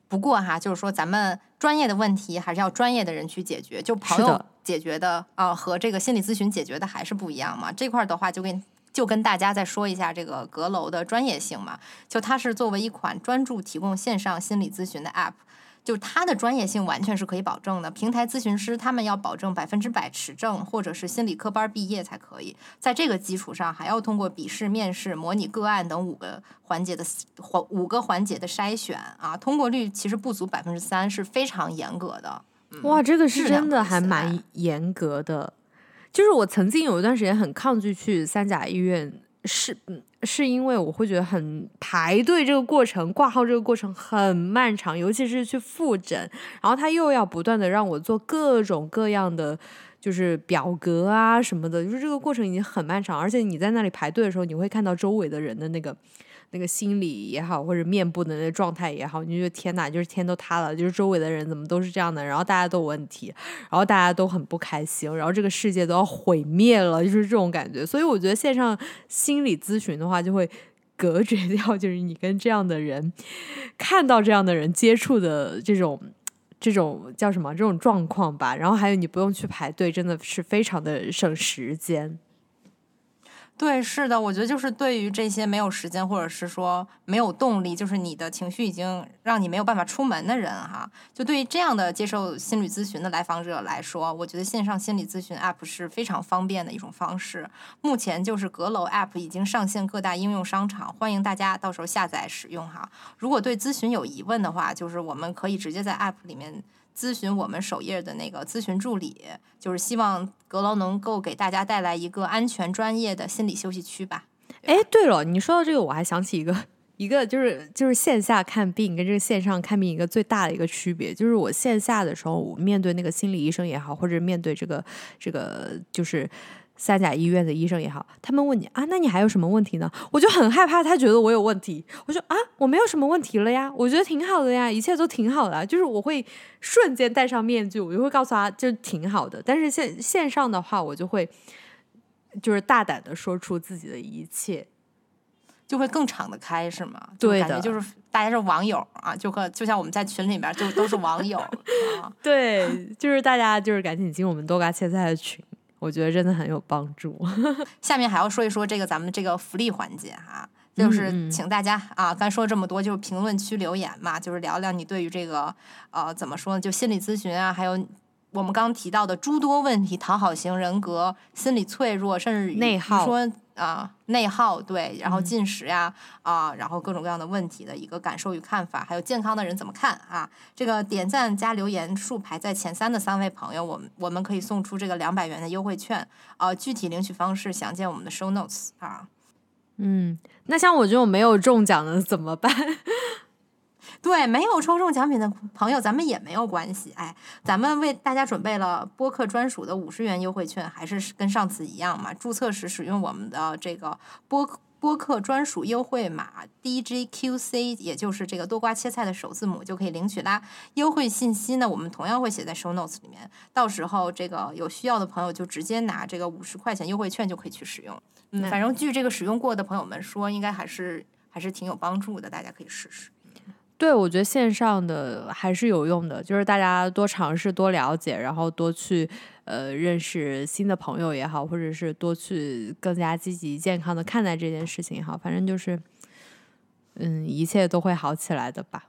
不过哈，就是说咱们专业的问题还是要专业的人去解决，就朋友解决的啊、呃和这个心理咨询解决的还是不一样嘛。这块儿的话，就跟就跟大家再说一下这个阁楼的专业性嘛，就它是作为一款专注提供线上心理咨询的 App。就他的专业性完全是可以保证的，平台咨询师他们要保证百分之百持证，或者是心理科班毕业才可以。在这个基础上，还要通过笔试、面试、模拟个案等五个环节的环五个环节的筛选啊，通过率其实不足百分之三，是非常严格的。哇，这个是真的还蛮严格的。就是我曾经有一段时间很抗拒去三甲医院，是嗯是因为我会觉得很排队这个过程、挂号这个过程很漫长，尤其是去复诊，然后他又要不断的让我做各种各样的。就是表格啊什么的，就是这个过程已经很漫长，而且你在那里排队的时候，你会看到周围的人的那个那个心理也好，或者面部的那个状态也好，你就觉得天哪，就是天都塌了，就是周围的人怎么都是这样的，然后大家都有问题，然后大家都很不开心，然后这个世界都要毁灭了，就是这种感觉。所以我觉得线上心理咨询的话，就会隔绝掉，就是你跟这样的人看到这样的人接触的这种。这种叫什么？这种状况吧，然后还有你不用去排队，真的是非常的省时间。对，是的，我觉得就是对于这些没有时间或者是说没有动力，就是你的情绪已经让你没有办法出门的人哈，就对于这样的接受心理咨询的来访者来说，我觉得线上心理咨询 App 是非常方便的一种方式。目前就是阁楼 App 已经上线各大应用商场，欢迎大家到时候下载使用哈。如果对咨询有疑问的话，就是我们可以直接在 App 里面。咨询我们首页的那个咨询助理，就是希望阁楼能够给大家带来一个安全、专业的心理休息区吧。哎，对了，你说到这个，我还想起一个一个就是就是线下看病跟这个线上看病一个最大的一个区别，就是我线下的时候，我面对那个心理医生也好，或者面对这个这个就是。三甲医院的医生也好，他们问你啊，那你还有什么问题呢？我就很害怕他觉得我有问题。我说啊，我没有什么问题了呀，我觉得挺好的呀，一切都挺好的啊。就是我会瞬间戴上面具，我就会告诉他就挺好的。但是线线上的话，我就会就是大胆的说出自己的一切。就会更敞得开，是吗？就对的感觉就是大家是网友啊，就和就像我们在群里边就都是网友 [LAUGHS] 啊。对，就是大家就是赶紧进我们多嘎切菜的群，我觉得真的很有帮助。[LAUGHS] 下面还要说一说这个咱们这个福利环节哈，嗯就是请大家啊，刚说这么多，就是评论区留言嘛，就是聊聊你对于这个呃怎么说呢，就心理咨询啊，还有我们刚提到的诸多问题，讨好型人格、心理脆弱，甚至内耗说啊内耗对，然后嗯进食呀啊然后各种各样的问题的一个感受与看法，还有健康的人怎么看啊？这个点赞加留言数排在前三的三位朋友，我们我们可以送出这个两百元的优惠券。啊，具体领取方式详见我们的 show notes 啊。嗯，那像我这种没有中奖的怎么办？对，没有抽中奖品的朋友，咱们也没有关系。哎，咱们为大家准备了播客专属的五十元优惠券，还是跟上次一样嘛？注册时使用我们的这个播播客专属优惠码 DJQC，也就是这个多瓜切菜的首字母，就可以领取啦。优惠信息呢，我们同样会写在 show notes 里面，到时候这个有需要的朋友就直接拿这个五十块钱优惠券就可以去使用。嗯，反正据这个使用过的朋友们说，应该还是还是挺有帮助的，大家可以试试。对，我觉得线上的还是有用的，就是大家多尝试、多了解，然后多去呃认识新的朋友也好，或者是多去更加积极、健康的看待这件事情也好，反正就是嗯，一切都会好起来的吧。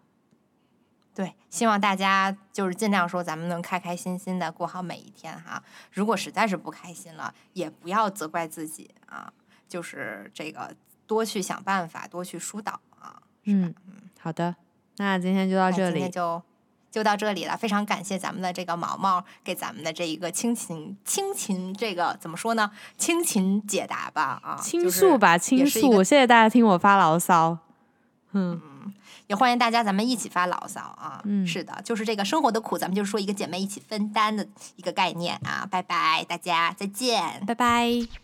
对，希望大家就是尽量说，咱们能开开心心的过好每一天哈。如果实在是不开心了，也不要责怪自己啊，就是这个多去想办法，多去疏导啊。嗯，好的，那今天就到这里今天。就就到这里了，非常感谢咱们的这个毛毛给咱们的这一个亲情亲情这个怎么说呢？亲情解答吧啊，倾诉吧，倾诉！谢谢大家听我发牢骚。嗯，也欢迎大家咱们一起发牢骚啊。嗯是的，就是这个生活的苦，咱们就说一个姐妹一起分担的一个概念啊。拜拜，大家再见。拜拜。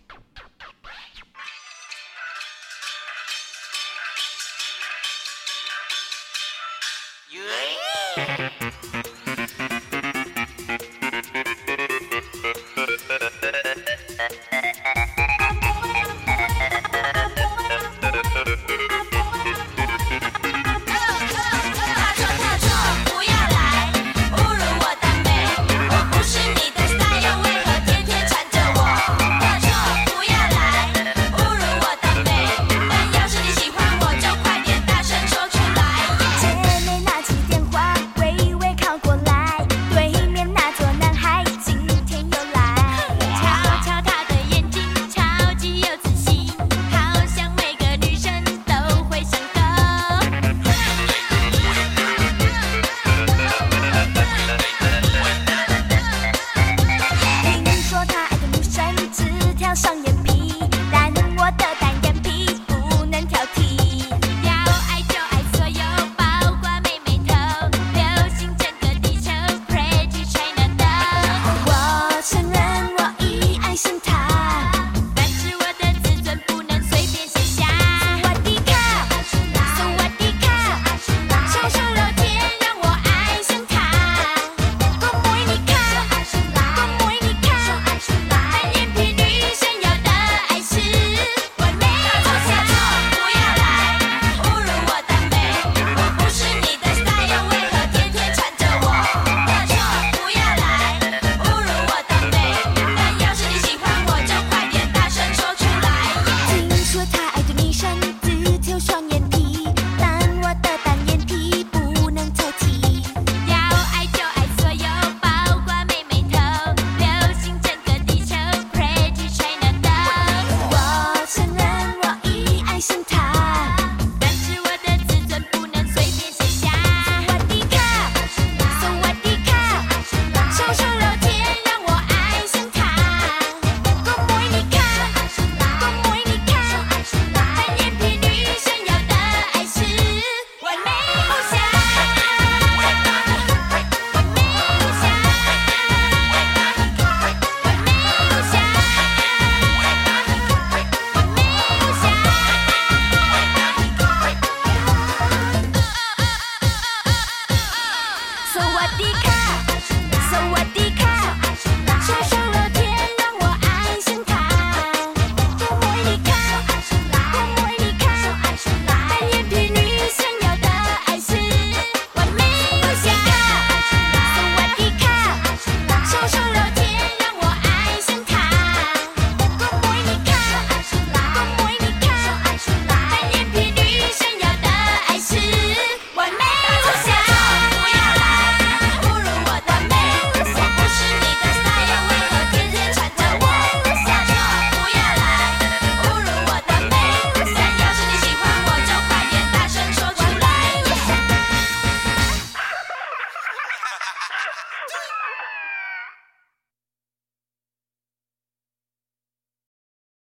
Yeah.